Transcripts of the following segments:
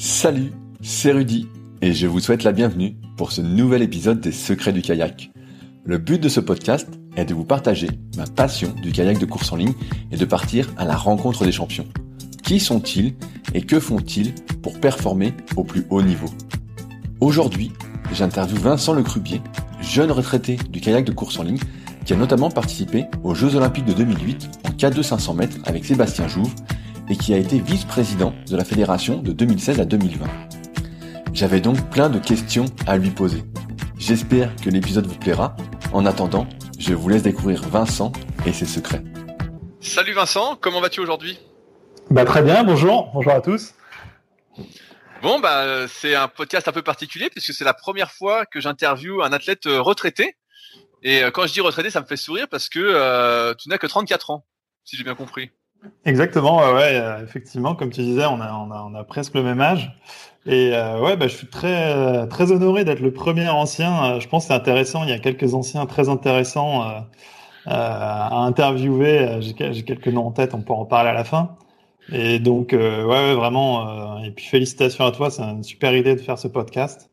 Salut, c'est Rudy et je vous souhaite la bienvenue pour ce nouvel épisode des Secrets du kayak. Le but de ce podcast est de vous partager ma passion du kayak de course en ligne et de partir à la rencontre des champions. Qui sont-ils et que font-ils pour performer au plus haut niveau? Aujourd'hui, j'interviewe Vincent Lecrubier, jeune retraité du kayak de course en ligne qui a notamment participé aux Jeux Olympiques de 2008 en K2 500 mètres avec Sébastien Jouve et qui a été vice-président de la fédération de 2016 à 2020. J'avais donc plein de questions à lui poser. J'espère que l'épisode vous plaira. En attendant, je vous laisse découvrir Vincent et ses secrets. Salut Vincent, comment vas-tu aujourd'hui? Bah, Très bien, bonjour, bonjour à tous. Bon, bah, c'est un podcast un peu particulier puisque c'est la première fois que j'interviewe un athlète euh, retraité. Et euh, quand je dis retraité, ça me fait sourire parce que euh, tu n'as que 34 ans, si j'ai bien compris. Exactement, ouais, euh, effectivement, comme tu disais, on a, on a, on a presque le même âge. Et euh, ouais, bah, je suis très, très honoré d'être le premier ancien. Je pense que c'est intéressant. Il y a quelques anciens très intéressants euh, à interviewer. J'ai quelques noms en tête, on pourra en parler à la fin. Et donc, ouais, ouais, vraiment. et puis félicitations à toi, c'est une super idée de faire ce podcast.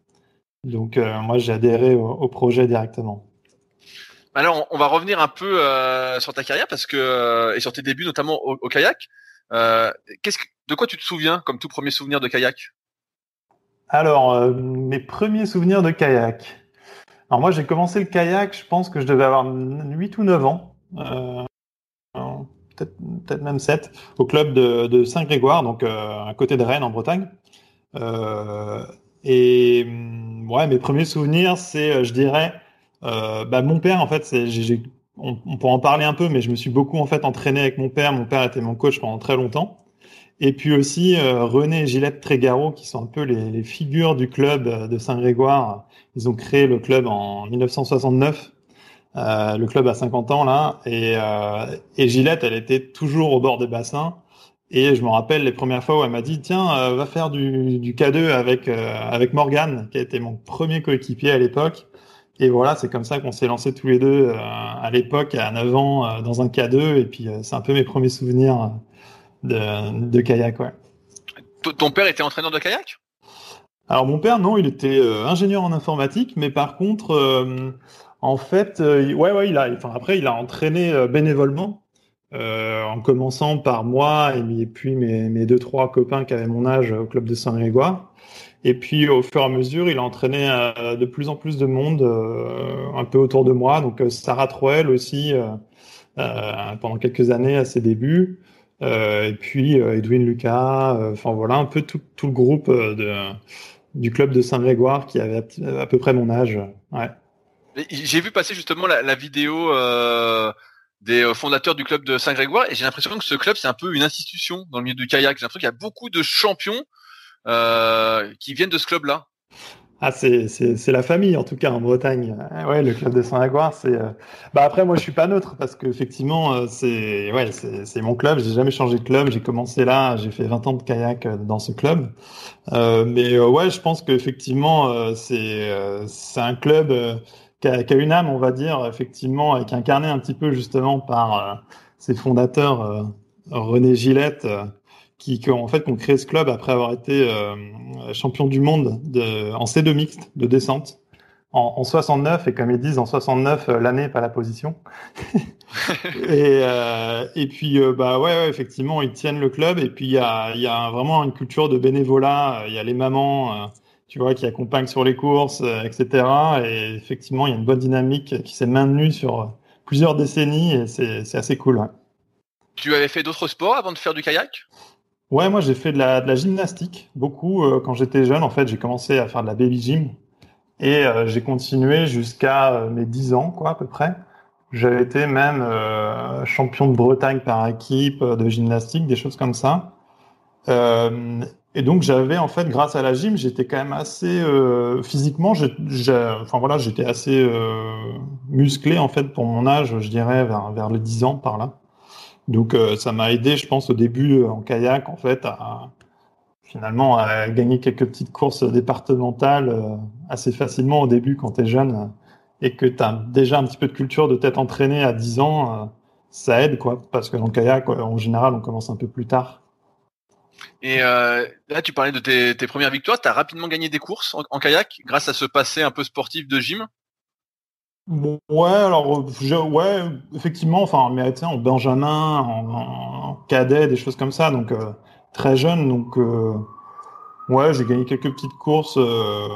Donc, moi, j'ai adhéré au projet directement. Alors, on va revenir un peu euh, sur ta carrière parce que euh, et sur tes débuts, notamment au, kayak. Euh, qu'est-ce que, de quoi tu te souviens comme tout premier souvenir de kayak? Alors, mes premiers souvenirs de kayak. Alors moi, j'ai commencé le kayak, je pense que je devais avoir 8 ou 9 ans, peut-être, même 7, au club de, de Saint-Grégoire, donc à côté de Rennes en Bretagne. et ouais, mes premiers souvenirs, c'est, je dirais, bah, mon père, en fait, c'est, on, on pourra en parler un peu, mais je me suis beaucoup en fait entraîné avec mon père. Mon père était mon coach pendant très longtemps. Et puis aussi euh, René et Gillette Trégaro, qui sont un peu les, les figures du club euh, de Saint-Grégoire. Ils ont créé le club en 1969, euh, le club a 50 ans là. Et, euh, et Gillette, elle était toujours au bord des bassins. Et je me rappelle les premières fois où elle m'a dit tiens euh, va faire du, du K2 avec avec Morgan, qui a été mon premier coéquipier à l'époque. Et voilà, c'est comme ça qu'on s'est lancés tous les deux euh, à l'époque, à 9 ans, euh, dans un K2. Et puis, euh, c'est un peu mes premiers souvenirs de, de kayak. Ouais. Ton père était entraîneur de kayak? Alors, mon père, non, il était ingénieur en informatique. Mais par contre, en fait, ouais, ouais, il a, enfin, après, il a entraîné bénévolement. en commençant par moi et puis mes, mes deux trois copains qui avaient mon âge au club de Saint-Grégoire. Et puis au fur et à mesure, il a entraîné euh, de plus en plus de monde euh, un peu autour de moi. Donc euh, Sarah Troel aussi pendant quelques années à ses débuts. et puis Edwin Lucas. Enfin voilà, un peu tout, le groupe du club de Saint-Grégoire qui avait à, peu près mon âge. Ouais. J'ai vu passer justement la, vidéo des fondateurs du club de Saint-Grégoire et j'ai l'impression que ce club c'est un peu une institution dans le milieu du kayak. J'ai l'impression qu'il y a beaucoup de champions qui viennent de ce club-là ah, c'est, la famille, en tout cas, en Bretagne. Ouais, le club de Saint-Agoire, c'est. Euh... Bah après, moi, je suis pas neutre parce qu'effectivement, euh, c'est, ouais, c'est, mon club. J'ai jamais changé de club. J'ai commencé là. J'ai fait 20 ans de kayak euh, dans ce club. Euh, mais ouais, je pense qu'effectivement, c'est, c'est un club qui a, qui, a, une âme, on va dire, effectivement, et qui est incarné un petit peu justement par ses fondateurs, René Gillette qui, qui en fait ont créé ce club après avoir été euh, champion du monde de, en C2 mixte de descente en, en 69 et comme ils disent en 69 euh, l'année pas la position et, euh, et puis euh, bah ouais, ouais, effectivement ils tiennent le club et puis il y a, y a vraiment une culture de bénévolat il y a les mamans tu vois qui accompagnent sur les courses etc et effectivement il y a une bonne dynamique qui s'est maintenue sur plusieurs décennies et c'est assez cool ouais. Tu avais fait d'autres sports avant de faire du kayak? Ouais, moi j'ai fait de la, gymnastique beaucoup euh, quand j'étais jeune. En fait, j'ai commencé à faire de la baby gym et euh, j'ai continué jusqu'à euh, mes 10 ans, quoi, à peu près. J'avais été même champion de Bretagne par équipe de gymnastique, des choses comme ça. et donc j'avais en fait, grâce à la gym, j'étais quand même assez physiquement, enfin voilà, j'étais assez musclé en fait pour mon âge, je dirais vers vers les 10 ans par là. Donc euh, ça m'a aidé, je pense, au début euh, en kayak, en fait, à finalement à gagner quelques petites courses départementales euh, assez facilement au début quand tu es jeune et que tu as déjà un petit peu de culture de t'être entraîné à 10 ans, ça aide, quoi, parce que dans le kayak, en général, on commence un peu plus tard. Et là, tu parlais de tes, tes premières victoires. Tu as rapidement gagné des courses en, kayak grâce à ce passé un peu sportif de gym Ouais, alors, ouais, effectivement, enfin, tu sais, en Benjamin, en, cadet, des choses comme ça, donc euh, très jeune, donc euh, ouais, j'ai gagné quelques petites courses euh,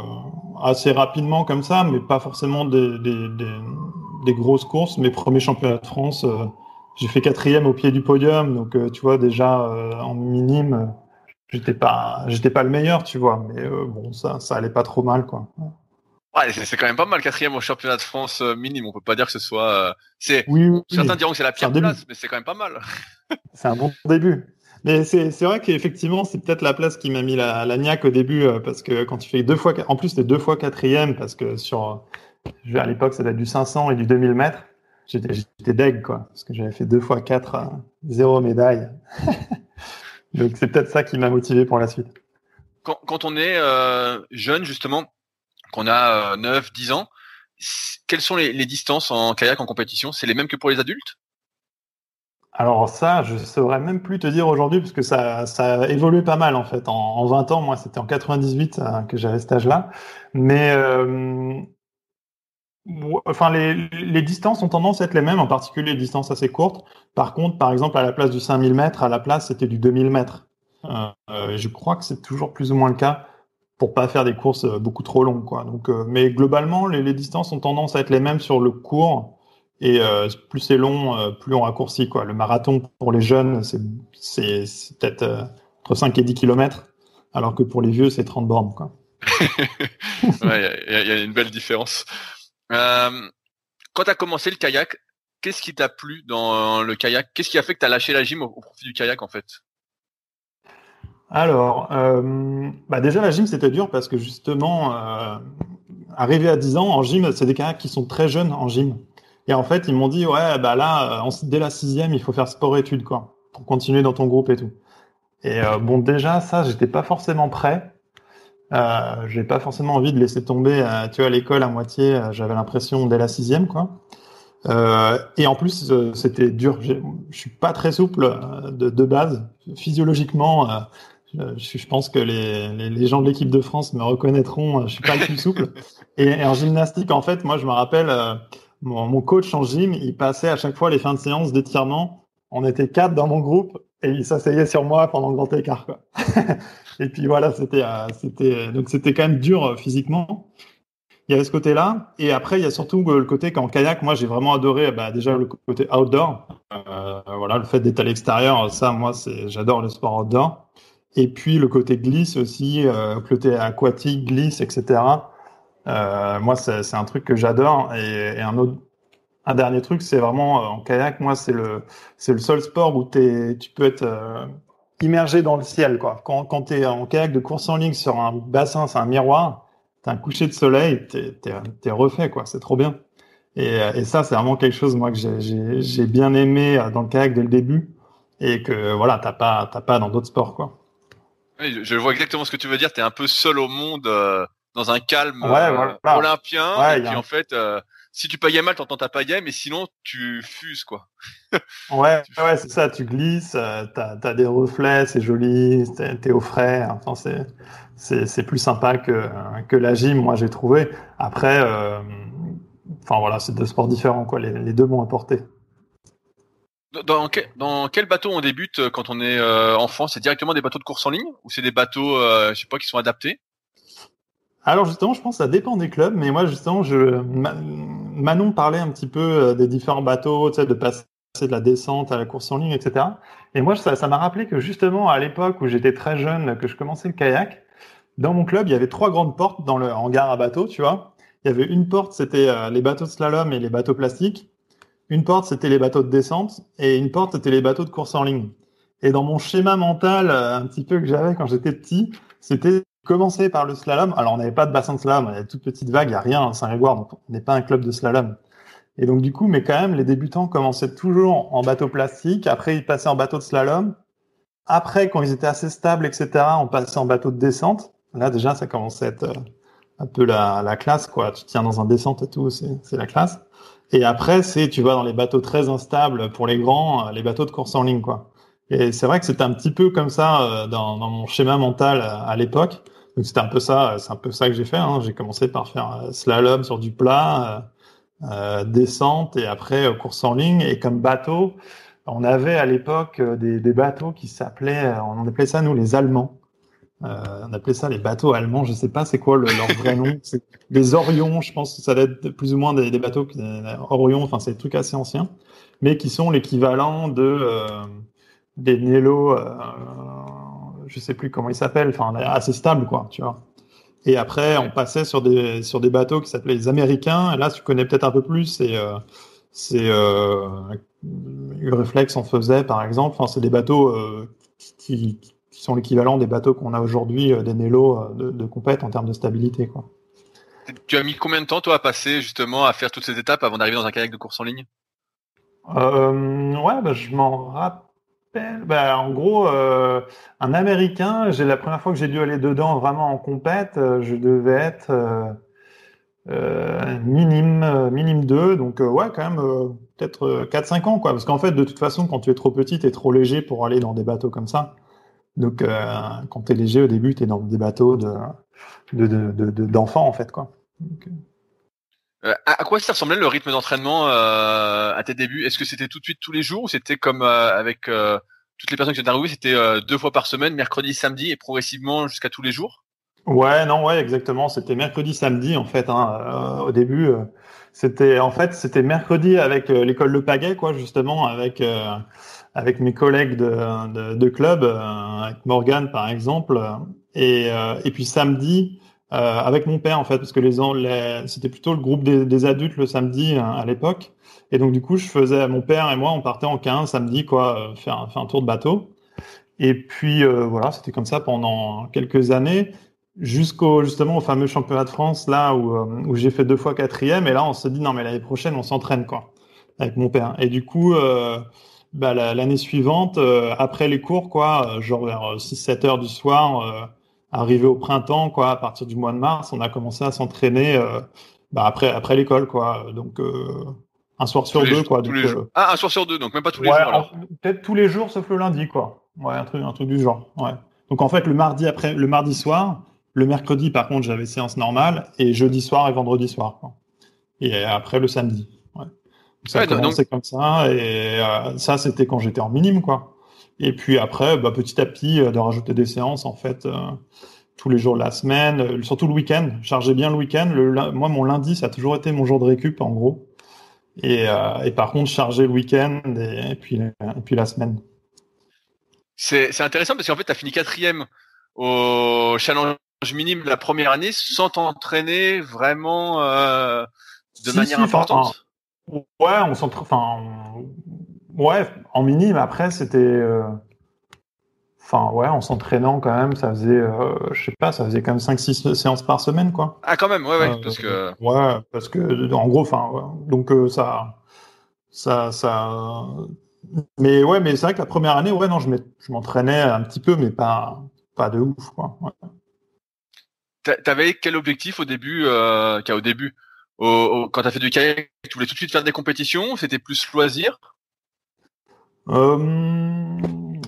assez rapidement comme ça, mais pas forcément des, des, des, des, grosses courses. Mes premiers championnats de France, j'ai fait quatrième au pied du podium, donc tu vois déjà en minime, j'étais pas, j'étais pas le meilleur, tu vois, mais bon, ça, ça allait pas trop mal, quoi. C'est quand même pas mal quatrième au championnat de France euh, minime. On peut pas dire que ce soit. Euh, c'est. Certains diront que c'est la pire place, mais c'est quand même pas mal. c'est un bon début. Mais c'est vrai qu'effectivement, c'est peut-être la place qui m'a mis la, la niaque au début, euh, parce que quand tu fais deux fois, en plus, t'es deux fois quatrième, parce que sur, à l'époque, ça date du 500 et du 2000 mètres. J'étais deg, quoi, parce que j'avais fait deux fois quatre, zéro médaille. Donc c'est peut-être ça qui m'a motivé pour la suite. Quand, quand on est jeune, justement, qu'on a 9, euh, 10 ans, quelles sont les, distances en kayak en compétition? C'est les mêmes que pour les adultes? Alors ça, je saurais même plus te dire aujourd'hui parce que ça, ça a évolué pas mal en fait. En, 20 ans, moi c'était en 98 euh, que j'avais cet âge-là. Mais euh, enfin les, distances ont tendance à être les mêmes, en particulier les distances assez courtes. Par contre, par exemple, à la place du 5000 mètres, à la place c'était du 2000 mètres. je crois que c'est toujours plus ou moins le cas pour pas faire des courses euh, beaucoup trop longues, quoi. Donc, euh, mais globalement, les, distances ont tendance à être les mêmes sur le court. Et euh, plus c'est long, plus on raccourcit, quoi. Le marathon pour les jeunes, c'est peut-être entre 5 et 10 km, alors que pour les vieux, c'est 30 bornes, il y, a une belle différence. Quand tu as commencé le kayak, qu'est-ce qui t'a plu dans le kayak? Qu'est-ce qui a fait que tu as lâché la gym au profit du kayak, en fait? Alors, euh, bah déjà la gym c'était dur parce que justement, euh, arrivé à 10 ans en gym, c'est des kayaks qui sont très jeunes en gym. Et en fait, ils m'ont dit ouais bah là, en, dès la sixième, il faut faire sport-études quoi, pour continuer dans ton groupe et tout. Et euh, bon déjà ça, j'étais pas forcément prêt. Euh, j'ai pas forcément envie de laisser tomber, euh, tu vois, l'école à moitié. Euh, j'avais l'impression dès la sixième quoi. Euh, et en plus, c'était dur. Je suis pas très souple de base. Physiologiquement, je, pense que les, les, gens de l'équipe de France me reconnaîtront. Je suis pas le plus souple. Et, en gymnastique, en fait, moi, je me rappelle, euh, mon, mon, coach en gym, il passait à chaque fois les fins de séance d'étirement. On était quatre dans mon groupe et il s'asseyait sur moi pendant le grand écart. Quoi. et puis voilà, c'était, euh, c'était, donc c'était quand même dur euh, physiquement. Il y avait ce côté-là. Et après, il y a surtout le côté qu'en kayak, moi, j'ai vraiment adoré bah, déjà le côté outdoor. Euh, voilà, le fait d'être à l'extérieur, ça, moi, c'est, j'adore le sport outdoor. Et puis le côté glisse aussi, euh, côté aquatique, glisse, etc. Euh, moi, c'est un truc que j'adore. Et, et, un autre, un dernier truc, c'est vraiment euh, en kayak. Moi, c'est le, c'est le seul sport où es, tu peux être euh, immergé dans le ciel, quoi. Quand, quand tu es en kayak de course en ligne sur un bassin, c'est un miroir. T'as un coucher de soleil, t'es es, refait, quoi. C'est trop bien. Et, et ça, c'est vraiment quelque chose, moi, que j'ai bien aimé dans le kayak dès le début et que voilà, t'as pas, t'as pas dans d'autres sports, quoi je vois exactement ce que tu veux dire. Tu es un peu seul au monde, euh, dans un calme euh, olympien. et puis en fait, euh, si tu payais mal, t'entends ta pagaie, mais sinon tu fuses quoi. ouais, ouais, c'est ça. Tu glisses, t'as as des reflets, c'est joli, t'es au frais. Enfin, c'est c'est plus sympa que que la gym. Moi, j'ai trouvé. Après, enfin voilà, c'est deux sports différents quoi. Les, les deux m'ont apporté. Dans quel, dans quel bateau on débute euh, quand on est euh, enfant? C'est directement des bateaux de course en ligne ou c'est des bateaux, euh, je sais pas, qui sont adaptés? Alors justement, je pense que ça dépend des clubs, mais moi justement, je Manon parlait un petit peu des différents bateaux, tu sais, de passer de la descente à la course en ligne, etc. Et moi, ça m'a rappelé que justement à l'époque où j'étais très jeune, que je commençais le kayak, dans mon club, il y avait trois grandes portes dans le hangar à bateau, tu vois. Il y avait une porte, c'était les bateaux de slalom et les bateaux plastiques. Une porte, c'était les bateaux de descente et une porte, c'était les bateaux de course en ligne. Et dans mon schéma mental, euh, un petit peu que j'avais quand j'étais petit, c'était commencer par le slalom. Alors, on n'avait pas de bassin de slalom, on avait toute petite vague, il n'y a rien à Saint-Grégoire, donc on n'est pas un club de slalom. Et donc, du coup, mais quand même, les débutants commençaient toujours en bateau plastique, après ils passaient en bateau de slalom. Après, quand ils étaient assez stables, etc., on passait en bateau de descente. Là, déjà, ça commençait à être euh, un peu la, la classe, quoi. Tu tiens dans un descente et tout, c'est la classe. Et après, c'est, tu vas dans les bateaux très instables pour les grands, euh, les bateaux de course en ligne, quoi. Et c'est vrai que c'était un petit peu comme ça dans, dans, mon schéma mental à, l'époque. Donc c'était un peu ça, c'est un peu ça que j'ai fait. Hein. J'ai commencé par faire slalom sur du plat, euh, descente et après course en ligne. Et comme bateau, on avait à l'époque des, des, bateaux qui s'appelaient, on appelait ça nous les Allemands. Euh, on appelait ça les bateaux allemands. Je sais pas c'est quoi le, leur vrai nom. Les Orions. Je pense que ça doit être plus ou moins des, des bateaux Orion. Enfin, c'est des trucs assez anciens, mais qui sont l'équivalent de euh, des Nelo. Euh, je sais plus comment ils s'appellent. Enfin, assez stable, quoi. Tu vois. Et après, on passait sur des sur des bateaux qui s'appelaient les Américains. Et là, tu connais peut-être un peu plus. C'est euh, c'est euh, Ureflex en faisait, par exemple. Enfin, c'est des bateaux euh, qui, qui qui sont l'équivalent des bateaux qu'on a aujourd'hui, euh, des Nelo euh, de, de compète en termes de stabilité. Quoi. Tu as mis combien de temps, toi, à passer justement à faire toutes ces étapes avant d'arriver dans un kayak de course en ligne? Euh, Ouais, bah, je m'en rappelle. Bah, en gros, euh, un Américain, j'ai la première fois que j'ai dû aller dedans vraiment en compète, je devais être euh, minime, minime 2, donc ouais, quand même peut-être 4-5 ans, quoi. Parce qu'en fait, de toute façon, quand tu es trop petit, tu es trop léger pour aller dans des bateaux comme ça. Donc, euh, quand tu es léger au début, tu es dans des bateaux d'enfants, de, de, de, en fait. Quoi. Euh, à, quoi ça ressemblait le rythme d'entraînement euh, à tes débuts? Est-ce que c'était tout de suite tous les jours ou c'était comme euh, avec euh, toutes les personnes qui sont arrivées, c'était deux fois par semaine, mercredi, samedi et progressivement jusqu'à tous les jours? Ouais, non, ouais, exactement. C'était mercredi, samedi en fait. Hein, au début, c'était en fait c'était mercredi avec l'école de Pagaie, quoi, justement, avec avec mes collègues de, club, euh, avec Morgan par exemple, et, euh, et puis samedi euh, avec mon père en fait, parce que les, les c'était plutôt le groupe des, adultes le samedi à l'époque, et donc du coup je faisais mon père et moi on partait en 15 samedi quoi, faire, faire un tour de bateau, et puis voilà c'était comme ça pendant quelques années jusqu'au justement au fameux championnat de France là où, où j'ai fait deux fois quatrième. Et là on se dit non mais l'année prochaine on s'entraîne quoi avec mon père. Et du coup bah, l'année suivante, euh, après les cours, quoi, euh, genre vers 6-7 heures du soir, euh, arrivé au printemps, quoi, à partir du mois de mars, on a commencé à s'entraîner bah, après, après l'école, quoi. Donc, un soir sur deux, quoi. Donc, ah, un soir sur deux, donc même pas tous les jours. Peut-être tous les jours, sauf le lundi, quoi. Ouais, un truc, un truc du genre. Ouais. Donc, en fait, le mardi après, le mardi soir, le mercredi, par contre, j'avais séance normale, et jeudi soir et vendredi soir, quoi. Et après, le samedi. Ça a commencé comme ça, et euh, ça, c'était quand j'étais en minime, quoi. Et puis après, bah, petit à petit, euh, de rajouter des séances, en fait, euh, tous les jours de la semaine, surtout le week-end. Charger bien le week-end. Le, moi, mon lundi, ça a toujours été mon jour de récup, en gros. Et, et par contre, charger le week-end et, puis, et puis la semaine. C'est intéressant parce qu'en fait, tu as fini quatrième au challenge minime la première année sans t'entraîner vraiment de manière importante. Ouais, on s'entraîne. Enfin, ouais, en minime. Après, c'était. Euh, enfin, ouais, en s'entraînant quand même, ça faisait, euh, je sais pas, ça faisait quand même 5-6 séances par semaine, quoi. Ah, quand même, ouais, ouais, euh, parce que. Ouais, parce que, en gros, enfin, donc ça, ça, ça. Mais ouais, mais c'est vrai que la première année, ouais, non, je m'entraînais un petit peu, mais pas, pas de ouf, quoi. Ouais. T'avais quel objectif au début, euh, au début? Au, quand tu as fait du kayak, tu voulais tout de suite faire des compétitions C'était plus loisir? Euh,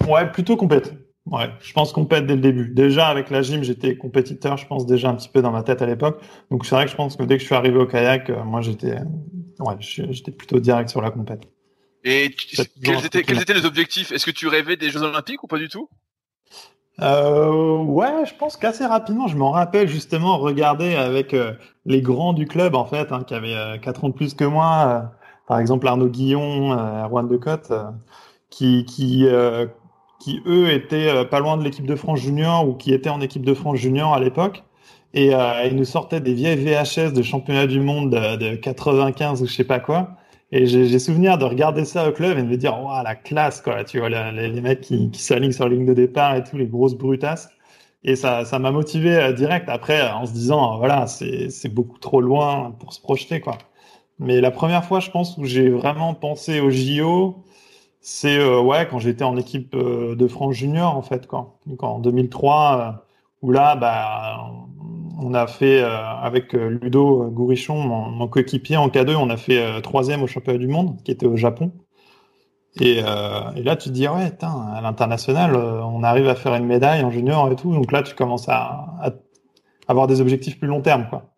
Ouais, plutôt compète. Ouais, je pense compète dès le début. Déjà avec la gym, j'étais compétiteur, je pense déjà un petit peu dans ma tête à l'époque. Donc c'est vrai que je pense que dès que je suis arrivé au kayak, euh, moi j'étais, ouais, j'étais plutôt direct sur la compète. Et quels étaient, quels étaient les objectifs? Est-ce que tu rêvais des Jeux Olympiques ou pas du tout? Euh, ouais, je pense qu'assez rapidement, je m'en rappelle justement regarder avec euh, les grands du club en fait, hein, qui avaient euh, 4 ans de plus que moi, euh, par exemple Arnaud Guillon, euh, Erwan Decotte, qui qui qui eux étaient pas loin de l'équipe de France junior ou qui étaient en équipe de France junior à l'époque, et ils nous sortaient des vieilles VHS de championnat du monde de, de 95 ou je sais pas quoi. Et j'ai souvenir de regarder ça au club et de me dire, waouh, la classe, quoi. Tu vois, les, les mecs qui, qui s'alignent sur la ligne de départ et tout, les grosses brutasses. Et ça, ça m'a motivé euh, direct après en se disant, voilà, c'est beaucoup trop loin pour se projeter, quoi. Mais la première fois, je pense, où j'ai vraiment pensé au JO, c'est euh, ouais quand j'étais en équipe euh, de France junior en fait quoi. Donc en 2003 où là bah on a fait euh, avec euh, Ludo Gourichon, mon, coéquipier en K2, on a fait euh, troisième au championnat du monde, qui était au Japon. Et, et là, tu te dis, ouais, à l'international, on arrive à faire une médaille en junior et tout. Donc là, tu commences à, à avoir des objectifs plus long terme, quoi.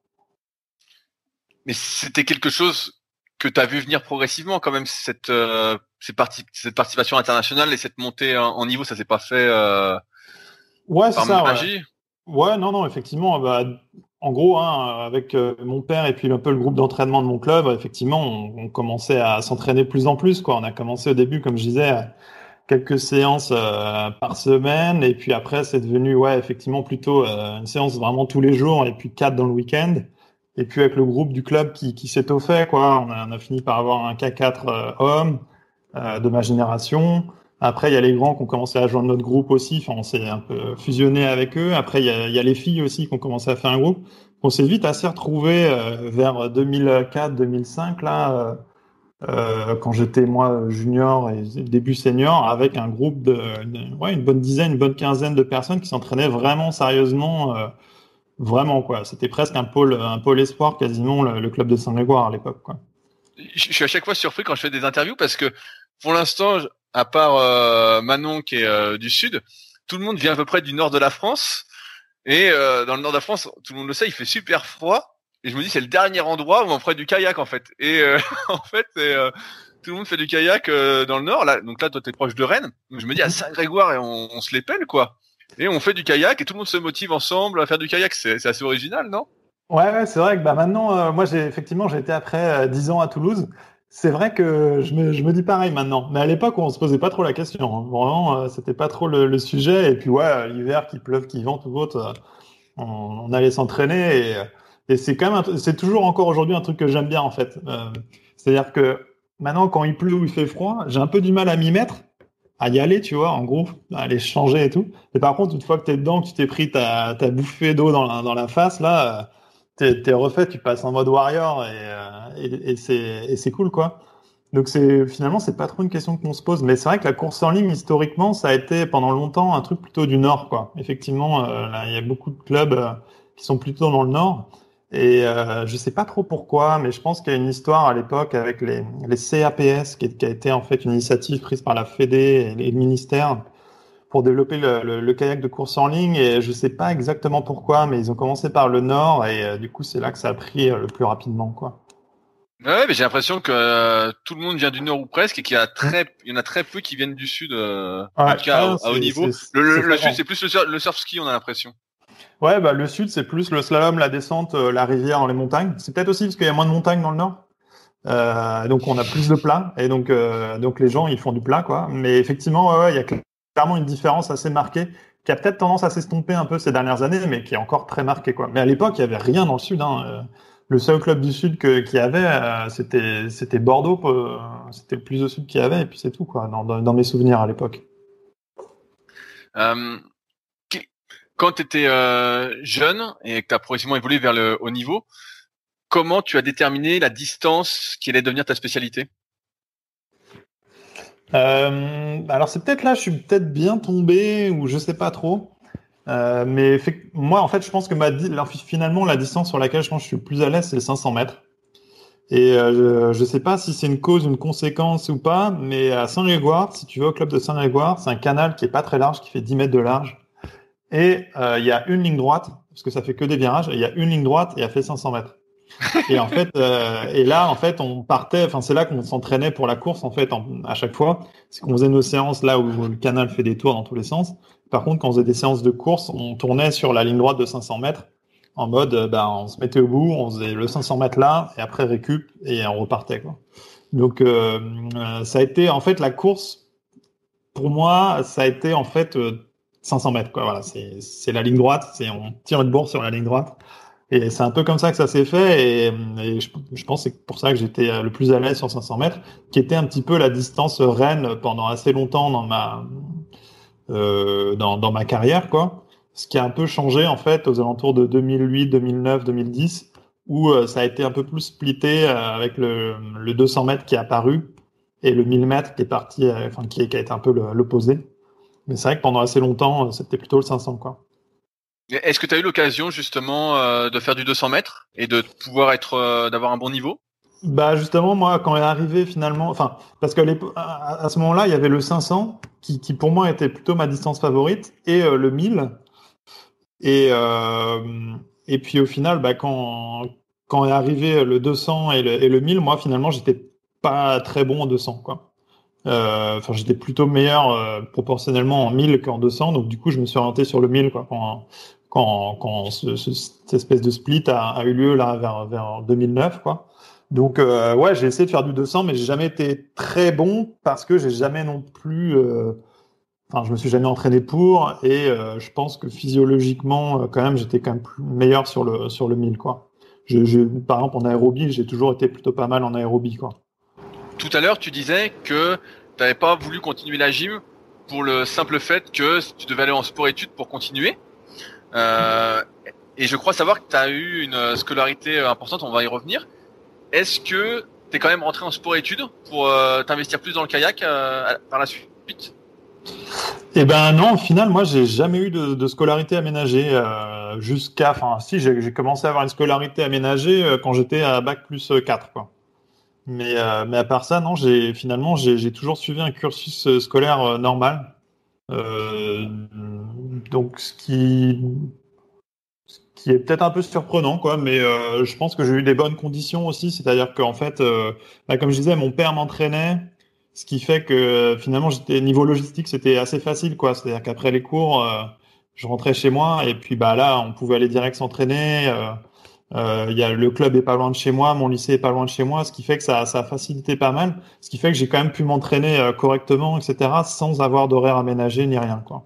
Mais c'était quelque chose que tu as vu venir progressivement quand même cette euh, cette, cette participation internationale et cette montée en, niveau ça s'est pas fait euh, ouais c'est ça ouais. Non non effectivement bah, en gros hein, avec euh, mon père et puis un peu le groupe d'entraînement de mon club effectivement on, commençait à s'entraîner plus en plus quoi on a commencé au début comme je disais quelques séances euh, par semaine et puis après c'est devenu ouais effectivement plutôt une séance vraiment tous les jours et puis quatre dans le week-end et puis avec le groupe du club qui, qui s'étoffait, quoi, on a, on a, fini par avoir un K4 euh, homme euh, de ma génération. Après, il y a les grands qui ont commencé à joindre notre groupe aussi. Enfin, on s'est un peu fusionné avec eux. Après, il y a, les filles aussi qui ont commencé à faire un groupe. On s'est vite assez retrouvés euh, vers 2004-2005 là, euh, quand j'étais moi junior et début senior, avec un groupe de, ouais, une bonne dizaine, une bonne quinzaine de personnes qui s'entraînaient vraiment sérieusement Vraiment, quoi. C'était presque un pôle, un pôle espoir, quasiment le, club de Saint-Grégoire à l'époque. Je, suis à chaque fois surpris quand je fais des interviews parce que, pour l'instant, à part euh, Manon qui est euh, du sud, tout le monde vient à peu près du nord de la France. Et euh, dans le nord de la France, tout le monde le sait, il fait super froid. Et je me dis, c'est le dernier endroit où on ferait du kayak, en fait. Et en fait, tout le monde fait du kayak dans le nord. Là, donc là, toi, t'es proche de Rennes. Je me dis, à Saint-Grégoire, et on, se les pèle, quoi. Et on fait du kayak et tout le monde se motive ensemble à faire du kayak. C'est assez original, non? Ouais, c'est vrai que bah, maintenant, euh, moi, j'ai effectivement, j'ai été après euh, 10 ans à Toulouse. C'est vrai que je me, dis pareil maintenant. Mais à l'époque, on se posait pas trop la question. Hein. Vraiment, euh, c'était pas trop le, sujet. Et puis, ouais, l'hiver, qu'il pleuve, qu'il vente ou autre, euh, on, allait s'entraîner. Et, et c'est quand même, c'est toujours encore aujourd'hui un truc que j'aime bien, en fait. C'est-à-dire que maintenant, quand il pleut ou il fait froid, j'ai un peu du mal à m'y mettre à y aller, tu vois, en gros, à aller changer et tout. Et par contre, une fois que tu es dedans, que tu t'es pris ta, bouffée d'eau dans la face, là, t'es es refait, tu passes en mode warrior et, euh, et, et c'est cool, quoi. Donc c'est finalement c'est pas trop une question qu'on se pose, mais c'est vrai que la course en ligne historiquement ça a été pendant longtemps un truc plutôt du nord quoi. Effectivement, euh, il y a beaucoup de clubs euh, qui sont plutôt dans le nord. Et euh, je sais pas trop pourquoi, mais je pense qu'il y a une histoire à l'époque avec les, les CAPS, qui, qui, a été en fait une initiative prise par la Fédé et le ministère pour développer le, le, kayak de course en ligne. Et je sais pas exactement pourquoi, mais ils ont commencé par le nord et euh, du coup c'est là que ça a pris euh, le plus rapidement, quoi. Ouais, mais j'ai l'impression que euh, tout le monde vient du nord ou presque et qu'il y a très, il y en a très peu qui viennent du sud, en tout cas à, haut niveau. Le, le sud, c'est plus le, le surf ski, on a l'impression. Ouais, bah, le sud, c'est plus le slalom, la descente, euh, la rivière dans les montagnes. C'est peut-être aussi parce qu'il y a moins de montagnes dans le nord. Donc on a plus de plat et donc donc les gens ils font du plat quoi. Mais effectivement, ouais, il y a clairement une différence assez marquée qui a peut-être tendance à s'estomper un peu ces dernières années, mais qui est encore très marquée. Mais à l'époque, il y avait rien dans le sud. Hein. Euh, le seul club du sud qu'il y avait, euh, c'était Bordeaux. c'était le plus au sud qu'il y avait et puis c'est tout quoi. Dans, mes souvenirs à l'époque. Euh, quand tu étais euh, jeune et que tu as progressivement évolué vers le haut niveau, comment tu as déterminé la distance qui allait devenir ta spécialité? Euh, Alors c'est peut-être là, je suis peut-être bien tombé ou je sais pas trop. Euh, mais moi, en fait, je pense que ma, finalement, la distance sur laquelle je pense que je suis plus à l'aise, c'est les 500 mètres. Et euh, je ne sais pas si c'est une cause, une conséquence ou pas, mais à Saint-Grégoire, si tu vas au club de Saint-Grégoire, c'est un canal qui est pas très large, qui fait 10 mètres de large. Et euh, il y a une ligne droite, parce que ça fait que des virages, il y a une ligne droite et elle fait 500 mètres. Et en fait, euh, et là, en fait, on partait. Enfin, c'est là qu'on s'entraînait pour la course, en fait, à chaque fois. C'est qu'on faisait nos séances là où le canal fait des tours dans tous les sens. Par contre, quand on faisait des séances de course, on tournait sur la ligne droite de 500 mètres en mode, euh, bah, on se mettait au bout, on faisait le 500 mètres là, et après récup, et on repartait. Quoi. Donc, euh, ça a été en fait la course. Pour moi, ça a été en fait 500 mètres. Quoi. Voilà, c'est la ligne droite, c'est on tire une bourse sur la ligne droite. Et c'est un peu comme ça que ça s'est fait. Et, je, pense que c'est pour ça que j'étais le plus à l'aise sur 500 mètres, qui était un petit peu la distance reine pendant assez longtemps dans ma euh, dans, ma carrière, quoi. Ce qui a un peu changé en fait aux alentours de 2008, 2009, 2010, où euh, ça a été un peu plus splitté euh, avec le, le 200 mètres qui est apparu et le 1000 mètres qui est parti, euh, enfin qui, a été un peu l'opposé. Mais c'est vrai que pendant assez longtemps, euh, c'était plutôt le 500, quoi. Est-ce que tu as eu l'occasion justement euh, de faire du 200 mètres et de pouvoir être euh, d'avoir un bon niveau? Bah justement, moi, quand est arrivé finalement, enfin, parce qu'à ce moment-là, il y avait le 500 qui, pour moi était plutôt ma distance favorite et euh, le 1000. Et euh, et puis au final, bah, quand quand est arrivé le 200 et le, et le 1000, moi finalement, j'étais pas très bon en 200 quoi. Euh, enfin, j'étais plutôt meilleur euh, proportionnellement en 1000 qu'en 200, donc du coup, je me suis orienté sur le 1000 quoi, quand, quand, quand ce, ce, cette espèce de split a, a, eu lieu là vers, vers 2009. Quoi. Donc, euh, ouais, j'ai essayé de faire du 200, mais j'ai jamais été très bon parce que j'ai jamais non plus. Euh, enfin, je me suis jamais entraîné pour et euh, je pense que physiologiquement, quand même, j'étais quand même plus meilleur sur le, sur le 1000. Quoi. Je, je, par exemple, en aérobie, j'ai toujours été plutôt pas mal en aérobie. Quoi. Tout à l'heure, tu disais que tu n'avais pas voulu continuer la gym pour le simple fait que tu devais aller en sport-études pour continuer. Euh, et je crois savoir que tu as eu une scolarité importante, on va y revenir. Est-ce que tu es quand même rentré en sport-études pour euh, t'investir plus dans le kayak euh, par la suite? Eh ben non, au final, moi, j'ai jamais eu de, scolarité aménagée euh, jusqu'à. Enfin, si, j'ai commencé à avoir une scolarité aménagée quand j'étais à bac plus 4, quoi. Mais, euh, mais à part ça, non, j'ai finalement j'ai toujours suivi un cursus euh, scolaire euh, normal. Euh, donc ce qui ce qui est peut-être un peu surprenant, quoi. Mais euh, je pense que j'ai eu des bonnes conditions aussi. C'est-à-dire qu'en fait, bah, comme je disais, mon père m'entraînait, ce qui fait que finalement j'étais niveau logistique, c'était assez facile, quoi. C'est-à-dire qu'après les cours, je rentrais chez moi et puis bah là, on pouvait aller direct s'entraîner. Euh, y a, le club est pas loin de chez moi, mon lycée est pas loin de chez moi, ce qui fait que ça, ça a facilité pas mal, ce qui fait que j'ai quand même pu m'entraîner euh, correctement, etc., sans avoir d'horaire aménagé ni rien, quoi.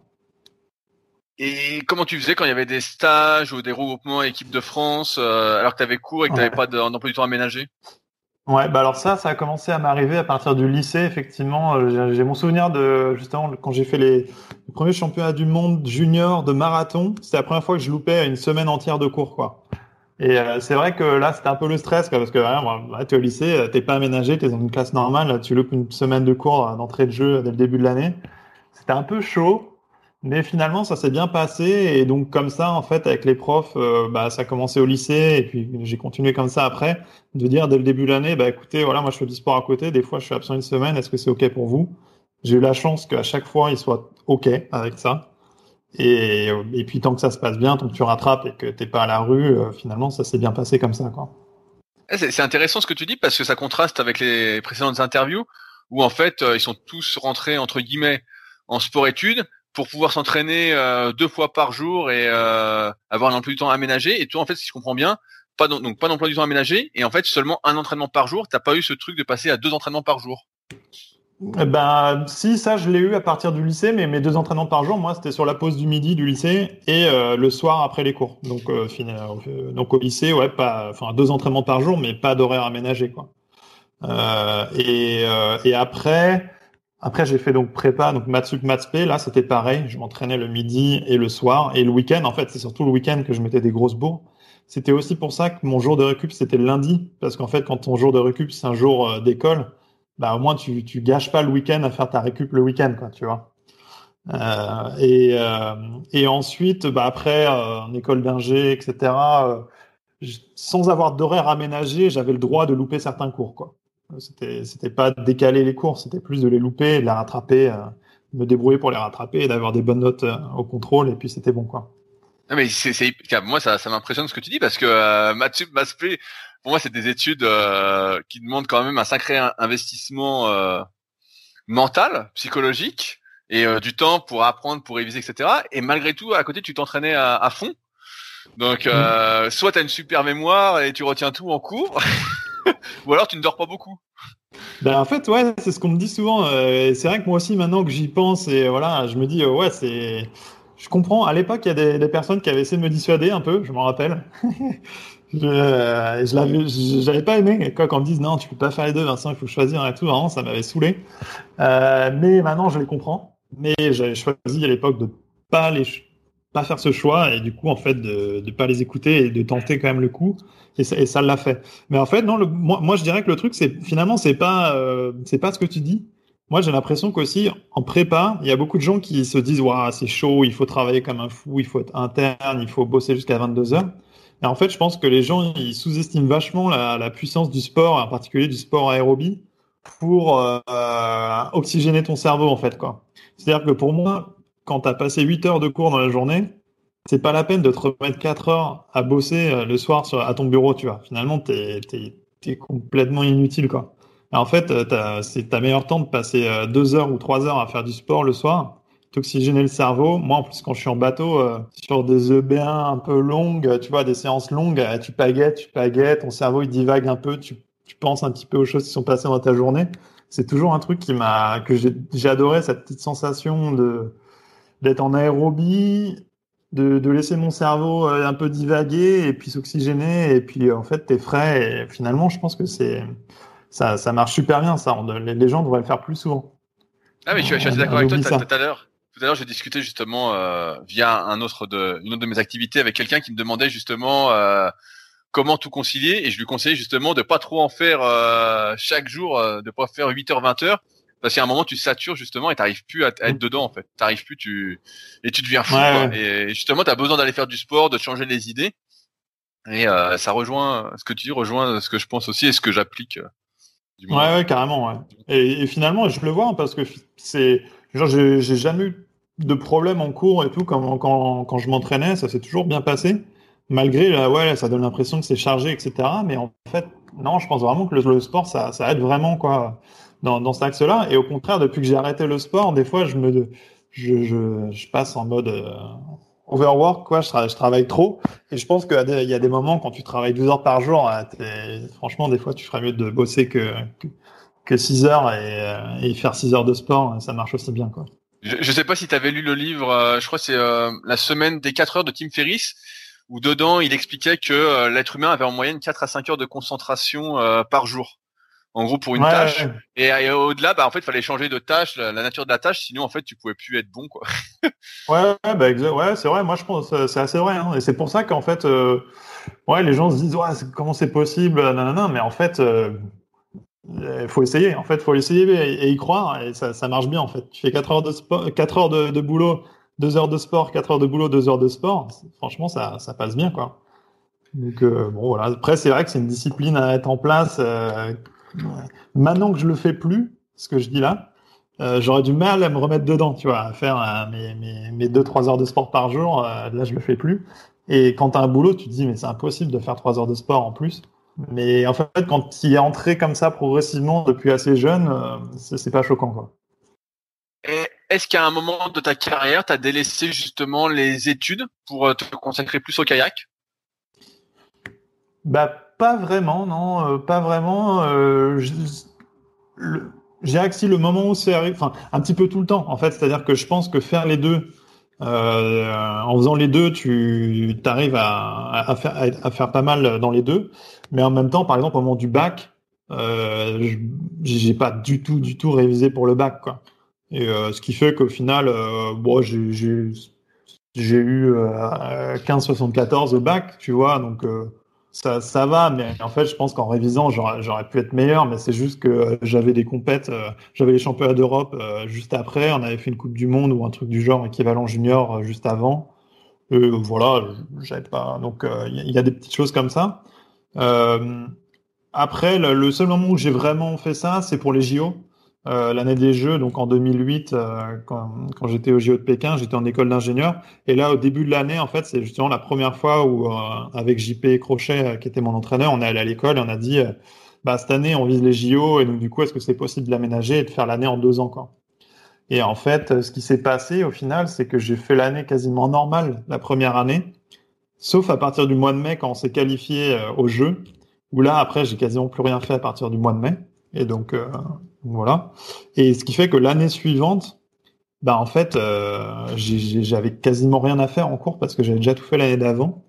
Et comment tu faisais quand il y avait des stages ou des regroupements équipe de France, euh, alors que tu avais cours et que tu n'avais ouais. pas d'emploi du temps aménagé? Ouais, bah alors ça, ça a commencé à m'arriver à partir du lycée, effectivement. Euh, j'ai mon souvenir de, justement, quand j'ai fait les, les premiers championnats du monde junior de marathon, c'était la première fois que je loupais une semaine entière de cours, quoi. Et euh, c'est vrai que là, c'était un peu le stress, quoi, parce que ouais, tu es au lycée, euh, t'es pas aménagé, tu es dans une classe normale, tu loupes une semaine de cours d'entrée de jeu dès le début de l'année. C'était un peu chaud, mais finalement, ça s'est bien passé. Et donc, comme ça, en fait, avec les profs, euh, bah, ça a commencé au lycée, et puis j'ai continué comme ça après, de dire dès le début de l'année, bah, écoutez, voilà, moi, je fais du sport à côté, des fois, je suis absent une semaine, est-ce que c'est OK pour vous? J'ai eu la chance qu'à chaque fois, il soit OK avec ça. Et, puis tant que ça se passe bien, tant que tu rattrapes et que t'es pas à la rue, euh, finalement ça s'est bien passé comme ça. quoi. C'est intéressant ce que tu dis parce que ça contraste avec les précédentes interviews où en fait euh, ils sont tous rentrés entre guillemets en sport-études pour pouvoir s'entraîner euh, deux fois par jour et avoir un emploi du temps aménagé. Et toi en fait si je comprends bien, pas pas d'emploi du temps aménagé et en fait seulement un entraînement par jour. T'as pas eu ce truc de passer à deux entraînements par jour. Eh ben, si, ça, je l'ai eu à partir du lycée, mais mes deux entraînements par jour, moi, c'était sur la pause du midi du lycée et euh, le soir après les cours. Donc, euh, euh, donc au lycée, ouais, pas, enfin, deux entraînements par jour, mais pas d'horaire aménagé, quoi. Euh, et, et après, après, j'ai fait donc prépa, donc mathsup, mathspé. Là, c'était pareil. Je m'entraînais le midi et le soir et le week-end. En fait, c'est surtout le week-end que je mettais des grosses bourres. C'était aussi pour ça que mon jour de récup, c'était le lundi, parce qu'en fait, quand ton jour de récup, c'est un jour d'école bah au moins tu tu gâches pas le week-end à faire ta récup le week-end quoi tu vois. Euh, et euh, et ensuite bah après euh, en école d'ingé etc euh, sans avoir d'horaire aménagé j'avais le droit de louper certains cours quoi. C'était c'était pas décaler les cours c'était plus de les louper de les rattraper euh, me débrouiller pour les rattraper et d'avoir des bonnes notes euh, au contrôle et puis c'était bon quoi non mais c'est moi ça ça m'impressionne ce que tu dis parce que euh, Matsup Maspé pour moi, c'est des études euh, qui demandent quand même un sacré investissement euh, mental, psychologique, et euh, du temps pour apprendre, pour réviser, etc. Et malgré tout, à côté, tu t'entraînais à, à, fond. Donc, euh, soit tu as une super mémoire et tu retiens tout en cours, ou alors tu ne dors pas beaucoup. Ben en fait, ouais, c'est ce qu'on me dit souvent. Euh, c'est vrai que moi aussi, maintenant que j'y pense, et voilà, je me dis, ouais, c'est. Je comprends. À l'époque, il y a des, personnes qui avaient essayé de me dissuader un peu, je m'en rappelle. Je, l'avais, j'avais pas aimé quoi qu'on me dise non, tu peux pas faire les deux, Vincent, il faut choisir et tout. Vraiment, ça m'avait saoulé. Euh, mais maintenant, je les comprends. Mais j'avais choisi à l'époque de pas les pas faire ce choix et du coup en fait de de pas les écouter et de tenter quand même le coup et ça, l'a fait. Mais en fait non, moi je dirais que le truc c'est finalement c'est pas euh, c'est pas ce que tu dis. Moi, j'ai l'impression qu'aussi, en prépa, il y a beaucoup de gens qui se disent, waouh, c'est chaud, il faut travailler comme un fou, il faut être interne, il faut bosser jusqu'à 22 heures. Et en fait, je pense que les gens, ils sous-estiment vachement la, puissance du sport, en particulier du sport aérobie, pour euh, oxygéner ton cerveau, en fait, quoi. C'est-à-dire que pour moi, quand tu as passé 8 heures de cours dans la journée, c'est pas la peine de te remettre 4 heures à bosser euh, le soir à ton bureau, tu vois. Finalement, tu es, complètement inutile, quoi. En fait, euh, c'est ta meilleur temps de passer 2 heures ou 3 heures à faire du sport le soir, t'oxygéner le cerveau. Moi, en plus, quand je suis en bateau, sur des EB1 un peu longues, tu vois, des séances longues, tu paguettes, tu paguettes, ton cerveau, il divague un peu, tu, tu penses un petit peu aux choses qui sont passées dans ta journée c'est toujours un truc qui m'a que j'ai adoré cette petite sensation de d'être en aérobie, de, de, laisser mon cerveau euh, un peu divaguer et puis s'oxygéner et puis en fait t'es frais et finalement je pense que c'est ça, ça marche super bien ça. Les, gens devraient le faire plus souvent. Ah mais je, suis assez d'accord avec toi tout à l'heure. Tout à l'heure, j'ai discuté justement euh, via un autre de une autre de mes activités avec quelqu'un qui me demandait justement euh, comment tout concilier et je lui conseillais justement de pas trop en faire euh, chaque jour, euh, de pas faire 8 heures 20 heures parce qu'à un moment tu satures justement et t'arrives plus à, être dedans en fait. T'arrives plus tu et tu deviens fou et justement tu as besoin d'aller faire du sport, de changer les idées et euh, ça rejoint ce que tu dis rejoint ce que je pense aussi et ce que j'applique. Du ouais, ouais, carrément. Ouais. Et, et, finalement, je le vois hein, parce que c'est genre j'ai jamais eu de problème en cours et tout quand quand, quand je m'entraînais, ça s'est toujours bien passé malgré, là, ouais, ça donne l'impression que c'est chargé, etc. Mais en fait, non, je pense vraiment que le, sport, ça, ça, aide vraiment, quoi, dans, dans cet axe-là. Et au contraire, depuis que j'ai arrêté le sport, des fois, je me, je, je, je passe en mode euh, overwork, quoi. Je, je, travaille trop. Et je pense qu'il y a des moments quand tu travailles 12 heures par jour, euh, franchement, des fois, tu ferais mieux de bosser que, que, 6 heures et, euh, faire 6 heures de sport. Ça marche aussi bien, quoi. Je, je sais pas si tu avais lu le livre, je crois que c'est La semaine des 4 heures de Tim Ferriss où dedans il expliquait que euh, l'être humain avait en moyenne 4 à 5 heures de concentration euh, par jour. En gros pour une tâche. Et, au-delà, bah en fait, il fallait changer de tâche, la, nature de la tâche, sinon en fait, tu pouvais plus être bon quoi. ouais, bah, ouais, c'est vrai. Moi, je pense c'est assez vrai. Hein. Et c'est pour ça qu'en fait, euh, ouais, les gens se disent, ouais, comment c'est possible, non, mais en fait. il faut essayer, en fait, faut essayer et, y croire, et ça, ça, marche bien, en fait. Tu fais 4 heures de, sport, 4 heures de, de boulot deux heures de sport, quatre heures de boulot, deux heures de sport, franchement, ça, ça passe bien, quoi. Donc, euh, bon, voilà. Après, c'est vrai que c'est une discipline à mettre en place. Euh, maintenant que je le fais plus, ce que je dis là, euh, j'aurais du mal à me remettre dedans, tu vois, à faire euh, mes, mes, mes deux, trois heures de sport par jour. Euh, là, je le fais plus. Et quand tu as un boulot, tu te dis, mais c'est impossible de faire trois heures de sport en plus. Mais en fait, quand tu y es entré comme ça progressivement depuis assez jeune, c'est pas choquant, quoi. Est-ce qu'à un moment de ta carrière, tu as délaissé justement les études pour te consacrer plus au kayak? Bah pas vraiment, non, euh, pas vraiment. Euh, j'ai accès le moment où c'est arrivé, enfin un petit peu tout le temps en fait, c'est-à-dire que je pense que faire les deux, en faisant les deux, tu arrives à, faire, à, faire pas mal dans les deux, mais en même temps, par exemple au moment du bac, euh, j'ai pas du tout, du tout révisé pour le bac quoi. Et euh, ce qui fait qu'au final, euh, bon, j'ai eu euh, 15,74 au bac, tu vois, donc euh, ça, ça va, mais en fait, je pense qu'en révisant, j'aurais pu être meilleur, mais c'est juste que j'avais des compètes, j'avais les championnats d'Europe juste après, on avait fait une Coupe du Monde ou un truc du genre équivalent junior juste avant. Et voilà, j'avais pas. Donc, il y, a des petites choses comme ça. après, le, le, seul moment où j'ai vraiment fait ça, c'est pour les JO. Euh, l'année des Jeux, donc en 2008, euh, quand, quand j'étais au JO de Pékin, j'étais en école d'ingénieur. Et là, au début de l'année, en fait, c'est justement la première fois où, euh, avec JP Crochet, qui était mon entraîneur, on est allé à l'école et on a dit, bah, cette année, on vise les JO, et donc du coup, est-ce que c'est possible de l'aménager et de faire l'année en deux ans, quoi? Et en fait, ce qui s'est passé au final, c'est que j'ai fait l'année quasiment normale la première année, sauf à partir du mois de mai quand on s'est qualifié au jeu, où là, après, j'ai quasiment plus rien fait à partir du mois de mai. Et donc, voilà. Et ce qui fait que l'année suivante, bah en fait, euh, j'avais quasiment rien à faire en cours parce que j'avais déjà tout fait l'année d'avant.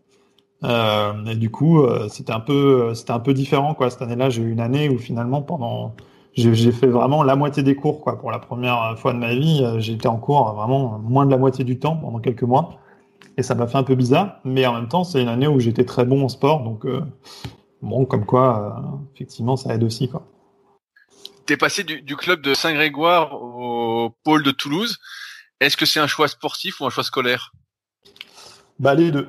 Euh, et du coup, euh, c'était un peu, différent quoi. Cette année-là, j'ai eu une année où finalement, pendant, j'ai fait vraiment la moitié des cours quoi. Pour la première fois de ma vie, j'étais en cours vraiment moins de la moitié du temps pendant quelques mois. Et ça m'a fait un peu bizarre, mais en même temps, c'est une année où j'étais très bon en sport, donc bon, comme quoi, effectivement, ça aide aussi. Tu es passé du, club de Saint-Grégoire au pôle de Toulouse. Est-ce que c'est un choix sportif ou un choix scolaire? Bah, Les deux.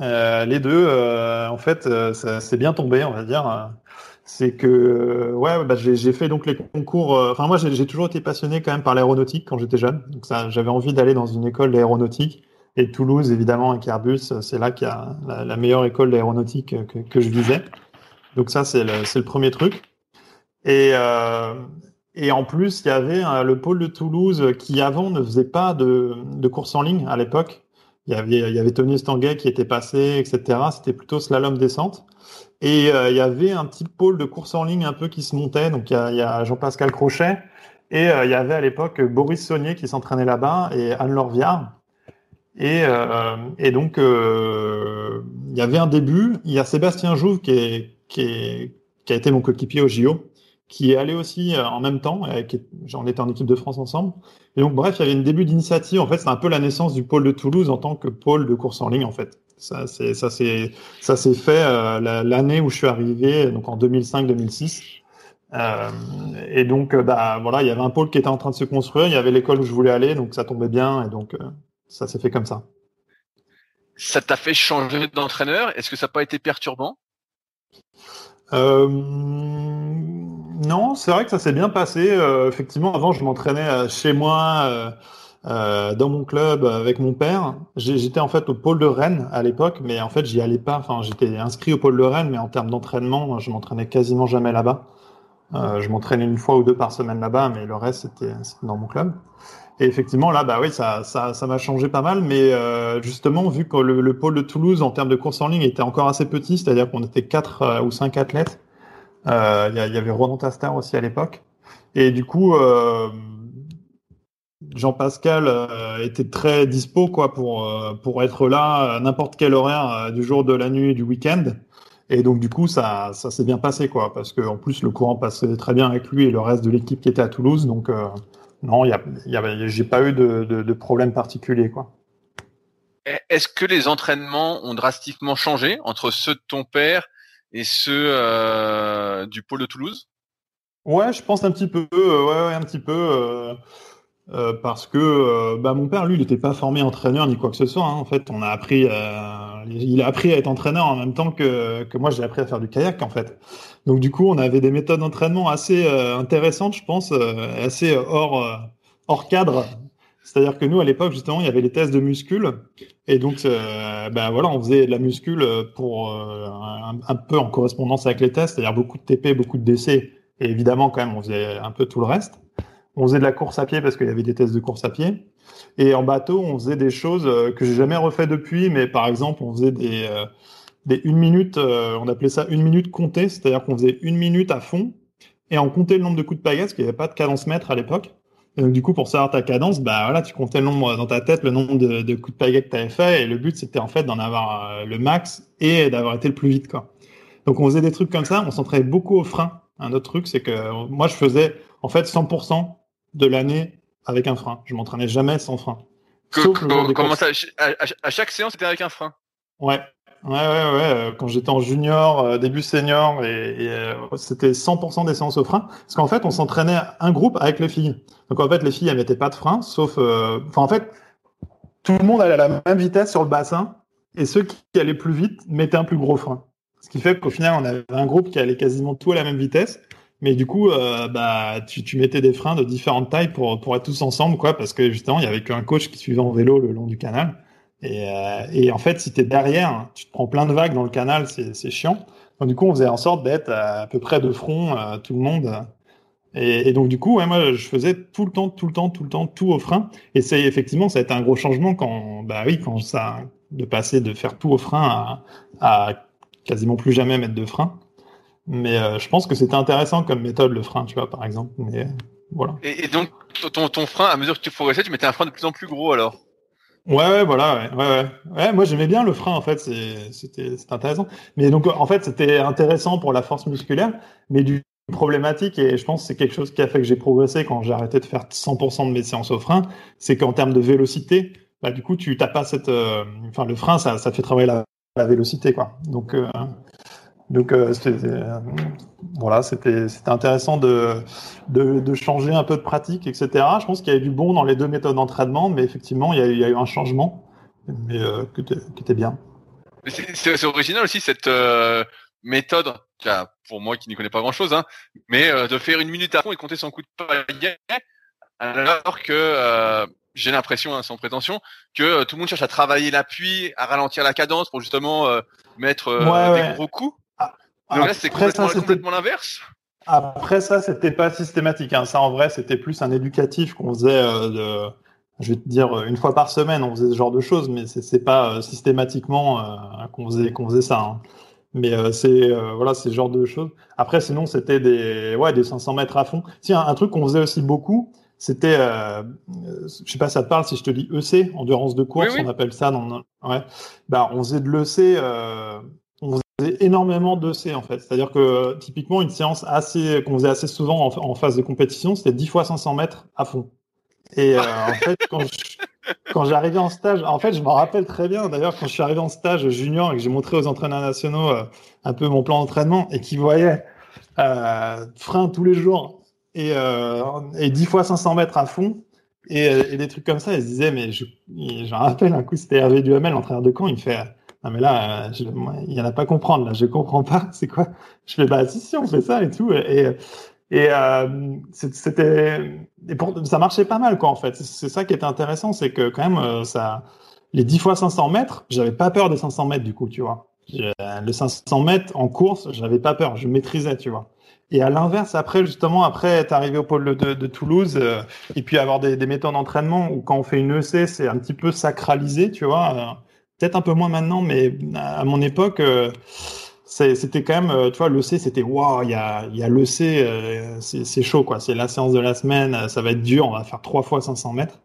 Euh, les deux, euh, en fait, euh, c'est bien tombé, on va dire. C'est que, ouais, bah, j'ai fait donc les concours. Enfin, moi, j'ai toujours été passionné quand même par l'aéronautique quand j'étais jeune. Donc, j'avais envie d'aller dans une école d'aéronautique. Et Toulouse, évidemment, avec Airbus, c'est là qu'il y a la, meilleure école d'aéronautique que, je visais. Donc, ça, c'est le, premier truc. Et, euh, et en plus, il y avait euh, le pôle de Toulouse qui avant ne faisait pas de, de course en ligne à l'époque. Il y avait, il y avait Tony Stanguet qui était passé, etc. C'était plutôt slalom descente. Et euh, il y avait un petit pôle de course en ligne un peu qui se montait. Donc il y a, a Jean-Pascal Crochet et euh, il y avait à l'époque Boris Saunier qui s'entraînait là-bas et Anne Lorviard. Et, euh, et donc il y avait un début. Il y a Sébastien Jouve qui, est, qui, est, qui a été mon coéquipier au JO qui est allé aussi euh, en même temps. on était en équipe de France ensemble. Et donc, bref, il y avait une début d'initiative. En fait, c'est un peu la naissance du pôle de Toulouse en tant que pôle de course en ligne, en fait. Ça, c'est, ça, c'est, ça s'est fait euh, l'année où je suis arrivé, donc en 2005-2006. Euh, et donc, euh, bah, voilà, il y avait un pôle qui était en train de se construire. Il y avait l'école où je voulais aller, donc ça tombait bien. Et donc, ça s'est fait comme ça. Ça t'a fait changer d'entraîneur? Est-ce que ça n'a pas été perturbant? Euh, non, c'est vrai que ça s'est bien passé. Euh, effectivement, avant, je m'entraînais euh, chez moi, euh, euh, dans mon club, avec mon père. J'étais en fait au pôle de Rennes à l'époque, mais en fait, j'y allais pas. Enfin, j'étais inscrit au pôle de Rennes, mais en termes d'entraînement, je m'entraînais quasiment jamais là-bas. je m'entraînais une fois ou deux par semaine là-bas, mais le reste, c'était dans mon club. Et effectivement, là, bah oui, ça, ça, ça m'a changé pas mal, mais justement, vu que le, le, pôle de Toulouse, en termes de course en ligne, était encore assez petit, c'est-à-dire qu'on était quatre ou cinq athlètes, euh, il y, avait Ronan Tastar aussi à l'époque. Et du coup, euh, Jean-Pascal euh, était très dispo quoi pour pour être là à n'importe quel horaire du jour, de la nuit, du week-end. Et donc du coup, ça ça s'est bien passé quoi, parce que en plus le courant passait très bien avec lui et le reste de l'équipe qui était à Toulouse. Donc non, y a, y avait, j'ai pas eu de, de, de problème particulier quoi. Est-ce que les entraînements ont drastiquement changé entre ceux de ton père et ceux euh, du pôle de Toulouse Ouais, je pense un petit peu, euh, ouais, un petit peu, euh, parce que bah, mon père, lui, il n'était pas formé entraîneur ni quoi que ce soit. Hein. En fait, on a appris, il a appris à être entraîneur en même temps que, que moi, j'ai appris à faire du kayak, en fait. Donc, du coup, on avait des méthodes d'entraînement assez intéressantes, je pense, assez hors, hors cadre c'est-à-dire que nous, à l'époque, justement, il y avait les tests de muscule. Et donc, euh, ben voilà, on faisait de la muscule pour euh, un, peu en correspondance avec les tests, c'est-à-dire beaucoup de TP, beaucoup de DC. Et évidemment, quand même, on faisait un peu tout le reste. On faisait de la course à pied parce qu'il y avait des tests de course à pied. Et en bateau, on faisait des choses euh, que j'ai jamais refait depuis, mais par exemple, on faisait des, euh, des une minute, on appelait ça une minute comptée, c'est-à-dire qu'on faisait une minute à fond et on comptait le nombre de coups de pagaie, parce qu'il n'y avait pas de cadence mètre à l'époque. Et donc, du coup, pour savoir ta cadence, bah voilà, tu comptais le nombre dans ta tête, le nombre de, de coups de pagaie que tu avais fait. Et le but, c'était en fait d'en avoir euh, le max et d'avoir été le plus vite, quoi. Donc, on faisait des trucs comme ça. On s'entraînait beaucoup au frein. Un autre truc, c'est que moi, je faisais en fait 100% de l'année avec un frein. Je m'entraînais jamais sans frein. comment ça à, chaque séance, c'était avec un frein? Ouais. Ouais, ouais, ouais. Euh, quand j'étais en junior, euh, début senior, et, euh, c'était 100% des séances au frein. Parce qu'en fait, on s'entraînait un groupe avec les filles. Donc en fait, les filles, elles mettaient pas de frein, sauf... En fait, tout le monde allait à la même vitesse sur le bassin, et ceux qui allaient plus vite mettaient un plus gros frein. Ce qui fait qu'au final, on avait un groupe qui allait quasiment tout à la même vitesse. Mais du coup, bah, tu, tu, mettais des freins de différentes tailles pour, pour être tous ensemble, quoi, parce que justement, il y avait qu'un coach qui suivait en vélo le long du canal. Et, euh, et, en fait, si tu es derrière, tu te prends plein de vagues dans le canal, c'est chiant. Donc, du coup, on faisait en sorte d'être à, peu près de front, euh, tout le monde. Et, donc, du coup, ouais, moi, je faisais tout le temps, tout le temps, tout le temps, tout au frein. Et c'est effectivement, ça a été un gros changement quand, bah oui, quand ça, de passer de faire tout au frein à, à quasiment plus jamais mettre de frein. Mais euh, je pense que c'était intéressant comme méthode, le frein, tu vois, par exemple. Mais voilà. Et, et donc, ton, ton frein, à mesure que tu progressais, tu mettais un frein de plus en plus gros alors? Ouais, voilà, ouais, ouais, ouais. moi j'aimais bien le frein en fait, c'était intéressant. Mais donc en fait c'était intéressant pour la force musculaire, mais du problématique et je pense que c'est quelque chose qui a fait que j'ai progressé quand j'ai arrêté de faire 100% de mes séances au frein, c'est qu'en termes de vélocité, bah du coup tu t'as pas cette, euh, enfin le frein ça, ça fait travailler la, la, vélocité quoi. Donc euh, Donc voilà, c'était intéressant de, de, de, changer un peu de pratique, etc. Je pense qu'il y avait du bon dans les deux méthodes d'entraînement, mais effectivement, il y, a, il y, a, eu un changement, mais qui, était, qui, était, bien. C'est original aussi cette méthode, pour moi qui n'y connais pas grand-chose, hein, mais de faire une minute à fond et compter son coup de paillet, alors que j'ai l'impression, hein, sans prétention, que euh, tout le monde cherche à travailler l'appui, à ralentir la cadence pour justement euh, mettre euh, des gros coups. Ah, Donc là, c'est complètement, l'inverse. Après ça, c'était pas systématique. Hein. Ça, en vrai, c'était plus un éducatif qu'on faisait. de, je vais te dire, une fois par semaine, on faisait ce genre de choses, mais c'est pas systématiquement qu'on faisait qu'on faisait ça. Hein. Mais c'est voilà, c'est ce genre de choses. Après, sinon, c'était des ouais des 500 mètres à fond. Si un truc qu'on faisait aussi beaucoup, c'était, euh, je sais pas, ça te parle si je te dis EC, endurance de course, on appelle ça. Dans, ouais. Bah, on faisait de l'EC, euh, énormément d'EC en fait. C'est-à-dire que typiquement une séance assez qu'on faisait assez souvent en, phase de compétition, c'était 10 fois 500 mètres à fond. Et euh, en fait, quand j'arrivais en stage, en fait, je me rappelle très bien. D'ailleurs, quand je suis arrivé en stage junior et que j'ai montré aux entraîneurs nationaux euh, un peu mon plan d'entraînement et qu'ils voyaient euh, frein tous les jours et, euh, et 10 fois 500 mètres à fond. Et, et, des trucs comme ça, ils se disaient, mais je, je me rappelle un coup, c'était Hervé Duhamel, l'entraîneur de camp, il me fait, non mais là, il y en a pas à comprendre, là, je comprends pas, c'est quoi? Je fais, bah si, si, on fait ça et tout. Et, et euh, c'était, ça marchait pas mal, quoi, en fait. C'est ça qui était intéressant, c'est que quand même, euh, ça, les 10 fois 500 mètres, j'avais pas peur des 500 mètres, du coup, tu vois. Le 500 mètres en course, j'avais pas peur, je maîtrisais, tu vois. Et à l'inverse, après, justement, après être arrivé au pôle de, Toulouse, euh, et puis avoir des, des méthodes d'entraînement où quand on fait une EC, c'est un petit peu sacralisé, tu vois. Euh, peut-être un peu moins maintenant, mais à mon époque, euh, c'était quand même, tu vois, l'EC, c'était waouh, il y a, y a l'EC, c'est chaud, quoi. C'est la séance de la semaine, ça va être dur, on va faire trois fois 500 mètres.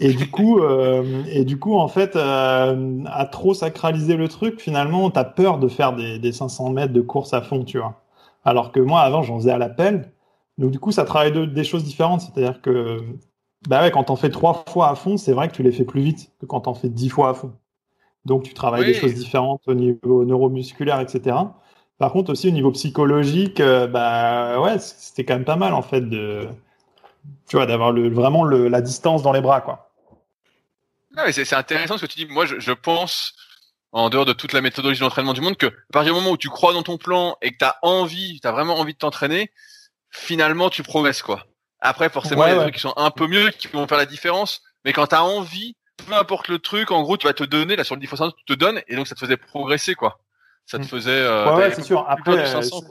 Et du coup, et du coup, en fait, à trop sacraliser le truc, finalement, t'as peur de faire des, des 500 mètres de course à fond, tu vois. Alors que moi, avant, j'en faisais à l'appel. Donc, du coup, ça travaille de, des choses différentes. C'est-à-dire que, bah ouais, quand t'en fais trois fois à fond, c'est vrai que tu les fais plus vite que quand t'en fais dix fois à fond. Donc, tu travailles des choses différentes au niveau neuromusculaire, etc. Par contre, aussi au niveau psychologique, euh, bah ouais, c'était quand même pas mal en fait de, tu vois, d'avoir le, vraiment le, la distance dans les bras, quoi. c'est intéressant ce que tu dis. Moi, je, je pense en dehors de toute la méthodologie d'entraînement du monde, que à partir du moment où tu crois dans ton plan et que tu as envie, tu as vraiment envie de t'entraîner, finalement tu progresses quoi. Après forcément il y a des trucs qui sont un peu mieux, qui vont faire la différence, mais quand tu as envie, peu importe le truc, en gros tu vas te donner, là sur le 10 fois tu te donnes, et donc ça te faisait progresser quoi. Ça te mm. faisait... Euh, ouais, c'est sûr. Après,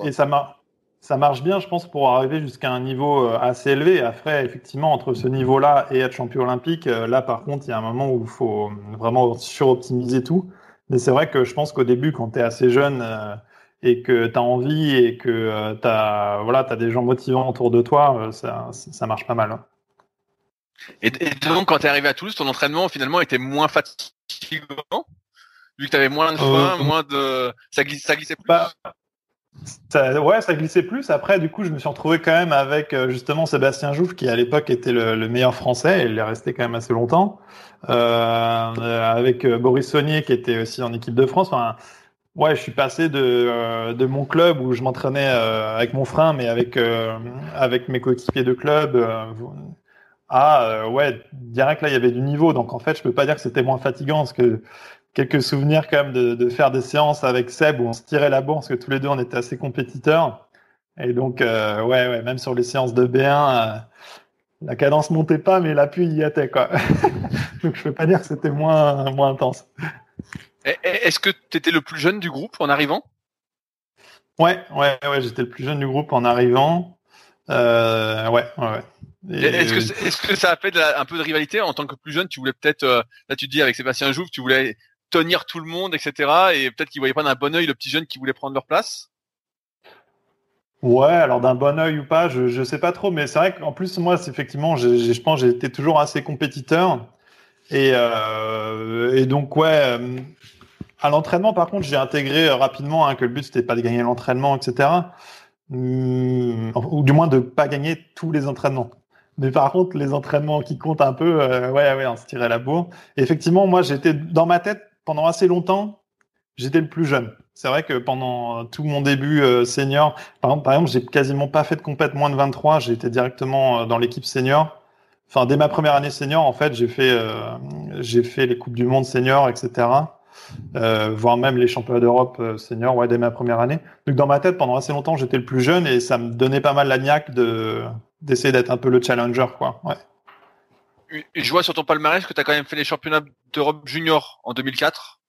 et ça marche. Ça marche bien, je pense, pour arriver jusqu'à un niveau euh, assez élevé. Après, effectivement, entre ce niveau-là et être champion olympique, euh, là, par contre, il y a un moment où il faut vraiment suroptimiser tout. Mais c'est vrai que je pense qu'au début, quand tu es assez jeune euh, et que tu as envie et que euh, tu as, voilà, as des gens motivants autour de toi, euh, ça, ça marche pas mal. Et, donc, quand tu es arrivé à Toulouse, ton entraînement finalement était moins fatigant Vu que tu avais moins de frein, moins de. Ça, glissait plus? Bah, ça, ouais, ça glissait plus. Après, du coup, je me suis retrouvé quand même avec justement Sébastien Jouve, qui à l'époque était le, le, meilleur français, et il est resté quand même assez longtemps. Euh, avec euh, Boris Saunier qui était aussi en équipe de France. Enfin, ouais, je suis passé de, euh, de mon club où je m'entraînais avec mon frein, mais avec avec mes coéquipiers de club. À ouais, direct là, il y avait du niveau. Donc en fait, je peux pas dire que c'était moins fatigant parce que quelques souvenirs quand même de, de, faire des séances avec Seb où on se tirait la bourre parce que tous les deux on était assez compétiteurs. Et donc ouais, ouais, même sur les séances de B1, la cadence montait pas, mais l'appui y était quoi. Donc je peux pas dire que c'était moins moins intense. Est-ce que tu étais le plus jeune du groupe en arrivant? Ouais, ouais, ouais, j'étais le plus jeune du groupe en arrivant. Euh, ouais, ouais. Est-ce que, est que, ça a fait un peu de rivalité en tant que plus jeune? Tu voulais peut-être, euh, là tu dis avec Sébastien Jouve, tu voulais tenir tout le monde, etc. Et peut-être qu'ils voyaient pas d'un bon oeil le petit jeune qui voulait prendre leur place? Ouais, alors d'un bon oeil ou pas, je je sais pas trop, mais c'est vrai qu'en plus moi, effectivement, je pense j'ai été toujours assez compétiteur et euh, et donc ouais, euh, à l'entraînement par contre, j'ai intégré rapidement hein, que le but c'était pas de gagner l'entraînement, etc. Hum, ou du moins de pas gagner tous les entraînements. Mais par contre, les entraînements qui comptent un peu, euh, ouais, ouais, on se tirait la bourre. Effectivement, moi, j'étais dans ma tête pendant assez longtemps j'étais le plus jeune. C'est vrai que pendant tout mon début euh, senior, par exemple, par exemple, j'ai quasiment pas fait de compète moins de 23. J'ai été directement euh, dans l'équipe senior. Enfin, dès ma première année senior, en fait, j'ai fait, euh, fait les coupes du monde senior, etc. Euh, voire même les championnats d'Europe senior, ouais, dès ma première année. Donc, dans ma tête, pendant assez longtemps, j'étais le plus jeune et ça me donnait pas mal la niaque de d'essayer d'être un peu le challenger, quoi. Ouais. Et je vois sur ton palmarès que tu as quand même fait les championnats d'Europe junior en 2004.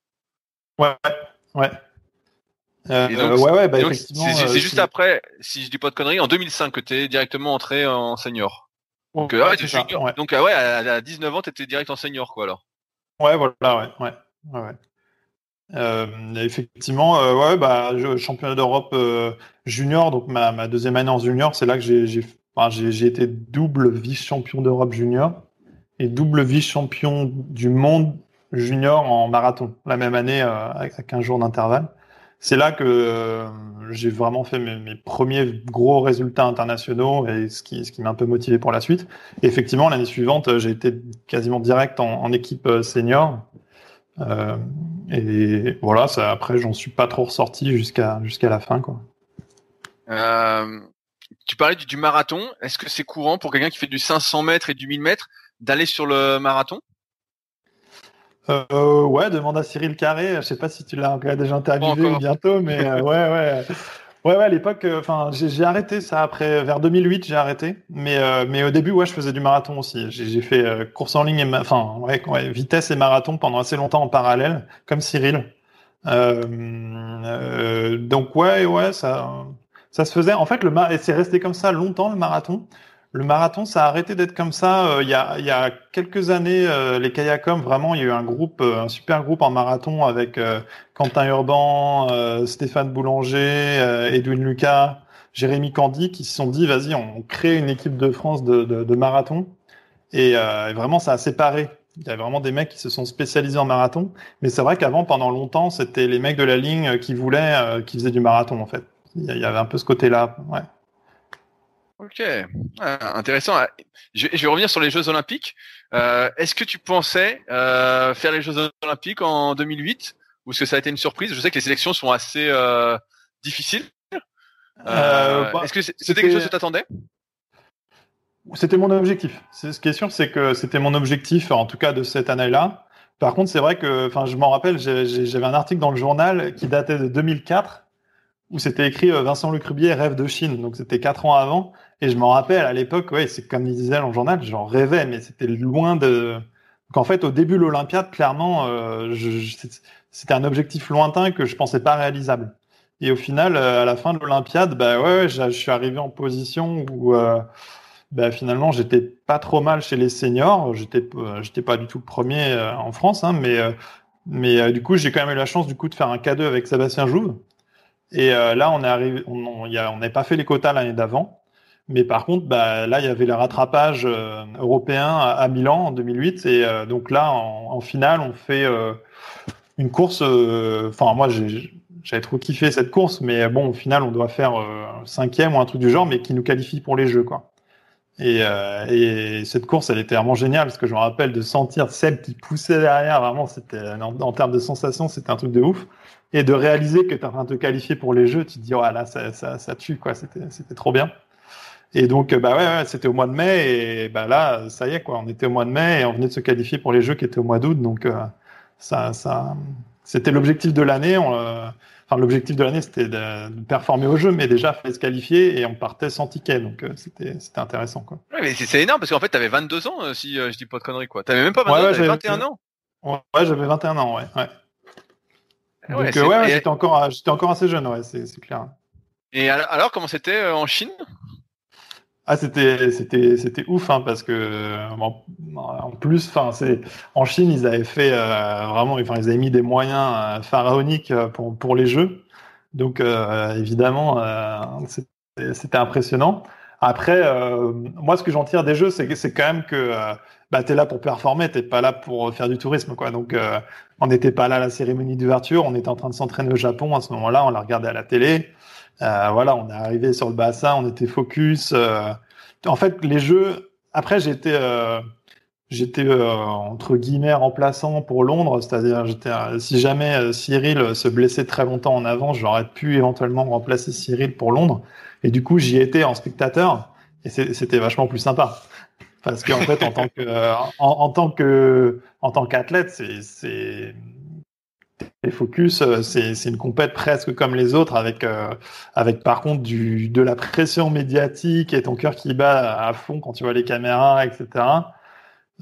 Ouais, ouais. Euh, ouais, ouais, bah, effectivement. C'est euh, juste après, si je dis pas de conneries, en 2005 que tu es directement entré en senior. Donc, euh, ouais. Donc, ouais, à, 19 ans, tu étais direct en senior, quoi, alors. Ouais, voilà, ouais, ouais. ouais, Euh, effectivement, euh, ouais, bah, je, championnat d'Europe junior, donc ma, ma, deuxième année en junior, c'est là que j'ai enfin, été double vice-champion d'Europe junior et double vice-champion du monde junior en marathon, la même année à 15 jours d'intervalle c'est là que euh, j'ai vraiment fait mes, premiers gros résultats internationaux et ce qui, ce qui m'a un peu motivé pour la suite. Effectivement, l'année suivante, j'ai été quasiment direct en, équipe euh, senior. Euh, et voilà, ça, après, j'en suis pas trop ressorti jusqu'à jusqu'à la fin. Quoi. Euh, tu parlais du, du marathon. Est-ce que c'est courant pour quelqu'un qui fait du 500 mètres et du 1000 mètres d'aller sur le marathon? Euh, ouais, demande à Cyril Carré. Je sais pas si tu l'as déjà interviewé bientôt, mais euh, ouais, ouais. Ouais, ouais, à l'époque, euh, enfin, j'ai arrêté ça après, vers 2008, j'ai arrêté. Mais, euh, mais au début, ouais, je faisais du marathon aussi. J'ai fait course en ligne et, enfin, ouais, ouais, vitesse et marathon pendant assez longtemps en parallèle, comme Cyril. donc ouais, ouais, ça, ça se faisait. En fait, le c'est resté comme ça longtemps le marathon. Le marathon, ça a arrêté d'être comme ça. Euh, il, y a, y a quelques années, euh, les Kayacom, vraiment, il y a eu un groupe, euh, un super groupe en marathon avec Quentin Urban, Stéphane Boulanger, Edwin Lucas, Jérémy Candy, qui se sont dit, vas-y, on crée une équipe de France de, de, de marathon. Et, vraiment, ça a séparé. Il y a vraiment des mecs qui se sont spécialisés en marathon. Mais c'est vrai qu'avant, pendant longtemps, c'était les mecs de la ligne qui voulaient, qui faisaient du marathon, en fait. Il y avait un peu ce côté-là. Ouais. Ok, ah, intéressant. Ah, je, vais revenir sur les Jeux Olympiques. Euh, est-ce que tu pensais euh, faire les Jeux Olympiques en 2008 ou est-ce que ça a été une surprise? Je sais que les sélections sont assez euh, difficiles. Bah, est-ce que c'était quelque chose que tu attendais C'était mon objectif. Ce qui est sûr, c'est que c'était mon objectif, en tout cas de cette année-là. Par contre, c'est vrai que, enfin, je m'en rappelle, j'avais un article dans le journal qui datait de 2004 où c'était écrit Vincent Lecrubier rêve de Chine. Donc c'était quatre ans avant. Et je m'en rappelle à l'époque, ouais, c'est comme il disait dans le journal, j'en rêvais, mais c'était loin de. Donc en fait, au début de l'Olympiade, clairement, euh, c'était un objectif lointain que je pensais pas réalisable. Et au final, euh, à la fin de l'Olympiade, bah ouais, je suis arrivé en position où euh, bah, finalement j'étais pas trop mal chez les seniors. J'étais euh, j'étais pas du tout le premier euh, en France, hein, mais mais du coup j'ai quand même eu la chance du coup de faire un K2 avec Sébastien Jouve. Et là, on est arrivé, on n'avait pas fait les quotas l'année d'avant. Mais par contre, bah, là, il y avait le rattrapage euh, européen à, Milan en 2008. Et euh, donc là, en, en, finale, on fait euh, une course. Enfin, moi, j'avais trop kiffé cette course. Mais bon, au final, on doit faire cinquième ou un truc du genre, mais qui nous qualifie pour les Jeux. quoi. Et, et, cette course, elle était vraiment géniale parce que je me rappelle de sentir Seb qui poussait derrière. Vraiment, c'était en, termes de sensations, c'était un truc de ouf. Et de réaliser que tu es en train de te qualifier pour les Jeux, tu te dis, ouais, là, ça, ça, ça tue. quoi. C'était trop bien. Et donc, bah ouais, c'était au mois de mai, et bah là, ça y est, quoi. On était au mois de mai et on venait de se qualifier pour les Jeux qui étaient au mois d'août. Donc, euh, ça, ça, c'était l'objectif de l'année. Euh, enfin, l'objectif de l'année, c'était de, performer au jeu, mais déjà, il fallait se qualifier et on partait sans ticket. Donc, euh, c'était, intéressant, quoi. Ouais, mais c'est énorme parce qu'en fait, t'avais 22 ans, si je dis pas de conneries, quoi. T'avais même pas 22 ouais, 21 ans. Ouais, j'avais 21 ans, ouais. ouais. Donc, ouais, j'étais encore, j'étais encore assez jeune, ouais, c'est, c'est clair. Et alors, comment c'était en Chine? Ah, c'était c'était c'était ouf hein, parce que en, plus, enfin c'est en Chine ils avaient fait euh, vraiment, enfin ils avaient mis des moyens euh, pharaoniques euh, pour pour les jeux, donc évidemment c'était impressionnant. Après, moi ce que j'en tire des jeux, c'est c'est quand même que bah t'es là pour performer, t'es pas là pour faire du tourisme quoi. Donc on n'était pas là à la cérémonie d'ouverture, on était en train de s'entraîner au Japon à ce moment-là, on l'a regardé à la télé. Euh, voilà, on est arrivé sur le bassin, on était focus. Euh, en fait, les jeux. Après, été. Euh, j'étais entre guillemets remplaçant pour Londres, c'est-à-dire j'étais si jamais Cyril se blessait très longtemps en avant, j'aurais pu éventuellement remplacer Cyril pour Londres. Et du coup, j'y étais en spectateur et c'était vachement plus sympa. Parce qu'en fait, en tant que, en, tant que, en tant qu'athlète, c'est, c'est, les focus, c'est, c'est une compète presque comme les autres, avec, euh, avec par contre du, de la pression médiatique et ton cœur qui bat à fond quand tu vois les caméras, etc.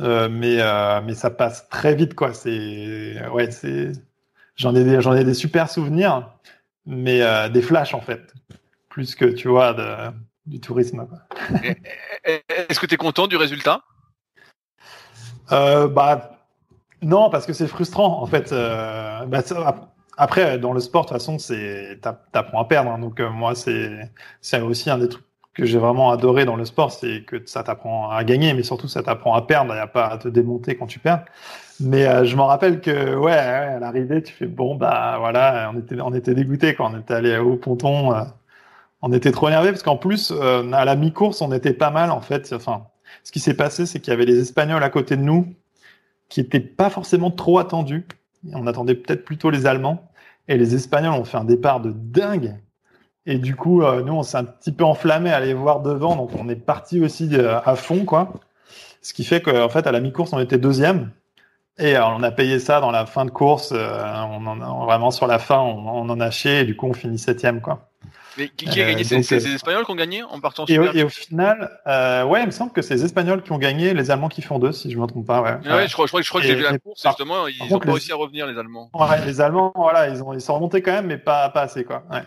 Euh, mais, euh, mais ça passe très vite, quoi. C'est, ouais, c'est, j'en ai des, j'en ai des super souvenirs, mais des flashs en fait, plus que tu vois de, du tourisme. Est-ce que tu es content du résultat? Euh, Bah non, parce que c'est frustrant en fait. Euh, bah, après, dans le sport, de toute façon, c'est t'apprends à perdre. Hein. donc euh, moi, c'est c'est aussi un des trucs que j'ai vraiment adoré dans le sport, c'est que ça t'apprend à gagner, mais surtout ça t'apprend à perdre et à pas à te démonter quand tu perds. Mais je me rappelle que ouais, à l'arrivée, tu fais bon bah voilà, on était on était dégoûté quand on était allé au ponton on était trop énervé parce qu'en plus, euh, à la mi-course, on était pas mal en fait. Enfin, ce qui s'est passé, c'est qu'il y avait les Espagnols à côté de nous qui étaient pas forcément trop attendus. On attendait peut-être plutôt les Allemands. Et les Espagnols ont fait un départ de dingue. Et du coup, euh, nous, on s'est un petit peu enflammé à aller voir devant. Donc, on est parti aussi euh, à fond, quoi. Ce qui fait qu'en fait, à la mi-course, on était deuxième. Et on a payé ça dans la fin de course. on en, vraiment sur la fin, on, on en a chié. Et du coup, on finit septième, quoi. Mais qui, a gagné? Euh, C'est les Espagnols qui ont gagné en partant et, et au final, euh, ouais, il me semble que c'est les Espagnols qui ont gagné, les Allemands qui font deux, si je ne me trompe pas. Ouais. ouais, Je crois, je crois, je crois que j'ai vu la course, justement, ils n'ont pas réussi à revenir, les Allemands. Ouais, les Allemands, voilà, ils, ont, ils sont remontés quand même, mais pas, pas assez, quoi. Ouais.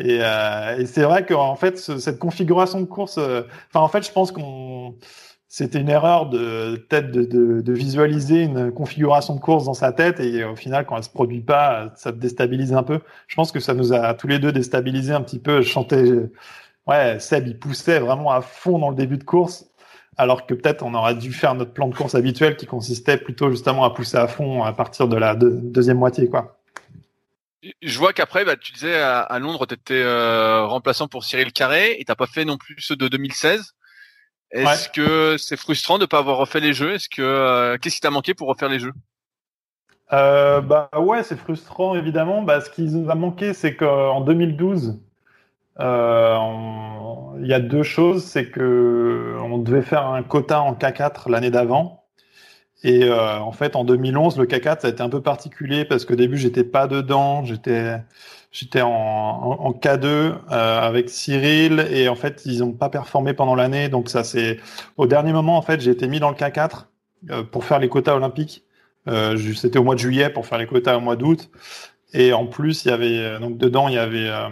Et, euh, et c'est vrai qu'en fait, cette configuration de course, euh, enfin, en fait, je pense qu'on c'était une erreur de tête de, de, de, visualiser une configuration de course dans sa tête et au final quand elle se produit pas ça te déstabilise un peu. Je pense que ça nous a tous les deux déstabilisé un petit peu. Je chantais ouais Seb il poussait vraiment à fond dans le début de course alors que peut-être on aurait dû faire notre plan de course habituel qui consistait plutôt justement à pousser à fond à partir de la deuxième moitié quoi. Je vois qu'après, bah, tu disais à, Londres, tu étais euh, remplaçant pour Cyril Carré et t'as pas fait non plus ceux de 2016. Est-ce que c'est frustrant de ne pas avoir refait les jeux? Est-ce que euh, qu'est-ce qui t'a manqué pour refaire les jeux? Euh, Bah ouais, c'est frustrant évidemment. Bah, ce qui nous a manqué, c'est qu'en 2012, euh, il y a deux choses. C'est que on devait faire un quota en K4 l'année d'avant. Et euh, en fait, en 2011, le K4, ça a été un peu particulier parce qu'au début, j'étais pas dedans. J'étais J'étais en, en, K2 euh, avec Cyril et en fait ils n'ont pas performé pendant l'année donc ça c'est au dernier moment en fait j'ai été mis dans le K4 euh, pour faire les quotas olympiques. Euh, C'était au mois de juillet pour faire les quotas au mois d'août et en plus il y avait euh, donc dedans il y avait euh,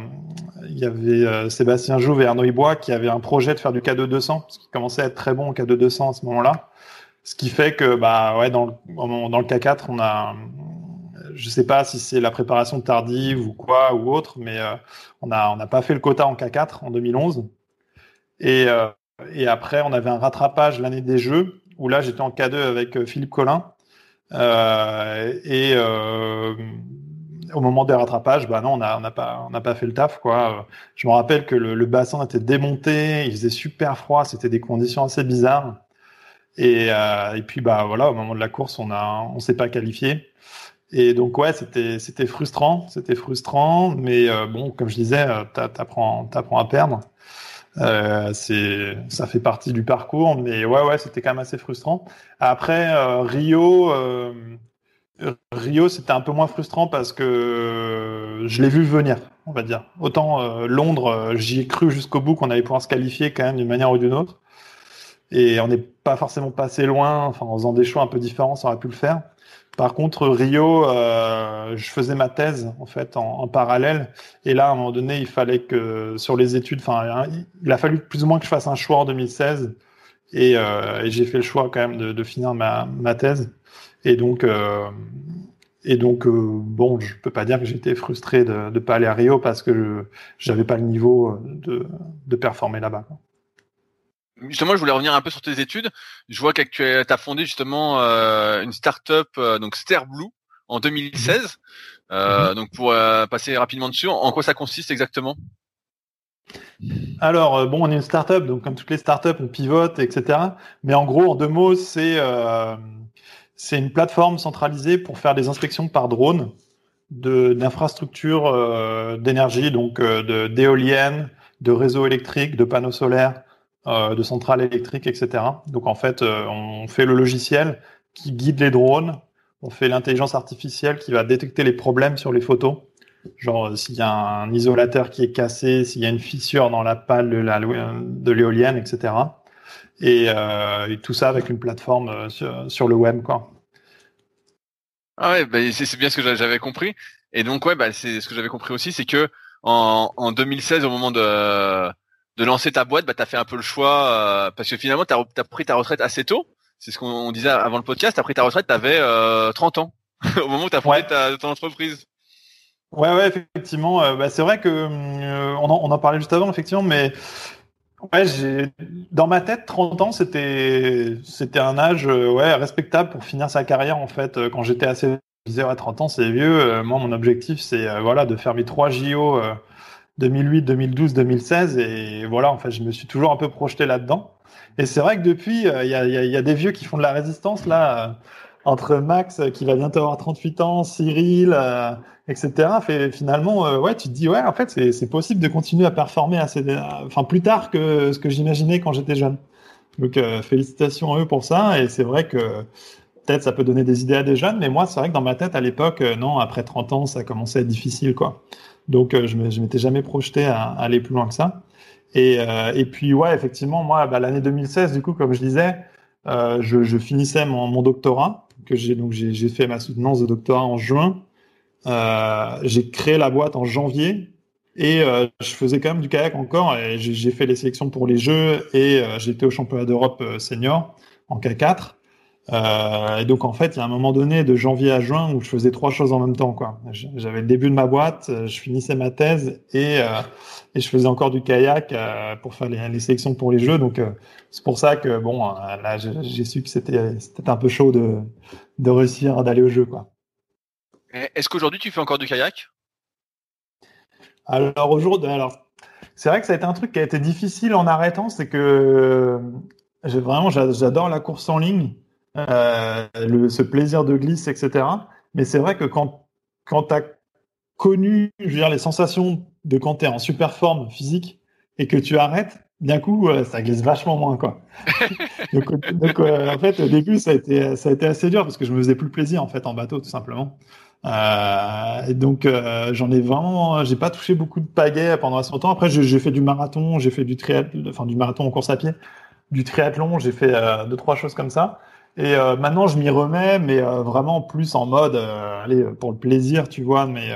il y avait Sébastien Jouve et Arnaud Ibois qui avaient un projet de faire du K2 200 parce qu'ils commençaient à être très bons au K2 200 à ce moment-là. Ce qui fait que bah ouais dans le, dans le K4 on a je sais pas si c'est la préparation tardive ou quoi ou autre, mais euh, on n'a on pas fait le quota en K4 en 2011. Et, euh, et après, on avait un rattrapage l'année des Jeux où là, j'étais en K2 avec euh, Philippe Collin. et au moment des rattrapages, bah non, on n'a a pas, a pas fait le taf, quoi. Je me rappelle que le, le, bassin était démonté, il faisait super froid, c'était des conditions assez bizarres. Et, et puis, bah voilà, au moment de la course, on a, on s'est pas qualifié. Et donc ouais, c'était c'était frustrant, c'était frustrant, mais euh, bon, comme je disais, euh, t'apprends t'apprends à perdre. Euh, c'est ça fait partie du parcours, mais ouais ouais, c'était quand même assez frustrant. Après euh, Rio, Rio, c'était un peu moins frustrant parce que je l'ai vu venir, on va dire. Autant Londres, j'y ai cru jusqu'au bout qu'on allait pouvoir se qualifier quand même d'une manière ou d'une autre. Et on n'est pas forcément passé loin, enfin en faisant des choix un peu différents, ça aurait pu le faire. Par contre, Rio, euh, je faisais ma thèse en fait en, parallèle, et là, à un moment donné, il fallait que sur les études, enfin, il a fallu plus ou moins que je fasse un choix en 2016, et, euh, et j'ai fait le choix quand même de, finir ma, thèse, et donc, euh, et donc, bon, je peux pas dire que j'étais frustré de ne pas aller à Rio parce que je n'avais pas le niveau de, de performer là-bas. Justement, je voulais revenir un peu sur tes études. Je vois que tu as fondé justement euh, une start-up, euh, donc Starblue, en 2016. Euh, mhm. Donc pour euh, passer rapidement dessus, en quoi ça consiste exactement? Alors, bon, on est une startup, donc comme toutes les startups, on pivote, etc. Mais en gros, en deux mots, c'est c'est une plateforme centralisée pour faire des inspections par drone d'infrastructures euh, d'énergie, donc euh, d'éoliennes, de, réseaux électriques, de panneaux solaires, euh, de centrales électriques, etc. Donc en fait, on fait le logiciel qui guide les drones, on fait l'intelligence artificielle qui va détecter les problèmes sur les photos. Genre s'il y a un isolateur qui est cassé, s'il y a une fissure dans la pale de l'éolienne, etc. Et, tout ça avec une plateforme sur, le web, quoi. Ah ouais, bah, c'est bien ce que j'avais compris. Et donc ouais, bah, c'est ce que j'avais compris aussi, c'est que en 2016, au moment de, de lancer ta boîte, bah, tu as fait un peu le choix, euh, parce que finalement, tu as, pris ta retraite assez tôt. C'est ce qu'on disait avant le podcast, tu as pris ta retraite, tu avais euh, 30 ans, au moment où tu as fondé ta, ton entreprise. Ouais, ouais, effectivement. Euh, bah, c'est vrai que euh, on en, on, en, parlait juste avant, effectivement, mais Ouais, j'ai dans ma tête 30 ans c'était c'était un âge euh, ouais respectable pour finir sa carrière en fait quand j'étais assez je disais ouais 30 ans c'est vieux moi mon objectif c'est voilà de faire mes trois JO 2008 2012 2016 et voilà en fait je me suis toujours un peu projeté là-dedans et c'est vrai que depuis il y a, y, y, a, des vieux qui font de la résistance là entre Max qui va bientôt avoir 38 ans Cyril etc. Fait, finalement, euh, ouais, tu te dis, ouais, en fait, c'est possible de continuer à performer assez, enfin, plus tard que ce que j'imaginais quand j'étais jeune. Donc, euh, félicitations à eux pour ça. Et c'est vrai que peut-être ça peut donner des idées à des jeunes, mais moi, c'est vrai que dans ma tête, à l'époque, euh, non, après 30 ans, ça commençait à être difficile, quoi. Donc, je ne m'étais jamais projeté à, aller plus loin que ça. Et, et puis, ouais, effectivement, moi, bah, l'année 2016, du coup, comme je disais, je, je, finissais mon, mon doctorat, que j'ai donc j'ai fait ma soutenance de doctorat en juin. Euh, j'ai créé la boîte en janvier et euh, je faisais quand même du kayak encore. Et j'ai fait les sélections pour les Jeux et euh, j'étais au championnat d'Europe senior en K4. Euh, et donc en fait, il y a un moment donné de janvier à juin où je faisais trois choses en même temps. quoi. J'avais le début de ma boîte, je finissais ma thèse et, euh, et je faisais encore du kayak euh, pour faire les, les, sélections pour les jeux. Donc c'est pour ça que bon, là j'ai su que c'était c'était un peu chaud de de réussir d'aller au jeu quoi. Est-ce qu'aujourd'hui tu fais encore du kayak? Alors aujourd'hui, alors c'est vrai que ça a été un truc qui a été difficile en arrêtant, c'est que j'ai vraiment j'adore la course en ligne, euh, le, ce plaisir de glisse, etc. Mais c'est vrai que quand quand tu as connu, je veux dire, les sensations de quand tu es en super forme physique et que tu arrêtes, d'un coup, ça glisse vachement moins, quoi. donc, donc en fait, au début, ça a été, ça a été assez dur parce que je me faisais plus plaisir, en fait, en bateau, tout simplement. Euh, donc euh, j'en ai vraiment, j'ai pas touché beaucoup de pagaie pendant assez longtemps. Après j'ai fait du marathon, j'ai fait du triathlon, enfin du marathon en course à pied, du triathlon, j'ai fait euh, deux trois choses comme ça. Et euh, maintenant je m'y remets, mais euh, vraiment plus en mode, allez pour le plaisir, tu vois, mais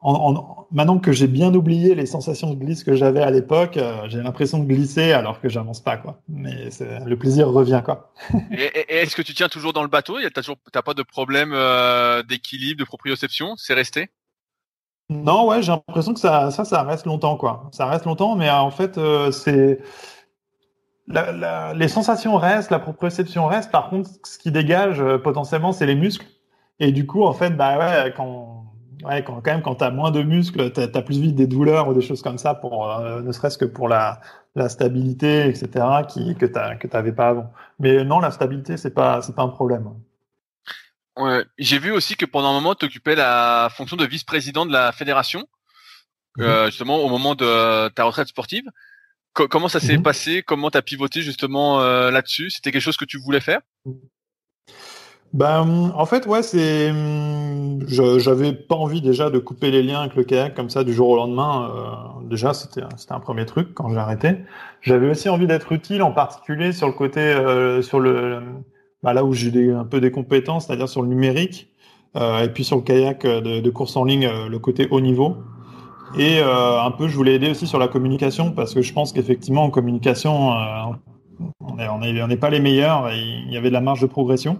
en, maintenant que j'ai bien oublié les sensations de glisse que j'avais à l'époque, euh, j'ai l'impression de glisser alors que j'avance pas, quoi. Mais le plaisir revient, quoi. et, est-ce que tu tiens toujours dans le bateau? T'as toujours, t'as pas de problème euh, d'équilibre, de proprioception? C'est resté? Non, ouais, j'ai l'impression que ça, ça, ça reste longtemps, quoi. Ça reste longtemps, mais en fait, euh, c'est les sensations restent, la proprioception reste. Par contre, ce qui dégage potentiellement, c'est les muscles. Et du coup, en fait, bah ouais, quand ouais, quand, quand même, quand tu as moins de muscles, tu as, plus vite des douleurs ou des choses comme ça, pour, euh, ne serait-ce que pour la, la stabilité, etc., qui, que tu n'avais pas avant. Mais non, la stabilité, c'est pas, pas un problème. Ouais, J'ai vu aussi que pendant un moment, tu occupais la fonction de vice-président de la fédération, mhm. euh, justement au moment de ta retraite sportive. Comment ça s'est mhm. passé? Comment tu as pivoté justement euh, là-dessus? C'était quelque chose que tu voulais faire? Ben, en fait, ouais, c'est. J'avais pas envie déjà de couper les liens avec le kayak comme ça du jour au lendemain. Euh, déjà, c'était un premier truc quand j'ai arrêté. J'avais aussi envie d'être utile, en particulier sur le côté, euh, sur le, bah, là où j'ai un peu des compétences, c'est-à-dire sur le numérique, euh, et puis sur le kayak de, de course en ligne, le côté haut niveau. Et un peu, je voulais aider aussi sur la communication parce que je pense qu'effectivement, en communication, on n'est on est, on est pas les meilleurs. Et il y avait de la marge de progression.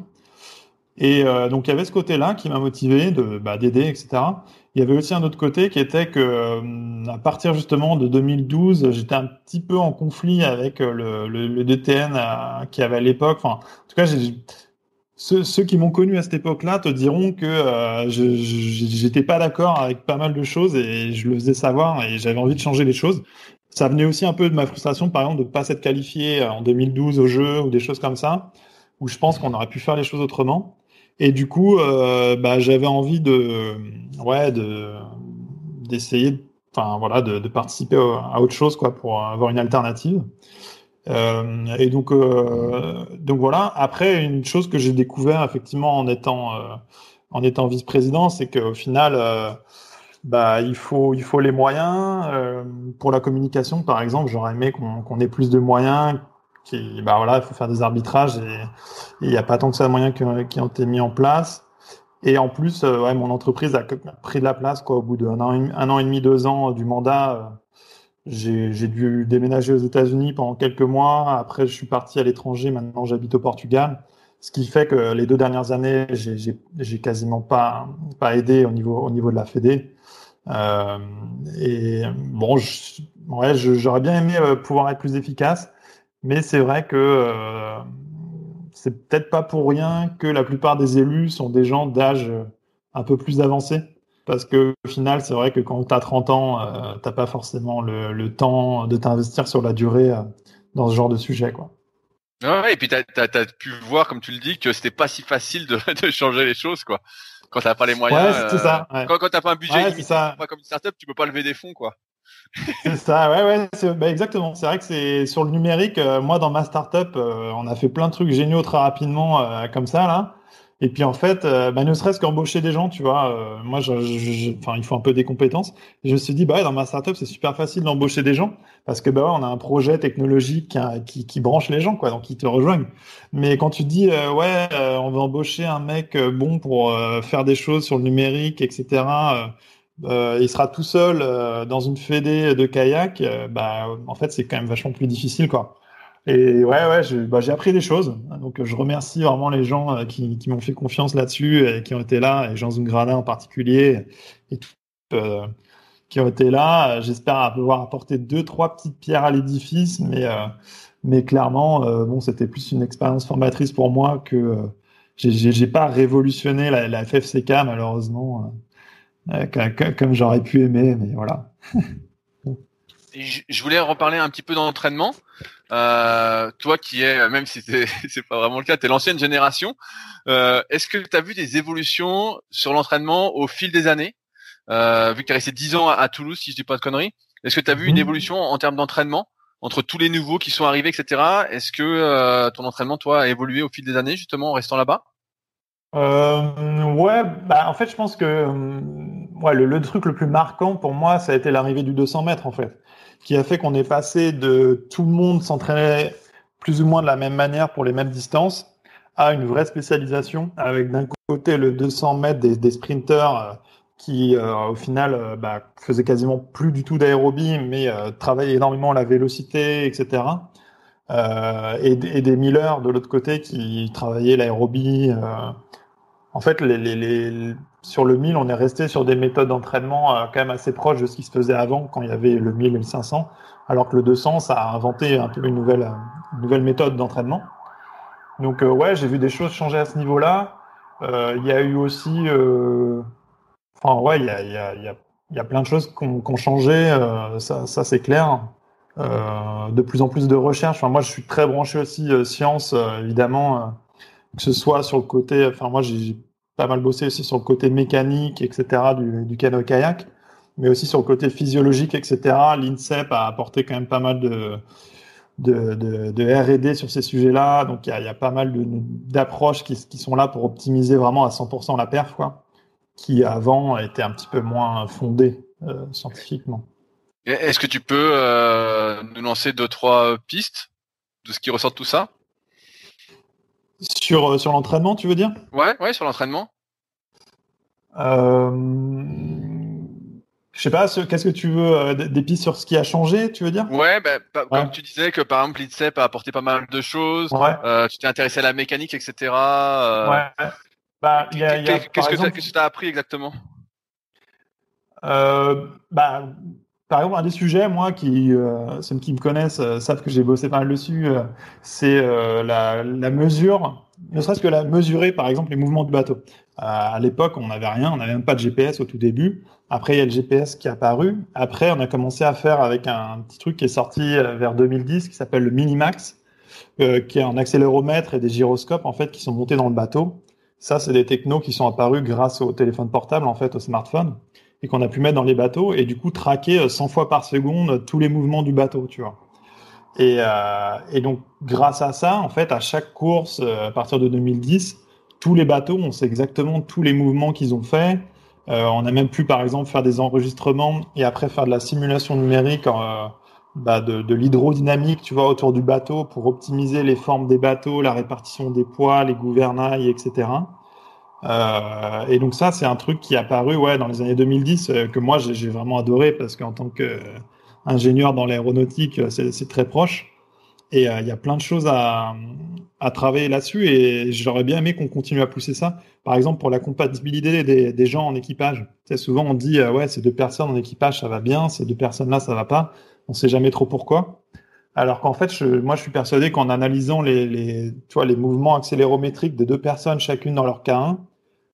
Et euh, donc il y avait ce côté-là qui m'a motivé de bah, d'aider, etc. Il y avait aussi un autre côté qui était que euh, à partir justement de 2012, j'étais un petit peu en conflit avec euh, le, DTN qui avait à l'époque. Enfin, en tout cas, ceux, ceux qui m'ont connu à cette époque-là te diront que euh, je j'étais pas d'accord avec pas mal de choses et je le faisais savoir et j'avais envie de changer les choses. Ça venait aussi un peu de ma frustration, par exemple, de pas s'être qualifié en 2012 au jeu ou des choses comme ça, où je pense qu'on aurait pu faire les choses autrement. Et du coup, euh, bah, j'avais envie de, ouais, de d'essayer, enfin voilà, de, de participer à autre chose, quoi, pour avoir une alternative. Euh, et donc, euh, donc voilà. Après, une chose que j'ai découvert effectivement en étant euh, en étant vice-président, c'est qu'au final, euh, bah il faut il faut les moyens euh, pour la communication. Par exemple, j'aurais aimé qu'on qu'on ait plus de moyens. Qui, bah voilà, il faut faire des arbitrages et il n'y a pas tant que ça de moyens qui, ont été mis en place. Et en plus, ouais, mon entreprise a pris de la place quoi. Au bout d'un an, un an et demi, deux ans du mandat j'ai dû déménager aux États-Unis pendant quelques mois. Après, je suis parti à l'étranger. Maintenant, j'habite au Portugal. Ce qui fait que les deux dernières années, j'ai quasiment pas, pas aidé au niveau, au niveau de la Fédé. Euh, et bon, je, ouais, j'aurais bien aimé euh, pouvoir être plus efficace, mais c'est vrai que euh, c'est peut-être pas pour rien que la plupart des élus sont des gens d'âge un peu plus avancé. Parce que au final, c'est vrai que quand tu as 30 ans, euh, t'as pas forcément le, le temps de t'investir sur la durée euh, dans ce genre de sujet. Quoi. Ouais, et puis tu as, pu voir, comme tu le dis, que c'était pas si facile de, de, changer les choses. quoi. Quand tu n'as pas les moyens. Ouais, c'est ça. Quand, quand tu pas un budget ouais, ça. pas comme une startup, tu peux pas lever des fonds. quoi. c'est ça, ouais, ouais, bah, exactement. C'est vrai que c'est sur le numérique. Euh, moi, dans ma startup, euh, on a fait plein de trucs géniaux très rapidement, comme ça là. Et puis en fait, euh, bah, ne serait-ce qu'embaucher des gens, tu vois, euh, moi, je, je, enfin, il faut un peu des compétences. Je me suis dit, bah dans ma startup, c'est super facile d'embaucher des gens parce que bah ouais, on a un projet technologique qui, qui, branche les gens, quoi, donc ils te rejoignent. Mais quand tu dis, euh, ouais, on va embaucher un mec bon pour faire des choses sur le numérique, etc. il sera tout seul dans une fédé de kayak, bah en fait, c'est quand même vachement plus difficile, quoi. Et ouais, ouais, bah, j'ai appris des choses. Donc, je remercie vraiment les gens euh, qui, m'ont fait confiance là-dessus et qui ont été là, et Jean Zungrana en particulier, et tout, euh, qui ont été là. J'espère pouvoir apporter deux, trois petites pierres à l'édifice, mais, euh, mais clairement, euh, bon, c'était plus une expérience formatrice pour moi que j'ai pas révolutionné la, la, FFCK, malheureusement, comme j'aurais pu aimer, mais voilà. je voulais reparler un petit peu d'entraînement. Euh, toi qui es, même si c'est pas vraiment le cas, tu es l'ancienne génération, euh, est-ce que tu as vu des évolutions sur l'entraînement au fil des années? Euh, Vu que tu resté 10 ans à, Toulouse, si je dis pas de conneries, est-ce que tu as vu une mhm. évolution en, termes d'entraînement entre tous les nouveaux qui sont arrivés, etc. Est-ce que euh, ton entraînement, toi, a évolué au fil des années, justement, en restant là-bas? Euh, ouais, bah en fait, je pense que euh, ouais, le, le, truc le plus marquant pour moi, ça a été l'arrivée du 200 mètres en fait qui a fait qu'on est passé de tout le monde s'entraîner plus ou moins de la même manière pour les mêmes distances à une vraie spécialisation. Avec d'un côté le 200 mètres des, des sprinters euh, qui euh, au final euh, bah, faisaient quasiment plus du tout d'aérobie mais euh, travaillaient énormément la vélocité etc et, et, des millers de l'autre côté qui travaillaient l'aérobie en fait les, les, les sur le 1000, on est resté sur des méthodes d'entraînement euh, quand même assez proches de ce qui se faisait avant quand il y avait le 1000 et le 500, alors que le 200, ça a inventé un peu une nouvelle, une nouvelle méthode d'entraînement. Donc euh, ouais, j'ai vu des choses changer à ce niveau-là. Euh, il y a eu aussi, euh... enfin ouais, il y a, plein de choses qui ont, changé, euh, ça, ça c'est clair. de plus en plus de recherches. Enfin, moi, je suis très branché aussi science, évidemment, que ce soit sur le côté. Enfin, moi, j'ai pas mal bossé aussi sur le côté mécanique, etc. du, du kayak mais aussi sur le côté physiologique, etc. L'INSEP a apporté quand même pas mal de, R&D sur ces sujets-là. Donc, il y a, pas mal d'approches qui, qui, sont là pour optimiser vraiment à 100% la perf, quoi, qui avant était un petit peu moins fondée euh, scientifiquement. Est-ce que tu peux euh, nous lancer deux, trois pistes de ce qui ressort de tout ça? Sur, euh, sur l'entraînement, tu veux dire? Ouais, ouais, sur l'entraînement. Euh... Je sais pas, qu'est-ce que tu veux euh, Des pistes sur ce qui a changé, tu veux dire? Ouais, bah, comme tu disais que par exemple l'INSEP a apporté pas mal de choses. Ouais. Euh, tu t'es intéressé à la mécanique, etc. Euh... Ouais. Bah, qu'est-ce que tu as appris exactement? Bah, par exemple, un des sujets, moi, qui, euh, ceux qui me connaissent euh, savent que j'ai bossé pas mal dessus, euh, c'est la, la, mesure, ne serait-ce que la mesurer, par exemple, les mouvements du bateau. à l'époque, on n'avait rien, on n'avait même pas de GPS au tout début. Après, il y a le GPS qui est apparu. Après, on a commencé à faire avec un petit truc qui est sorti vers 2010, qui s'appelle le Minimax, qui est un accéléromètre et des gyroscopes, en fait, qui sont montés dans le bateau. Ça, c'est des technos qui sont apparus grâce au téléphone portable, en fait, au smartphone et qu'on a pu mettre dans les bateaux et du coup traquer 100 euh, fois par seconde tous les mouvements du bateau, tu vois. Et, euh, et donc grâce à ça, en fait, à chaque course euh, à partir de 2010, tous les bateaux, on sait exactement tous les mouvements qu'ils ont fait. Euh, on a même pu, par exemple, faire des enregistrements et après faire de la simulation numérique euh, bah, de, de l'hydrodynamique, tu vois, autour du bateau pour optimiser les formes des bateaux, la répartition des poids, les gouvernails, etc. Euh, et donc ça, c'est un truc qui est apparu ouais, dans les années 2010 euh, que moi j'ai vraiment adoré parce qu'en tant qu'ingénieur dans l'aéronautique, euh, c'est très proche. Et il y a plein de choses à, à travailler là-dessus et j'aurais bien aimé qu'on continue à pousser ça. Par exemple, pour la compatibilité des, des gens en équipage. Tu souvent on dit ouais, ces deux personnes en équipage ça va bien, ces deux personnes-là ça va pas. On sait jamais trop pourquoi. Alors qu'en fait, je, moi, je suis persuadé qu'en analysant les, les, tu vois, les mouvements accélérométriques des deux personnes, chacune dans leur K1,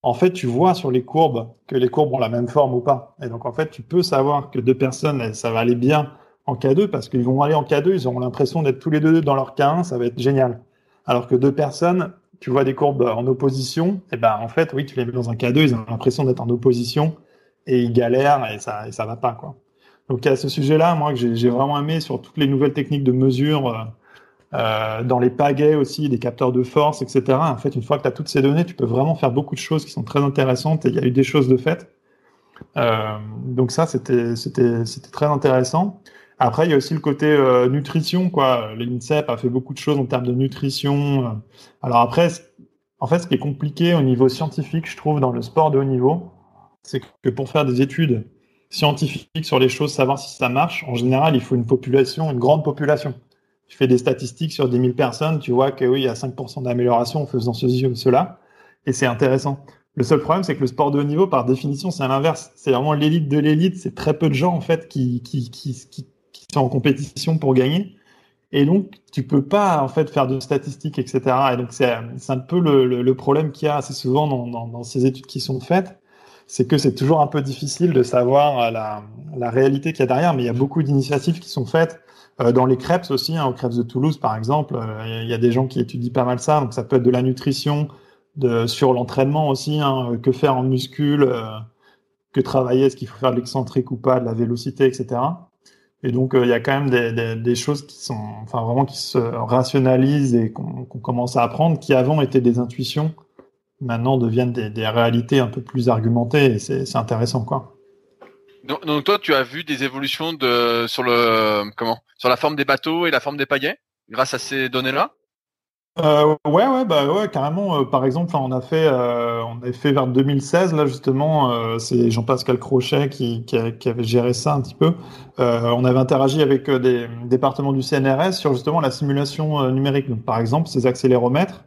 en fait, tu vois sur les courbes que les courbes ont la même forme ou pas. Et donc, en fait, tu peux savoir que deux personnes, ça va aller bien en K2 parce qu'ils vont aller en K2, ils auront l'impression d'être tous les deux dans leur K1, ça va être génial. Alors que deux personnes, tu vois des courbes en opposition, et ben en fait, oui, tu les mets dans un K2, ils ont l'impression d'être en opposition et ils galèrent et ça et ça va pas quoi. Donc à ce sujet-là, moi j'ai vraiment aimé sur toutes les nouvelles techniques de mesure, euh, dans les pagaies aussi, des capteurs de force, etc. En fait, une fois que tu as toutes ces données, tu peux vraiment faire beaucoup de choses qui sont très intéressantes et il y a eu des choses de fait. Euh, donc ça, c'était très intéressant. Après, il y a aussi le côté euh, nutrition, quoi. L'INSEP a fait beaucoup de choses en termes de nutrition. Alors après, en fait, ce qui est compliqué au niveau scientifique, je trouve, dans le sport de haut niveau, c'est que pour faire des études scientifiques sur les choses, savoir si ça marche, en général, il faut une population, une grande population tu fais des statistiques sur 10 000 personnes, tu vois que oui, il y a 5% d'amélioration en faisant ceci ou cela, et c'est intéressant. Le seul problème, c'est que le sport de haut niveau, par définition, c'est l'inverse. C'est vraiment l'élite de l'élite. C'est très peu de gens, en fait, qui, qui, qui, qui, sont en compétition pour gagner. Et donc, tu peux pas, en fait, faire de statistiques, etc. Et donc, c'est un peu le, problème qu'il y a assez souvent dans, dans, dans, ces études qui sont faites. C'est que c'est toujours un peu difficile de savoir la, la réalité qu'il y a derrière, mais il y a beaucoup d'initiatives qui sont faites dans les crêpes aussi, hein, aux crêpes de Toulouse par exemple, euh, il y a des gens qui étudient pas mal ça. Donc ça peut être de la nutrition, de, sur l'entraînement aussi, hein, que faire en muscule, euh, que travailler, est-ce qu'il faut faire de l'excentrique ou pas, de la vélocité, etc. Et donc il y a quand même des, des, des, choses qui sont, enfin vraiment qui se rationalisent et qu'on commence à apprendre, qui avant étaient des intuitions, maintenant deviennent des, des réalités un peu plus argumentées. Et c'est intéressant quoi. Donc, donc, toi, tu as vu des évolutions de sur le comment? Sur la forme des bateaux et la forme des pagaies grâce à ces données-là euh, ouais, ouais, bah ouais, carrément. Euh, par exemple, on a fait, euh, on a fait vers 2016 là justement. Euh, c'est Jean-Pascal Crochet qui, qui, avait géré ça un petit peu. on avait interagi avec des départements du CNRS sur justement la simulation numérique. Donc, par exemple, ces accéléromètres,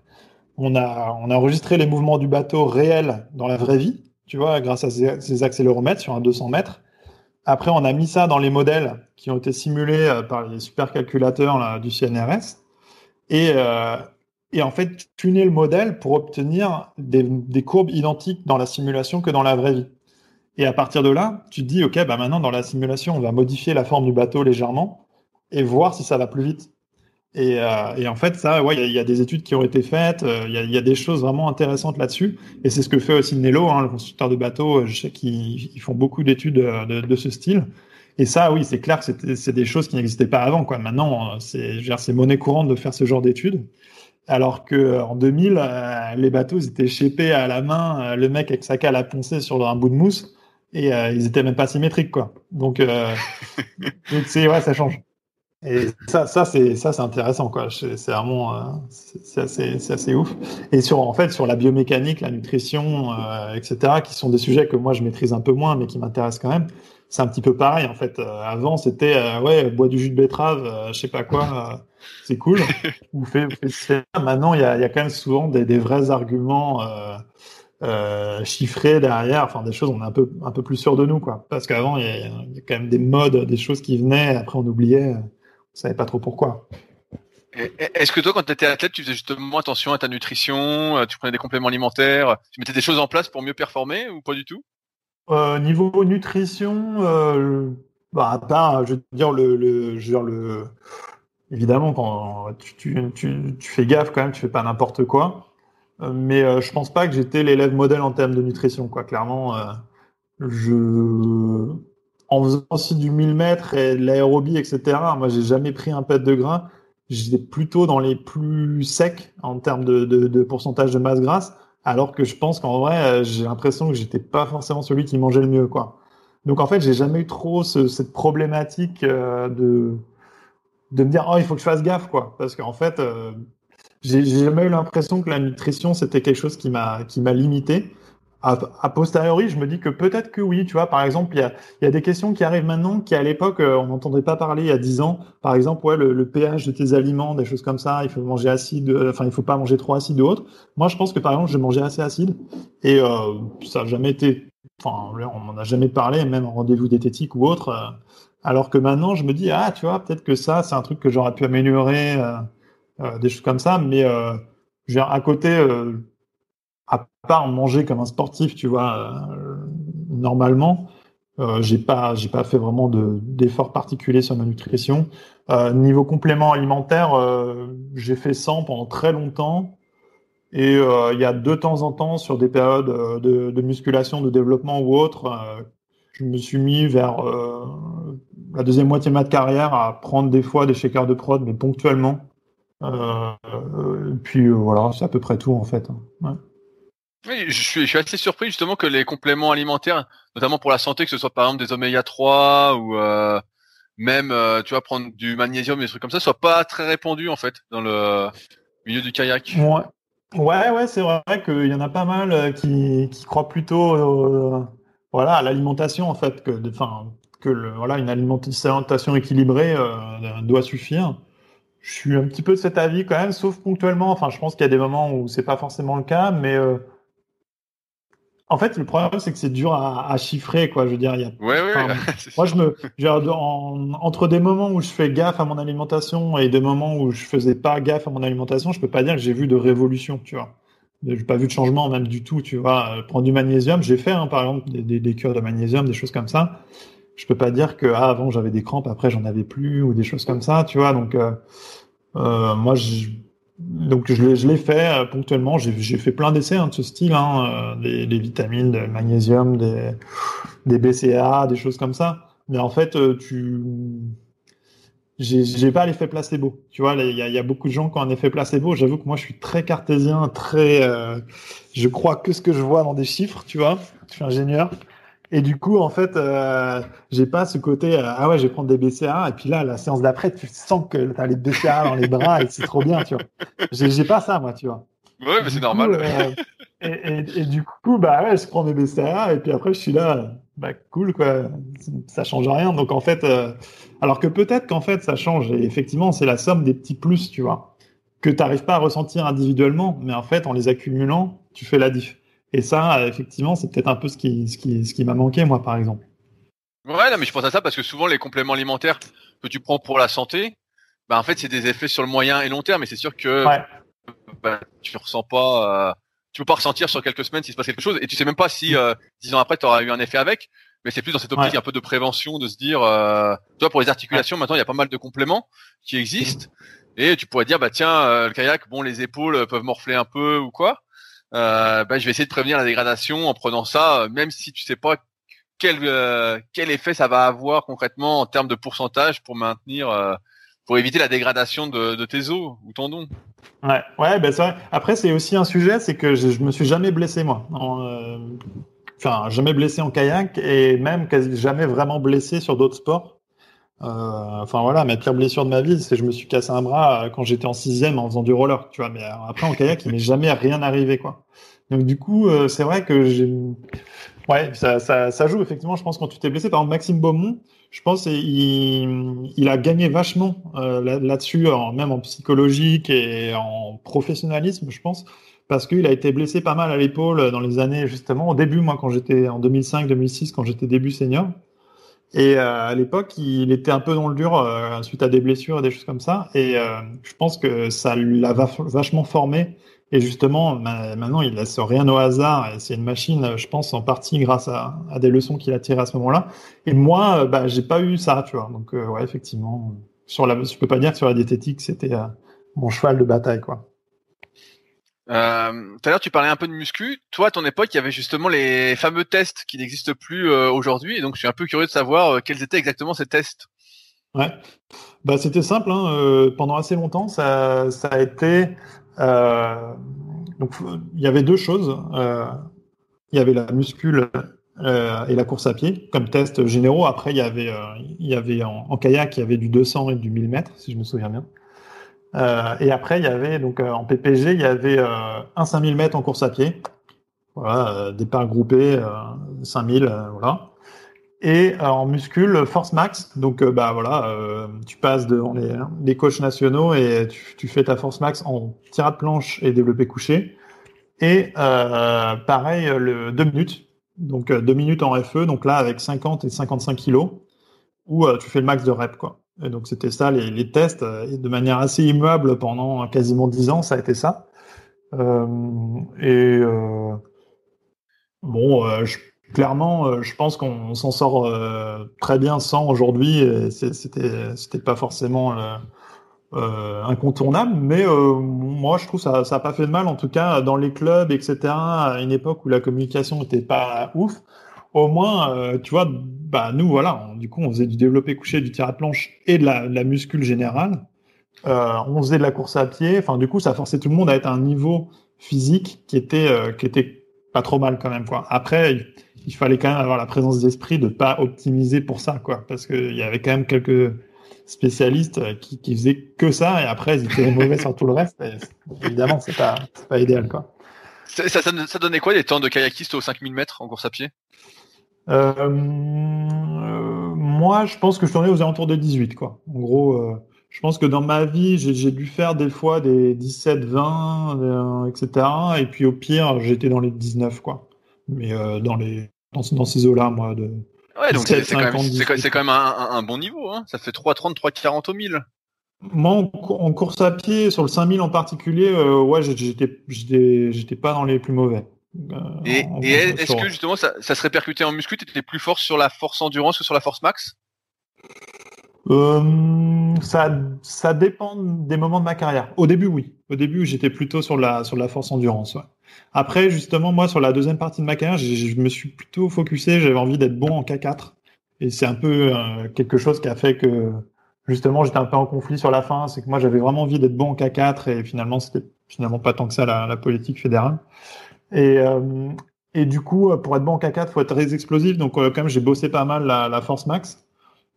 on a, on a enregistré les mouvements du bateau réels dans la vraie vie, tu vois, grâce à ces accéléromètres sur un 200 mètres. Après, on a mis ça dans les modèles qui ont été simulés euh, par les supercalculateurs du CNRS. Et, euh, et en fait, tuner le modèle pour obtenir des, des, courbes identiques dans la simulation que dans la vraie vie. Et à partir de là, tu te dis, OK, bah maintenant, dans la simulation, on va modifier la forme du bateau légèrement et voir si ça va plus vite. Et, euh, et, en fait, ça, ouais, il y, y, a des études qui ont été faites, euh, il y, y, a des choses vraiment intéressantes là-dessus. Et c'est ce que fait aussi Nelo, hein, le constructeur de bateaux. Je sais qu'ils font beaucoup d'études euh, de, de, ce style. Et ça, oui, c'est clair que c'est des choses qui n'existaient pas avant. Quoi. Maintenant, c'est monnaie courante de faire ce genre d'études. Alors que en 2000, euh, les bateaux ils étaient shapés à la main, le mec avec sa cale à poncer sur un bout de mousse, et ils étaient même pas symétriques, quoi. Donc, donc c'est ouais, ça change. Et ça, ça c'est ça, c'est intéressant, quoi. C'est vraiment, euh, c'est assez, assez, ouf. Et sur, en fait, sur la biomécanique, la nutrition, euh, etc., qui sont des sujets que moi je maîtrise un peu moins, mais qui m'intéressent quand même. C'est un petit peu pareil, en fait. Euh, avant, c'était ouais, bois du jus de betterave, je sais pas quoi, c'est cool. Ou fait, fait Maintenant, il y a, y a quand même souvent des, des vrais arguments euh, chiffrées derrière, enfin des choses on est un peu un peu plus sûr de nous quoi. Parce qu'avant il y, a quand même des modes, des choses qui venaient, après on oubliait, on savait pas trop pourquoi. Est-ce que toi, quand tu étais athlète, tu faisais justement attention à ta nutrition, euh, tu prenais des compléments alimentaires, tu mettais des choses en place pour mieux performer ou pas du tout? Euh, Niveau nutrition, euh, bah, à part, je veux dire, le, le, je veux dire, le, évidemment, quand tu, tu, tu, tu, fais gaffe quand même, tu fais pas n'importe quoi. Euh, mais euh, je pense pas que j'étais l'élève modèle en termes de nutrition, quoi. Clairement, je, en faisant aussi du 1000 mètres et de l'aérobie, etc. Moi, j'ai jamais pris un pet de gras j'étais plutôt dans les plus secs en termes de, pourcentage de masse grasse, alors que je pense qu'en vrai, euh, j'ai l'impression que j'étais pas forcément celui qui mangeait le mieux, quoi. Donc en fait, j'ai jamais eu trop ce, cette problématique euh, de de me dire oh il faut que je fasse gaffe, quoi, parce qu'en fait, euh, j'ai jamais eu l'impression que la nutrition c'était quelque chose qui m'a qui m'a limité a, posteriori, je me dis que peut-être que oui, tu vois, par exemple, il y a, y a, des questions qui arrivent maintenant qui à l'époque euh, on n'entendait pas parler il y a 10 ans. Par exemple, ouais, le, le, pH de tes aliments, des choses comme ça, il faut manger acide, euh, enfin il faut pas manger trop acide ou autre. Moi, je pense que par exemple, je mangeais assez acide et euh, ça n'a jamais été, enfin, on m'en a jamais parlé, même en rendez-vous diététique ou autre. Euh, alors que maintenant, je me dis ah, tu vois, peut-être que ça, c'est un truc que j'aurais pu améliorer, des choses comme ça, mais à côté à part manger comme un sportif, tu vois, euh, normalement, euh, j'ai pas, j'ai pas fait vraiment d'efforts particuliers sur ma nutrition. Euh, niveau complément alimentaire, euh, j'ai fait 100 pendant très longtemps. Et euh, il y a de temps en temps, sur des périodes de, de musculation, de développement ou autre, je me suis mis vers la deuxième moitié de ma carrière à prendre des fois des shakers de prod, mais ponctuellement. puis voilà, c'est à peu près tout en fait. Hein. Oui, je suis, assez surpris justement que les compléments alimentaires, notamment pour la santé, que ce soit par exemple des oméga 3 ou euh, même, euh, tu vois, prendre du magnésium, des trucs comme ça, soient pas très répandus en fait dans le milieu du kayak. Ouais, ouais, c'est vrai qu'il y en a pas mal euh, qui, qui croient plutôt, voilà, à l'alimentation en fait, que, enfin, que voilà, une alimentation équilibrée doit suffire. Je suis un petit peu de cet avis quand même, sauf ponctuellement. Enfin, je pense qu'il y a des moments où c'est pas forcément le cas, mais en fait, le problème, c'est que c'est dur à, à, chiffrer, quoi. Je veux dire, il y a. Ouais, ouais, moi, je me, genre, en, entre des moments où je fais gaffe à mon alimentation et des moments où je faisais pas gaffe à mon alimentation, je peux pas dire que j'ai vu de révolution, tu vois. J'ai pas vu de changement même du tout, tu vois. Euh, prendre du magnésium, j'ai fait, hein, par exemple, des, des, des, cures de magnésium, des choses comme ça. Je peux pas dire que ah, avant j'avais des crampes, après j'en avais plus ou des choses comme ça, tu vois. Donc, euh, euh, moi, je donc je, l'ai fait euh, ponctuellement. J'ai fait plein d'essais hein, de ce style, hein, euh, des, vitamines, des magnésium, des, BCA, des choses comme ça. Mais en fait, euh, tu j'ai pas l'effet placebo. Tu vois, il y a, y a, beaucoup de gens qui ont un effet placebo. J'avoue que moi, je suis très cartésien, très. Je crois que ce que je vois dans des chiffres, tu vois. Je suis ingénieur. Et du coup, en fait, euh, j'ai pas ce côté euh, ah ouais, je vais prendre des BCA et puis là, la séance d'après, tu sens que tu as les BCA dans les bras et c'est trop bien, tu vois. J'ai pas ça, moi, tu vois. Ouais, mais c'est normal. Euh, et, et, et, du coup, bah ouais, je prends mes BCA et puis après, je suis là, bah cool, quoi. Ça change rien. Donc en fait, euh, alors que peut-être qu'en fait, ça change. Et effectivement, c'est la somme des petits plus, tu vois, que tu n'arrives pas à ressentir individuellement, mais en fait, en les accumulant, tu fais la diff. Et ça, effectivement, c'est peut-être un peu ce qui, ce qui, ce qui m'a manqué, moi, par exemple. Ouais, non, mais je pense à ça parce que souvent, les compléments alimentaires que tu prends pour la santé, bah, en fait, c'est des effets sur le moyen et long terme. Et c'est sûr que ouais. bah, tu ressens pas, euh, tu peux pas ressentir sur quelques semaines s'il se passe quelque chose. Et tu sais même pas si, euh, dix ans après, tu auras eu un effet avec. Mais c'est plus dans cette optique ouais. un peu de prévention, de se dire, euh, toi, pour les articulations, maintenant, il y a pas mal de compléments qui existent. Et tu pourrais dire, bah tiens, euh, le kayak, bon, les épaules peuvent morfler un peu ou quoi euh, bah, je vais essayer de prévenir la dégradation en prenant ça, euh, même si tu sais pas quel euh, quel effet ça va avoir concrètement en termes de pourcentage pour maintenir, pour éviter la dégradation de, tes os ou tendons. Ouais, ouais, ben. Après, c'est aussi un sujet, c'est que je, je, me suis jamais blessé moi. En, enfin, jamais blessé en kayak et même quasi jamais vraiment blessé sur d'autres sports. Euh, enfin voilà, ma pire blessure de ma vie, c'est je me suis cassé un bras euh, quand j'étais en sixième en faisant du roller, tu vois. Mais euh, après en kayak, il m'est jamais rien arrivé, quoi. Donc du coup, c'est vrai que j'ai, ouais, ça, ça, ça, joue effectivement. Je pense quand tu t'es blessé, par exemple Maxime Beaumont, je pense il, il a gagné vachement euh, là-dessus, là même en psychologique et en professionnalisme, je pense, parce qu'il a été blessé pas mal à l'épaule dans les années justement au début, moi quand j'étais en 2005-2006, quand j'étais début senior. Et euh, à l'époque, il était un peu dans le dur euh, suite à des blessures et des choses comme ça. Et euh, je pense que ça l'a vachement formé. Et justement, maintenant, il laisse rien au hasard. C'est une machine, je pense, en partie grâce à, des leçons qu'il a tirées à ce moment-là. Et moi, bah, j'ai pas eu ça, tu vois. Donc, ouais, effectivement, sur la, je peux pas dire que sur la diététique, c'était mon cheval de bataille, quoi. Euh, tout à l'heure, tu parlais un peu de muscu. Toi, à ton époque, il y avait justement les fameux tests qui n'existent plus euh, aujourd'hui. Et donc, je suis un peu curieux de savoir euh, quels étaient exactement ces tests. Ouais, bah, c'était simple. Hein. pendant assez longtemps, ça, ça a été. donc, il y avait deux choses. il y avait la muscule et la course à pied comme test généraux. Après, il y avait, il y avait en, kayak, il y avait du 200 et du 1000 mètres, si je me souviens bien. Euh, et après, il y avait donc euh, en PPG, il y avait euh, un 5000 mètres en course à pied, voilà, départ groupé, 5000, voilà. Et en muscule, force max. Donc, bah voilà, tu passes devant les, les coachs nationaux et tu, tu, fais ta force max en tirade planche et développé couché. Et pareil, le 2 minutes. Donc, 2 minutes en FE. Donc là, avec 50 et 55 kilos, où tu fais le max de rep, quoi. Et donc c'était ça, les, tests, euh, de manière assez immuable pendant quasiment dix ans, ça a été ça. Euh, et euh, bon, clairement, je pense qu'on s'en sort très bien sans aujourd'hui. C'était c'était pas forcément incontournable, mais moi je trouve ça ça a pas fait de mal, en tout cas dans les clubs, etc. À une époque où la communication n'était pas ouf au moins, tu vois, bah nous voilà, du coup on faisait du développé couché, du tir à planche et de la, muscule générale. Euh, on faisait de la course à pied. Enfin, du coup, ça forçait tout le monde à être à un niveau physique qui était euh, qui était pas trop mal quand même quoi. Après, il, fallait quand même avoir la présence d'esprit de pas optimiser pour ça quoi, parce qu'il y avait quand même quelques spécialistes qui, qui faisaient que ça et après ils étaient mauvais sur tout le reste. évidemment, c'est pas pas idéal quoi. Ça, ça, ça, donnait quoi les temps de kayakiste aux 5000 mètres en course à pied? Euh, euh, moi, je pense que je tournais aux alentours de 18, quoi. En gros, euh, je pense que dans ma vie, j'ai dû faire des fois des 17, 20, etc. Et puis au pire, j'étais dans les 19, quoi. Mais dans les dans, dans ces eaux-là, moi, de. Ouais, donc c'est quand, quand, même un, un, bon niveau, hein. Ça fait 3,30, 3,40 au 1000. Moi, en, course à pied, sur le 5000 en particulier, ouais, j'étais, j'étais pas dans les plus mauvais. Euh, et, est-ce que justement ça, ça se répercutait en muscu? T'étais plus fort sur la force endurance que sur la force max? Euh, ça, ça dépend des moments de ma carrière. Au début, oui. Au début, j'étais plutôt sur la, sur la force endurance. Ouais. Après, justement, moi, sur la deuxième partie de ma carrière, je me suis plutôt focusé. J'avais envie d'être bon en K4. Et c'est un peu euh, quelque chose qui a fait que, justement, j'étais un peu en conflit sur la fin. C'est que moi, j'avais vraiment envie d'être bon en K4 et finalement, c'était finalement pas tant que ça la, la politique fédérale. Et, euh, et du coup, pour être bon en K4, faut être très explosif. Donc, euh, quand même, j'ai bossé pas mal la, force max.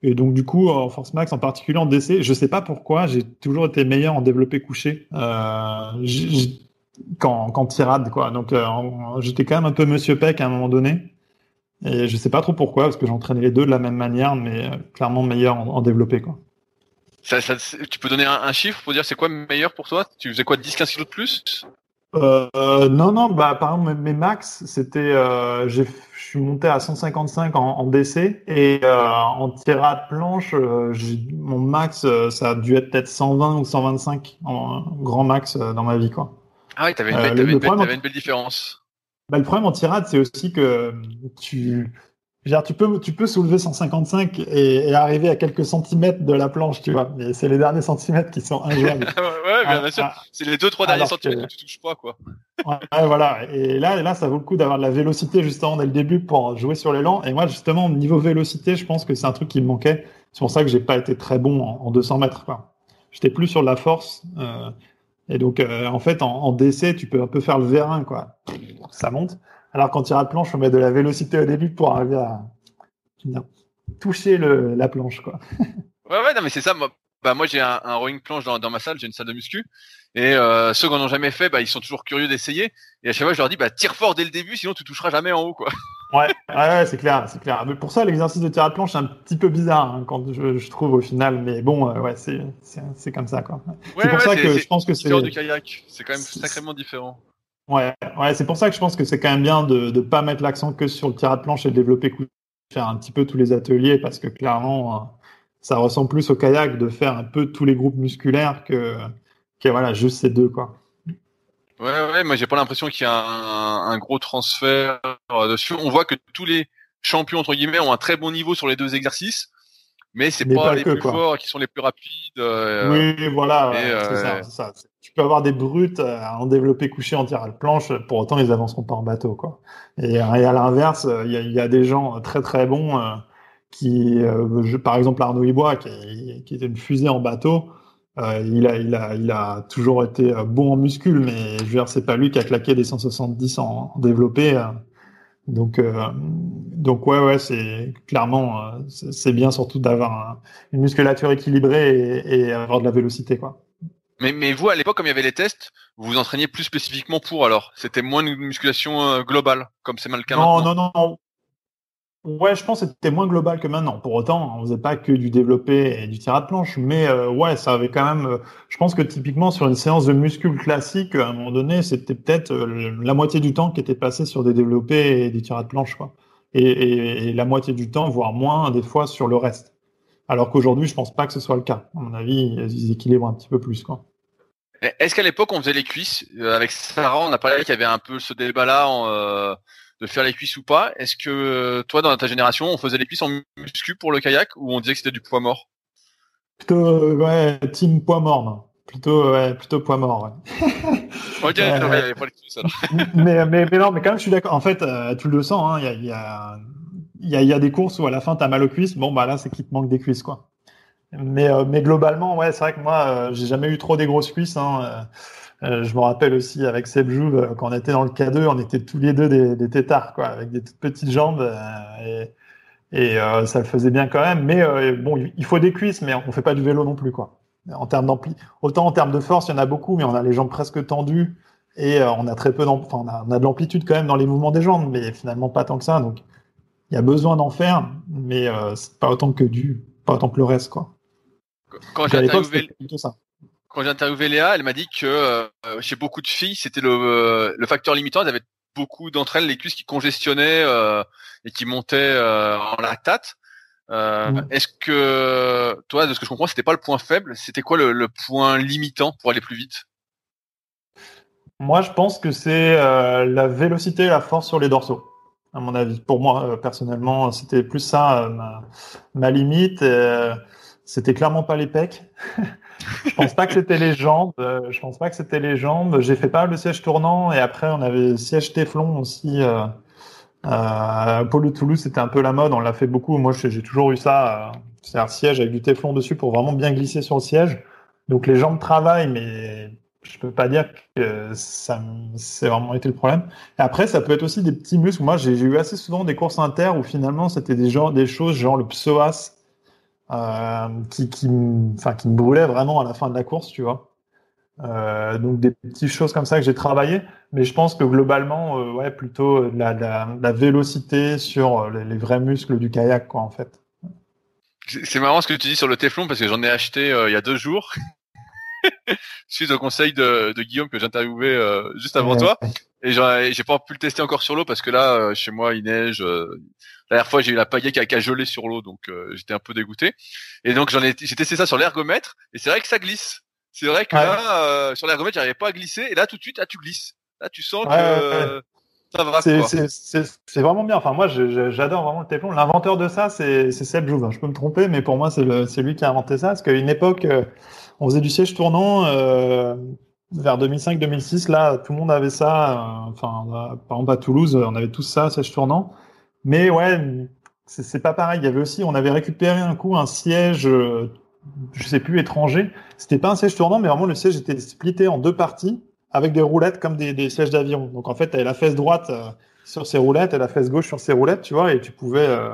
Et donc, du coup, en force max, en particulier en DC, je sais pas pourquoi, j'ai toujours été meilleur en développé couché euh, qu'en qu tirade, quoi. Donc, euh, j'étais quand même un peu Monsieur Peck à un moment donné. Et je sais pas trop pourquoi, parce que j'entraînais les deux de la même manière, mais euh, clairement meilleur en, développé, quoi. Ça, tu peux donner un, un, chiffre pour dire c'est quoi meilleur pour toi? Tu faisais quoi 10-15 kilos de plus? Euh, non, non, bah, par exemple, mes max, c'était, euh, je suis monté à 155 en, en DC et euh, en tirade planche, euh, mon max, euh, ça a dû être peut-être 120 ou 125 en grand max dans ma vie, quoi. Ah oui, t'avais une, belle, avais une, belle, une belle différence. Bah, le problème en tirade, c'est aussi que tu, tu peux, tu peux soulever 155 et, et, arriver à quelques centimètres de la planche, tu vois. Mais c'est les derniers centimètres qui sont injouables. ouais, bien, sûr. Ah, c'est les deux, trois derniers centimètres que... tu touches pas, quoi. ouais, voilà. Et là, là, ça vaut le coup d'avoir de la vélocité justement dès le début pour jouer sur l'élan. Et moi, justement, niveau vélocité, je pense que c'est un truc qui me manquait. C'est pour ça que j'ai pas été très bon en, en 200 mètres, quoi. J'étais plus sur la force. Euh, et donc, euh, en fait, en, en, DC, tu peux un peu faire le vérin, quoi. Ça monte. Alors qu'en tir à planche, on met de la vélocité au début pour arriver à toucher le, la planche, quoi. ouais, ouais, non, mais c'est ça. Moi, bah, moi j'ai un, un, rowing planche dans, dans ma salle, j'ai une salle de muscu. Et euh, ceux qui n'en ont jamais fait, bah, ils sont toujours curieux d'essayer. Et à chaque fois, je leur dis, bah, tire fort dès le début, sinon tu toucheras jamais en haut, quoi. Ouais, ouais, c'est clair, c'est clair. Mais pour ça, l'exercice de tir à planche, c'est un petit peu bizarre hein, quand je, je, trouve au final. Mais bon, euh, ouais, c'est c'est comme ça, quoi. Ouais, c'est pour ça que je pense que c'est du kayak. C'est quand même sacrément différent. Ouais, ouais c'est pour ça que je pense que c'est quand même bien de ne pas mettre l'accent que sur le tirage de planche et de développer faire un petit peu tous les ateliers parce que clairement, euh, ça ressemble plus au kayak de faire un peu tous les groupes musculaires que, voilà, juste ces deux, quoi. Ouais, ouais, moi j'ai pas l'impression qu'il y a un, gros transfert euh, dessus. On voit que tous les champions entre guillemets ont un très bon niveau sur les deux exercices, mais c'est pas, pas, les plus forts qui sont les plus rapides. Euh, oui, voilà, c'est ça, Tu peux avoir des brutes en développé couché en tir à planche, pour autant ils avanceront pas en bateau, quoi. Et, à l'inverse, il y, y, a des gens très très bons qui, par exemple Arnaud Ibois, qui, qui était une fusée en bateau. Euh, il, a, il, a, il a toujours été euh, bon en muscule, mais je veux dire, c'est pas lui qui a claqué des 170 en, développé. Euh. Donc, donc ouais, ouais, c'est clairement, c'est bien surtout d'avoir une musculature équilibrée et, et, avoir de la vélocité, quoi. Mais, mais vous, à l'époque, comme il y avait les tests, vous vous entraîniez plus spécifiquement pour alors? C'était moins une musculation globale, comme c'est mal le cas non, Non, non, non. Ouais, je pense que c'était moins global que maintenant. Pour autant, on faisait pas que du développé et du tir de planche, mais euh, ouais, ça avait quand même. Euh, je pense que typiquement sur une séance de muscule classique, à un moment donné, c'était peut-être euh, la moitié du temps qui était passé sur des développés et des tir de planche, quoi. Et, et, la moitié du temps, voire moins, des fois, sur le reste. Alors qu'aujourd'hui, je pense pas que ce soit le cas. À mon avis, ils équilibrent un petit peu plus, quoi. Est-ce qu'à l'époque, on faisait les cuisses? Avec Sarah, on a parlé qu'il y avait un peu ce débat-là. En, de faire les cuisses ou pas. Est-ce que euh, toi, dans ta génération, on faisait les cuisses en muscu pour le kayak ou on disait que c'était du poids mort? Plutôt, euh, ouais, team poids mort, Plutôt, ouais, plutôt poids mort. ok, euh, mais, mais, mais, non, mais quand même, je suis d'accord. En fait, tu le sens, il hein, y, a, y, a, y, a, des courses où à la fin, tu as mal aux cuisses. Bon, bah là, c'est qu'il te manque des cuisses, quoi. Mais, mais globalement, ouais, c'est vrai que moi, j'ai jamais eu trop des grosses cuisses. Hein. Euh, je me rappelle aussi avec Seb Jouve, euh, quand on était dans le K2, on était tous les deux des, des tétards, quoi, avec des toutes petites jambes. Euh, et, et ça le faisait bien quand même. Mais bon, il faut des cuisses, mais on fait pas du vélo non plus, quoi. En termes d'ampli, autant en termes de force, il y en a beaucoup, mais on a les jambes presque tendues et on a très peu enfin, on a, on a de l'amplitude quand même dans les mouvements des jambes, mais finalement pas tant que ça. Donc, il y a besoin d'en faire, mais c'est pas autant que du, pas autant que le reste, quoi. Quand j'ai interviewé, ça quand j'ai interviewé Léa, elle m'a dit que euh, chez beaucoup de filles, c'était le, euh, le facteur limitant. Elles avaient beaucoup d'entre elles les cuisses qui congestionnaient euh, et qui montaient en lactate. Est-ce que toi, de ce que je comprends, c'était pas le point faible? C'était quoi le, point limitant pour aller plus vite? Moi, je pense que c'est la vélocité et la force sur les dorsaux. À mon avis, pour moi personnellement, c'était plus ça ma, ma, limite. C'était clairement pas les pecs. je pense pas que c'était les jambes. Euh, je pense pas que c'était les jambes. J'ai fait pas le siège tournant et après on avait le siège Téflon aussi. Euh, euh, Pôle Toulouse, c'était un peu la mode. On l'a fait beaucoup. Moi, j'ai toujours eu ça. Euh, c'est un siège avec du Téflon dessus pour vraiment bien glisser sur le siège. Donc les jambes travaillent, mais je peux pas dire que ça c'est vraiment été le problème. Et après, ça peut être aussi des petits muscles. Moi, j'ai eu assez souvent des courses inter où finalement c'était des, des choses genre le psoas qui, qui, enfin, qui me brûlait vraiment à la fin de la course, tu vois. Euh, donc des petites choses comme ça que j'ai travaillé, mais je pense que globalement, euh, ouais, plutôt de la, la, vélocité sur les, vrais muscles du kayak, quoi, en fait. C'est marrant ce que tu dis sur le Teflon parce que j'en ai acheté il y a deux jours. suite au conseil de, de Guillaume que j'interviewais juste avant toi. Et j'ai pas pu le tester encore sur l'eau parce que là, chez moi, il neige. La dernière fois, j'ai eu la paillette qui a, gelé sur l'eau, donc euh, j'étais un peu dégoûté. Et donc j'en ai, j'ai testé ça sur l'ergomètre, et c'est vrai que ça glisse. C'est vrai que là, euh, sur l'ergomètre, j'arrivais pas à glisser, et là tout de suite, là tu glisses. Là, tu sens que ça va. C'est vraiment bien. Enfin, moi, j'adore vraiment le Teflon. L'inventeur de ça, c'est Seb Jouve. Je peux me tromper, mais pour moi, c'est lui qui a inventé ça, parce qu'à une époque, euh, on faisait du siège tournant. vers 2005-2006, là, tout le monde avait ça. enfin, par exemple à Toulouse, on avait tous ça, siège tournant. Mais ouais, c'est pas pareil. Il y avait aussi, on avait récupéré un coup un siège, euh, je sais plus, étranger. C'était pas un siège tournant, mais vraiment le siège était splitté en deux parties avec des roulettes comme des, sièges d'avion. Donc en fait, tu la fesse droite euh, sur ses roulettes et la fesse gauche sur ses roulettes, tu vois, et tu pouvais. Euh,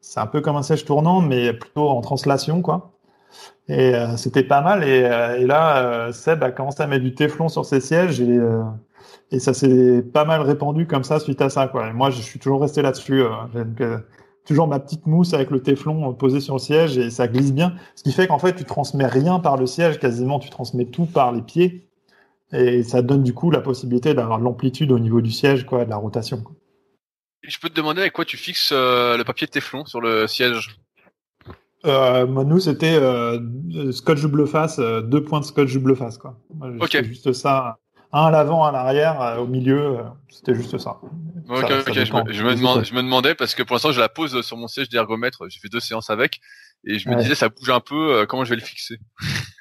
c'est un peu comme un siège tournant, mais plutôt en translation, quoi. Et c'était pas mal. Et, et là, Seb a commencé à mettre du téflon sur ses sièges et et ça s'est pas mal répandu comme ça suite à ça. Quoi. Et moi, je suis toujours resté là-dessus. Euh, toujours ma petite mousse avec le téflon posé sur le siège et ça glisse bien. Ce qui fait qu'en fait, tu transmets rien par le siège, quasiment tu transmets tout par les pieds. Et ça donne du coup la possibilité d'avoir l'amplitude au niveau du siège, quoi, de la rotation. Je peux te demander avec quoi tu fixes le papier de téflon sur le siège? Euh, nous, c'était euh, scotch double face, euh, deux points de scotch double face. Quoi. ok. juste ça. Un à l'avant, un à l'arrière, euh, au milieu, c'était juste ça. Je, me, je, me je, me demandais parce que pour l'instant, je la pose sur mon siège d'ergomètre. J'ai fait deux séances avec et je me disais, ça bouge un peu. comment je vais le fixer?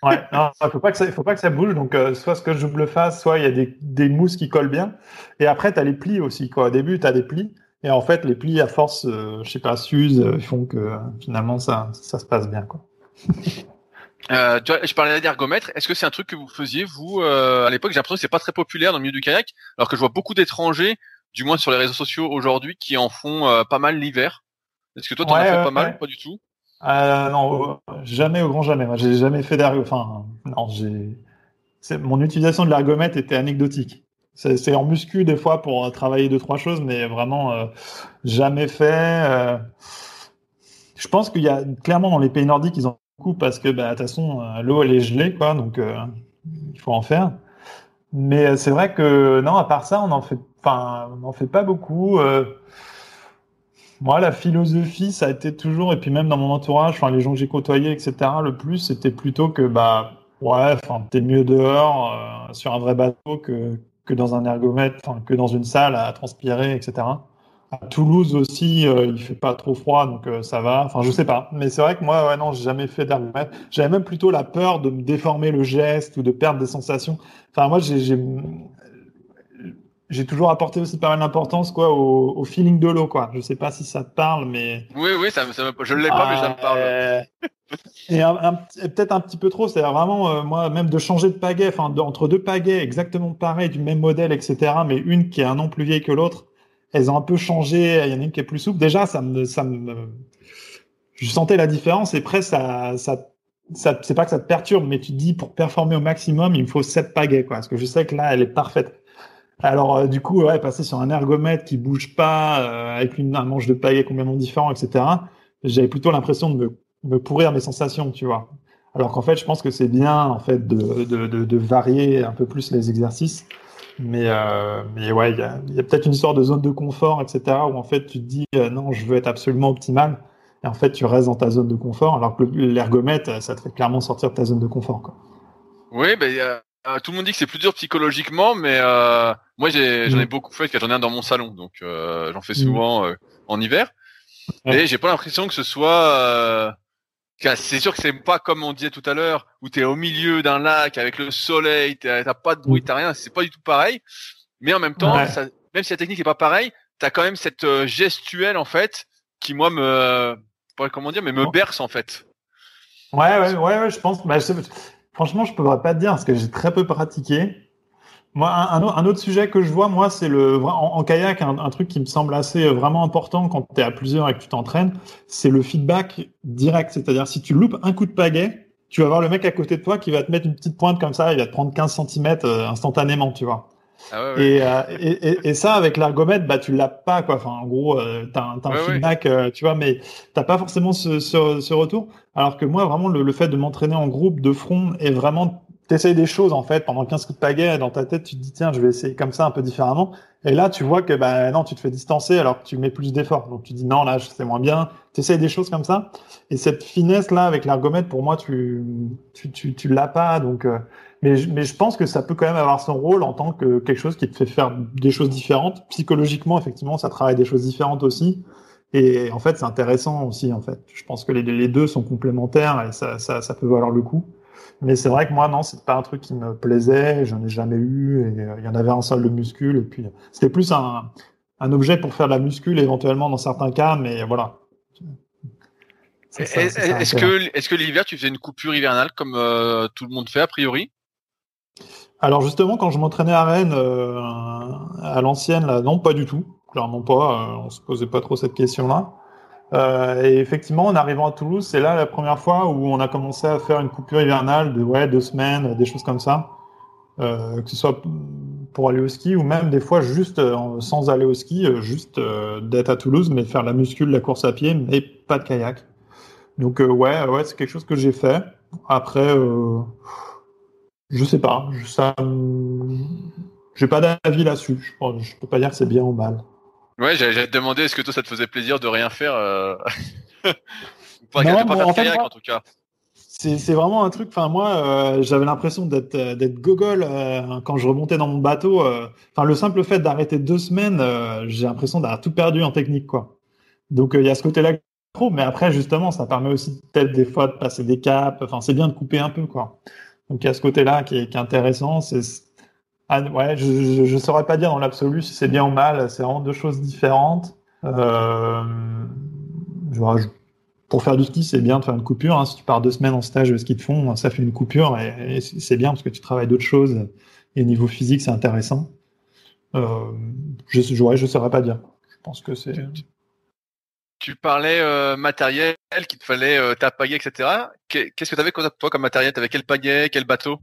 Ouais, il faut pas que ça, faut pas que ça bouge. Donc, soit scotch double face, soit il y a des, des mousses qui collent bien. Et après, tu as les plis aussi. Quoi. Au début, tu as des plis. Et en fait, les plis à force, euh, je sais pas, s'usent, euh, font que euh, finalement ça, ça se passe bien, quoi. Euh, tu vois, je parlais d'ergomètre. Est-ce que c'est un truc que vous faisiez vous à l'époque? J'ai l'impression que c'est pas très populaire dans le milieu du kayak, alors que je vois beaucoup d'étrangers, du moins sur les réseaux sociaux aujourd'hui, qui en font pas mal l'hiver. Est-ce que toi, t'en as fait pas mal Pas du tout? Euh, Non, jamais au grand jamais. J'ai jamais fait d'ergomètre. Enfin, non, j'ai. Mon utilisation de l'ergomètre était anecdotique. C'est en muscu des fois pour travailler deux trois choses, mais vraiment euh, jamais fait. Euh. Je pense qu'il y a clairement dans les pays nordiques ils ont beaucoup parce que bah, de toute façon euh, l'eau elle est gelée quoi, donc il faut en faire. Mais c'est vrai que non, à part ça, on en fait, on en fait pas beaucoup. Moi, la philosophie, ça a été toujours, et puis même dans mon entourage, les gens que j'ai côtoyés, etc. Le plus, c'était plutôt que bah ouais, t'es mieux dehors sur un vrai bateau que que dans un ergomètre, que dans une salle à transpirer, etc. À Toulouse aussi, euh, il fait pas trop froid, donc euh, ça va. Enfin, je sais pas. Mais c'est vrai que moi, ouais, non, j'ai jamais fait d'ergomètre. J'avais même plutôt la peur de me déformer le geste ou de perdre des sensations. Enfin, moi, j'ai j'ai toujours apporté aussi pas mal d'importance quoi au, au, feeling de l'eau quoi. Je sais pas si ça te parle mais oui oui ça, ça je l'ai pas mais ça me parle. Euh, et, peut-être un petit peu trop, c'est vraiment euh, moi même de changer de pagaie, enfin entre deux pagaies exactement pareilles du même modèle etc. Mais une qui est un an plus vieille que l'autre, elles ont un peu changé. Il y en a une qui est plus souple. Déjà ça me ça me je sentais la différence et après ça ça ça, c'est pas que ça te perturbe, mais tu te dis pour performer au maximum, il me faut sept pagaies, quoi. Parce que je sais que là, elle est parfaite. Alors euh, du coup, passer sur un ergomètre qui bouge pas, euh, avec une, un manche de paillet complètement différent, etc. J'avais plutôt l'impression de me, pourrir mes sensations, tu vois. Alors qu'en fait, je pense que c'est bien en fait de, de, de, varier un peu plus les exercices. Mais, euh, mais ouais, il y a, y a peut-être une histoire de zone de confort, etc. Où en fait, tu te dis euh, non, je veux être absolument optimal. Et en fait, tu restes dans ta zone de confort, alors que l'ergomètre, ça te fait clairement sortir de ta zone de confort. Quoi. Oui, ben, euh, tout le monde dit que c'est plus dur psychologiquement, mais euh, moi j'en ai, mm. beaucoup fait, j'en ai un dans mon salon, donc euh, j'en fais mm. souvent en hiver. Et j'ai pas l'impression que ce soit. C'est sûr que c'est pas comme on disait tout à l'heure, où tu es au milieu d'un lac avec le soleil, t'as pas de bruit, mm. t'as rien, c'est pas du tout pareil. Mais en même temps, ça, même si la technique est pas pareille, t'as quand même cette gestuelle en fait qui moi me, comment dire, mais me berce en fait. Ouais, ouais, ouais, ouais je pense. Bah, Franchement, je ne pourrais pas te dire parce que j'ai très peu pratiqué. Moi, un, un, autre sujet que je vois, moi, c'est le en, kayak, un, truc qui me semble assez euh, vraiment important quand tu es à plusieurs et que tu t'entraînes, c'est le feedback direct. C'est-à-dire, si tu loupes un coup de pagaie, tu vas voir le mec à côté de toi qui va te mettre une petite pointe comme ça, il va te prendre 15 cm euh, instantanément, tu vois. Ah ouais, ouais. Euh, et, et, et, ça, avec l'ergomètre, bah, tu l'as pas, quoi. Enfin, en gros, euh, tu as, un feedback, euh, tu vois, mais t'as pas forcément ce, ce, ce, retour. Alors que moi, vraiment, le, le fait de m'entraîner en groupe, de front, est vraiment t'essayes des choses en fait pendant 15 coups de pagaie dans ta tête tu te dis tiens je vais essayer comme ça un peu différemment. Et là tu vois que bah non tu te fais distancer alors que tu mets plus d'efforts. Donc tu dis non là c'est moins bien. T'essayes des choses comme ça. Et cette finesse là avec l'ergomètre pour moi tu tu tu, tu l'as pas. Donc euh, mais mais je pense que ça peut quand même avoir son rôle en tant que quelque chose qui te fait faire des choses différentes. Psychologiquement effectivement ça travaille des choses différentes aussi. Et en fait c'est intéressant aussi en fait. Je pense que les, les deux sont complémentaires et ça ça, ça peut valoir le coup mais c'est vrai que moi, non, c'est pas un truc qui me plaisait, j'en ai jamais eu, et euh, il y en avait un seul de muscule, et puis c'était plus un, un objet pour faire de la muscule éventuellement dans certains cas, mais voilà. Est-ce que, est-ce que l'hiver, tu faisais une coupure hivernale comme euh, tout le monde fait a priori? Alors justement, quand je m'entraînais à Rennes, euh, à l'ancienne, là, non, pas du tout, clairement pas. on se posait pas trop cette question-là. Euh, et effectivement, en arrivant à Toulouse, c'est là la première fois où on a commencé à faire une coupure hivernale de ouais, deux semaines, des choses comme ça. Euh, que ce soit pour aller au ski ou même des fois juste euh, sans aller au ski, juste d'être à Toulouse, mais faire la muscule, la course à pied, mais pas de kayak. Donc ouais, ouais, c'est quelque chose que j'ai fait. Après, Je sais pas. Ça, j'ai pas d'avis là-dessus. Je, je peux pas dire que c'est bien ou mal. Ouais, j'allais te demander, est-ce que toi, ça te faisait plaisir de rien faire euh... pas, non, pas faire en, fait, en tout cas. C'est vraiment un truc. Enfin, moi, euh, j'avais l'impression d'être euh, d'être gogol euh, quand je remontais dans mon bateau. Enfin, le simple fait d'arrêter deux semaines, j'ai l'impression d'avoir tout perdu en technique, quoi. Donc, il y a ce côté-là trop. Mais après, justement, ça permet aussi peut-être des fois de passer des caps. Enfin, c'est bien de couper un peu, quoi. Donc, il y a ce côté-là qui est, qui est intéressant. C'est ah, ouais, je, je, saurais pas dire dans l'absolu si c'est bien ou mal. C'est vraiment deux choses différentes. Euh, pour faire du ski, c'est bien de faire une coupure. Hein. Si tu pars deux semaines en stage de ski de fond, ça fait une coupure et, c'est bien parce que tu travailles d'autres choses. Et au niveau physique, c'est intéressant. Euh, je, ne je saurais pas dire. Je pense que c'est. Tu parlais euh, matériel, qu'il te fallait ta etc. Qu'est-ce que tu avais toi comme matériel? Tu avais quel pagaie, quel bateau?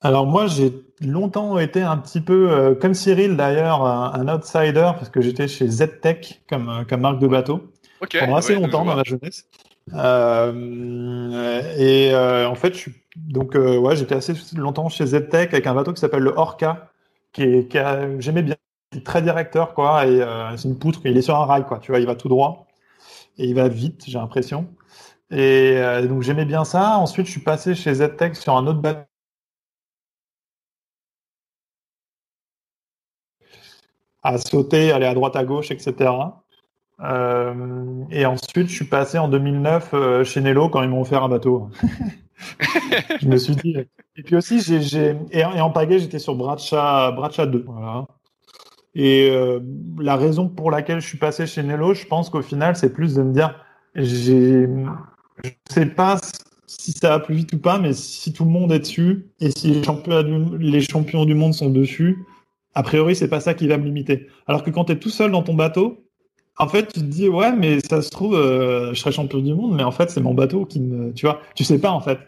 Alors moi, j'ai longtemps été un petit peu, euh, comme Cyril d'ailleurs, un, outsider, parce que j'étais chez ZTech comme, euh, comme marque de bateau, pendant assez longtemps dans ma jeunesse. Euh, et en fait, je suis, donc ouais, j'étais assez longtemps chez ZTech avec un bateau qui s'appelle le Orca, qui, est, qui j'aimais bien, qui est très directeur quoi, et c'est une poutre, il est sur un rail quoi, tu vois, il va tout droit et il va vite, j'ai l'impression. Et donc j'aimais bien ça. Ensuite, je suis passé chez ZTech sur un autre bateau à sauter, aller à droite à gauche, etc. Euh, et ensuite, je suis passé en 2009 euh, chez Nello quand ils m'ont offert un bateau. je me suis dit. Et puis aussi, j'ai, et, en pagaie, j'étais sur Bracha, Bracha 2. Voilà. Et euh, la raison pour laquelle je suis passé chez Nello, je pense qu'au final, c'est plus de me dire, j'ai, je sais pas si ça va plus vite ou pas, mais si tout le monde est dessus et si les champions du, les champions du monde sont dessus, a priori, c'est pas ça qui va me limiter. Alors que quand tu es tout seul dans ton bateau, en fait, tu te dis, ouais, mais ça se trouve, euh, je serai champion du monde, mais en fait, c'est mon bateau qui me. Tu vois, tu sais pas, en fait.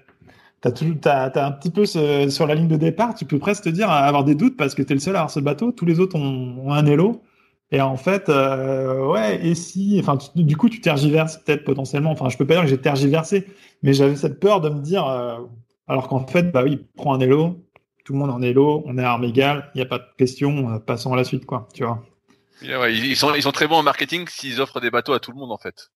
Tu as, un petit peu sur la ligne de départ, tu peux presque te dire, avoir des doutes parce que tu es le seul à avoir ce bateau, tous les autres ont, un élo. Et en fait, euh, ouais, et si, enfin, du coup, tu tergiverses peut-être potentiellement. Enfin, je peux pas dire que j'ai tergiversé, mais j'avais cette peur de me dire, euh, alors qu'en fait, bah oui, prends un élo, tout le monde en est on est à armes égales, il n'y a pas de question, euh, passons à la suite, quoi, tu vois. ils, sont, ils sont très bons en marketing s'ils offrent des bateaux à tout le monde, en fait.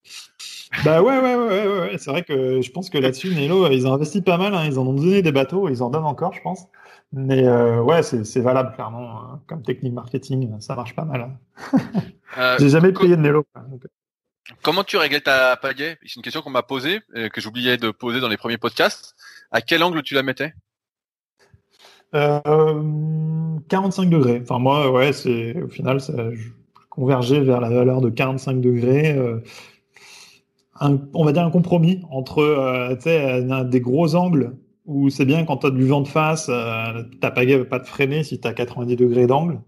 Bah ouais, ouais, ouais, ouais, c'est vrai que je pense que là-dessus, Nelo, ils ont investi pas mal, hein. ils en ont donné des bateaux, ils en donnent encore, je pense. Mais euh, ouais, c'est valable, clairement, hein. comme technique marketing, ça marche pas mal. Hein. Euh, J'ai jamais payé de Nelo. Comment tu réglais ta pagaie? C'est une question qu'on m'a posée, que j'oubliais de poser dans les premiers podcasts. À quel angle tu la mettais? 45 euh, degrés. Enfin, moi, ouais, c'est au final, ça, je convergeais vers la valeur de 45 degrés. Euh, on va dire un compromis entre euh, des gros angles où c'est bien quand tu as du vent de face, ta pagaie ne va pas te freiner si tu as 90 degrés d'angle.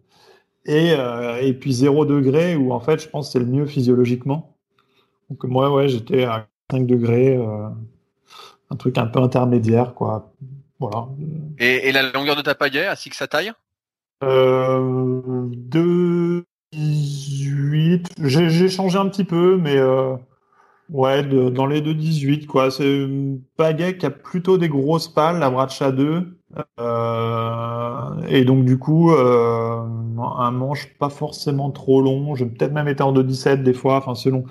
Et, et puis 0 degré où en fait, je pense que c'est le mieux physiologiquement. Donc moi, ouais, j'étais à 5 degrés, un truc un peu intermédiaire, quoi. Voilà. Et, la longueur de ta pagaie ainsi que sa taille? Euh, 2,18. J'ai changé un petit peu, mais euh, ouais, dans les 2,18 quoi. C'est une pagaie qui a plutôt des grosses pales, la Bracha 2. Euh, et donc du coup, euh, un manche pas forcément trop long. J'ai peut-être même été en 2,17 des fois, enfin selon.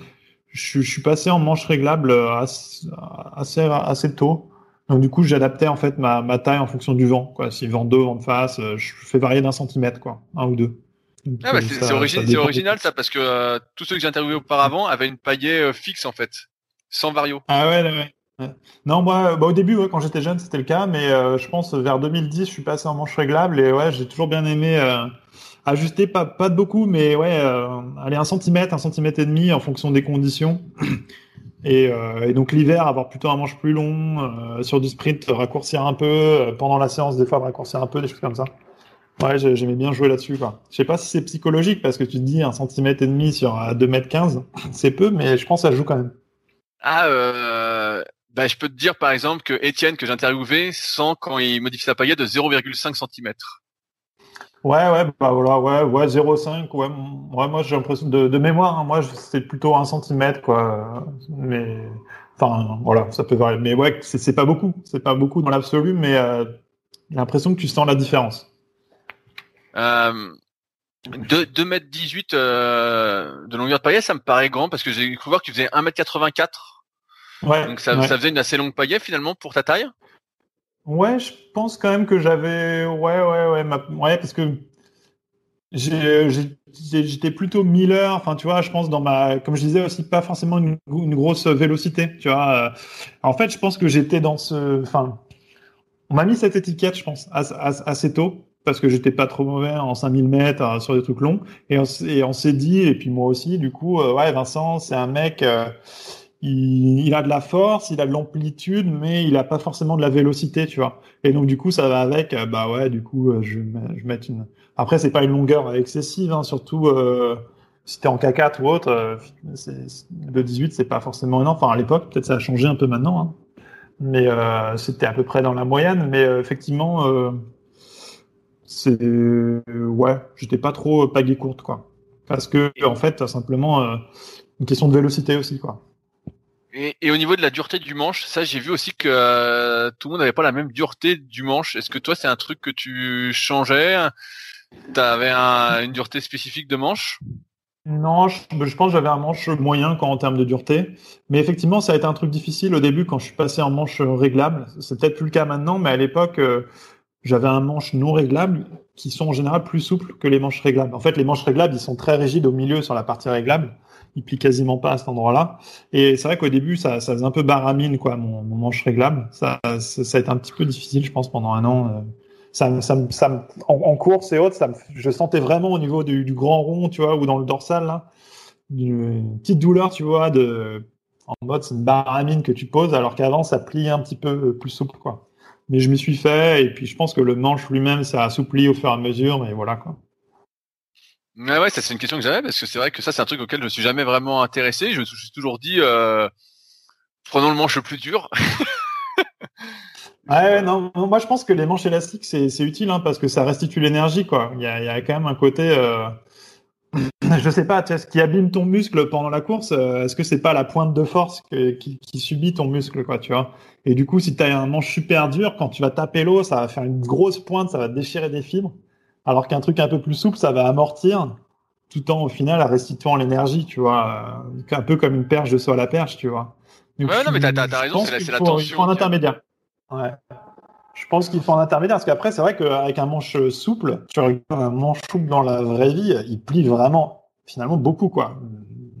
Je, je, suis passé en manche réglable assez, assez, assez tôt. Donc du coup, j'adaptais en fait ma, ma, taille en fonction du vent. Quoi. Si vent deux, vent de face, euh, je fais varier d'un centimètre, quoi, un ou deux. ah bah, c'est original ça parce que euh, tous ceux que j'ai interviewés auparavant avaient une paillée euh, fixe en fait, sans vario. Ah ouais, ouais. ouais. Non, moi, bah, au début, ouais, quand j'étais jeune, c'était le cas, mais je pense vers 2010, je suis passé en manche réglable et ouais, j'ai toujours bien aimé ajuster, pas, pas de beaucoup, mais ouais, aller un centimètre, un centimètre et demi en fonction des conditions. Euh, et, donc l'hiver, avoir plutôt un manche plus long, euh, sur du sprint, raccourcir un peu, euh, pendant la séance, des fois, raccourcir un peu, des choses comme ça. Ouais, j'aimais bien jouer là-dessus. Quoi. Je sais pas si c'est psychologique, parce que tu te dis un centimètre et demi sur 2 mètres 15, c'est peu, mais je pense que ça joue quand même. Ah, euh, bah, je peux te dire par exemple que Étienne, que j'ai interviewé, sent quand il modifie sa paillette de 0,5 cm. Ouais, ouais, bah voilà, ouais, ouais, 0,5, ouais, ouais, moi j'ai l'impression de, de mémoire, hein, moi c'est plutôt un centimètre, quoi. Mais, enfin, voilà, ça peut varier. Mais ouais, c'est pas beaucoup, c'est pas beaucoup dans l'absolu, mais euh, J'ai l'impression que tu sens la différence. Euh, 2, m 18 de longueur de paillet, ça me paraît grand parce que j'ai cru voir que tu faisais 1m84. Ouais. Donc ça, ça faisait une assez longue paillet finalement pour ta taille? Ouais, je pense quand même que j'avais. Ouais, ouais, ouais. Parce que j'étais plutôt Miller. Enfin, tu vois, je pense dans ma. Comme je disais aussi, pas forcément une, grosse vélocité. Tu vois. En fait, je pense que j'étais dans ce. Enfin, on m'a mis cette étiquette, je pense, assez tôt. Parce que j'étais pas trop mauvais en 5000 mètres euh, sur des trucs longs. Et on, s'est dit, et puis moi aussi, du coup, euh, ouais, Vincent, c'est un mec. Euh, il, a de la force, il a de l'amplitude, mais il a pas forcément de la vélocité, tu vois. Et donc du coup, ça va avec. Euh, bah ouais, du coup, euh, je, je mettre une. Après, c'est pas une longueur excessive, hein, surtout euh, si t'es en K4 ou autre. Euh, le 18, c'est pas forcément énorme. Enfin, à l'époque, peut-être ça a changé un peu maintenant, hein. mais c'était à peu près dans la moyenne. Mais effectivement, c'est ouais, j'étais pas trop pagaie courte, quoi. Parce que en fait, simplement une question de vélocité aussi, quoi. Et, au niveau de la dureté du manche, ça j'ai vu aussi que euh, tout le monde n'avait pas la même dureté du manche. Est-ce que toi c'est un truc que tu changeais? Tu avais une dureté spécifique de manche? Non, je, pense que j'avais un manche moyen en termes de dureté. Mais effectivement, ça a été un truc difficile au début quand je suis passé en manche réglable. C'est peut-être plus le cas maintenant, mais à l'époque, euh, j'avais un manche non réglable qui sont en général plus souples que les manches réglables. En fait, les manches réglables, ils sont très rigides au milieu sur la partie réglable il plie quasiment pas à cet endroit-là. Et c'est vrai qu'au début, ça, ça faisait un peu baramine, quoi, mon, manche réglable. Ça, ça, a été un petit peu difficile, je pense, pendant un an. Euh. Ça, ça, ça en, course et autres, ça je sentais vraiment au niveau du, grand rond, tu vois, ou dans le dorsal, une petite douleur, tu vois, de, en mode c'est une baramine que tu poses, alors qu'avant, ça plie un petit peu plus souple, quoi. Mais je m'y suis fait, et puis je pense que le manche lui-même, ça assoupli au fur et à mesure, mais voilà, quoi. Ouais, ouais, ça c'est une question que j'avais parce que c'est vrai que ça c'est un truc auquel je me suis jamais vraiment intéressé. Je me suis toujours dit, euh, prenons le manche le plus dur. ouais, non, moi je pense que les manches élastiques c'est utile hein, parce que ça restitue l'énergie quoi. Il y a, quand même un côté, euh... je sais pas, ce qui abîme ton muscle pendant la course, euh, est-ce que c'est pas la pointe de force qui, qui, subit ton muscle quoi, tu vois? Et du coup, si tu as un manche super dur, quand tu vas taper l'eau, ça va faire une grosse pointe, ça va déchirer des fibres. Alors qu'un truc un peu plus souple, ça va amortir, tout en au final restituant l'énergie, tu vois, un peu comme une perche de saut à la perche, tu vois. ouais, non, mais t'as as raison, c'est la, tension. Il faut un intermédiaire. Ouais. Je pense qu'il faut un intermédiaire, parce qu'après, c'est vrai qu'avec un manche souple, tu regardes un manche souple dans la vraie vie, il plie vraiment, finalement, beaucoup, quoi.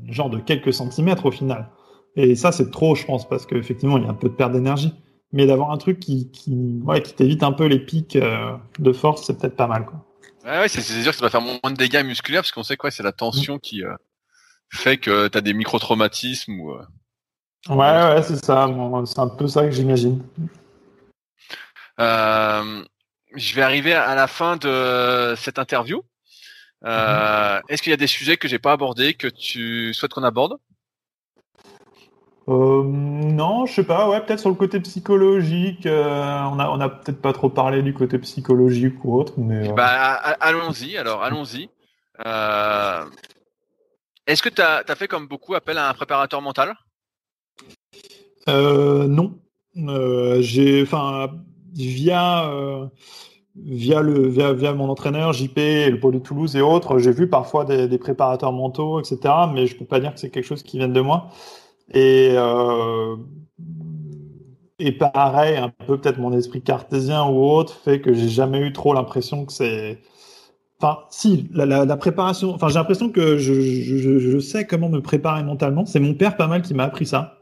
Genre de quelques centimètres au final. Et ça, c'est trop, je pense, parce qu'effectivement, il y a un peu de perte d'énergie. Mais d'avoir un truc qui, qui, ouais, qui t'évite un peu les pics euh, de force, c'est peut-être pas mal, quoi. Ouais, c'est sûr que ça va faire moins de dégâts musculaires parce qu'on sait quoi, c'est la tension qui euh, fait que tu as des micro-traumatismes ou. Euh, ouais, ouais, c'est ça. c'est un peu ça que j'imagine. Euh, je vais arriver à la fin de cette interview. Mhm. Est-ce qu'il y a des sujets que j'ai pas abordés que tu souhaites qu'on aborde? Euh, non, je sais pas. Ouais, peut-être sur le côté psychologique. Euh, on a, on a peut-être pas trop parlé du côté psychologique ou autre, mais. Euh. Bah, allons-y. Alors, allons-y. Est-ce que tu as, fait comme beaucoup appel à un préparateur mental? Non. J'ai, enfin, via via le via, via, mon entraîneur JP, le pôle de Toulouse et autres, j'ai vu parfois des, des, préparateurs mentaux, etc. Mais je peux pas dire que c'est quelque chose qui vient de moi. Et, euh, et pareil, un peu peut-être mon esprit cartésien ou autre fait que j'ai jamais eu trop l'impression que c'est. Enfin, si, la, préparation. Enfin, j'ai l'impression que je, je, je, sais comment me préparer mentalement. C'est mon père pas mal qui m'a appris ça.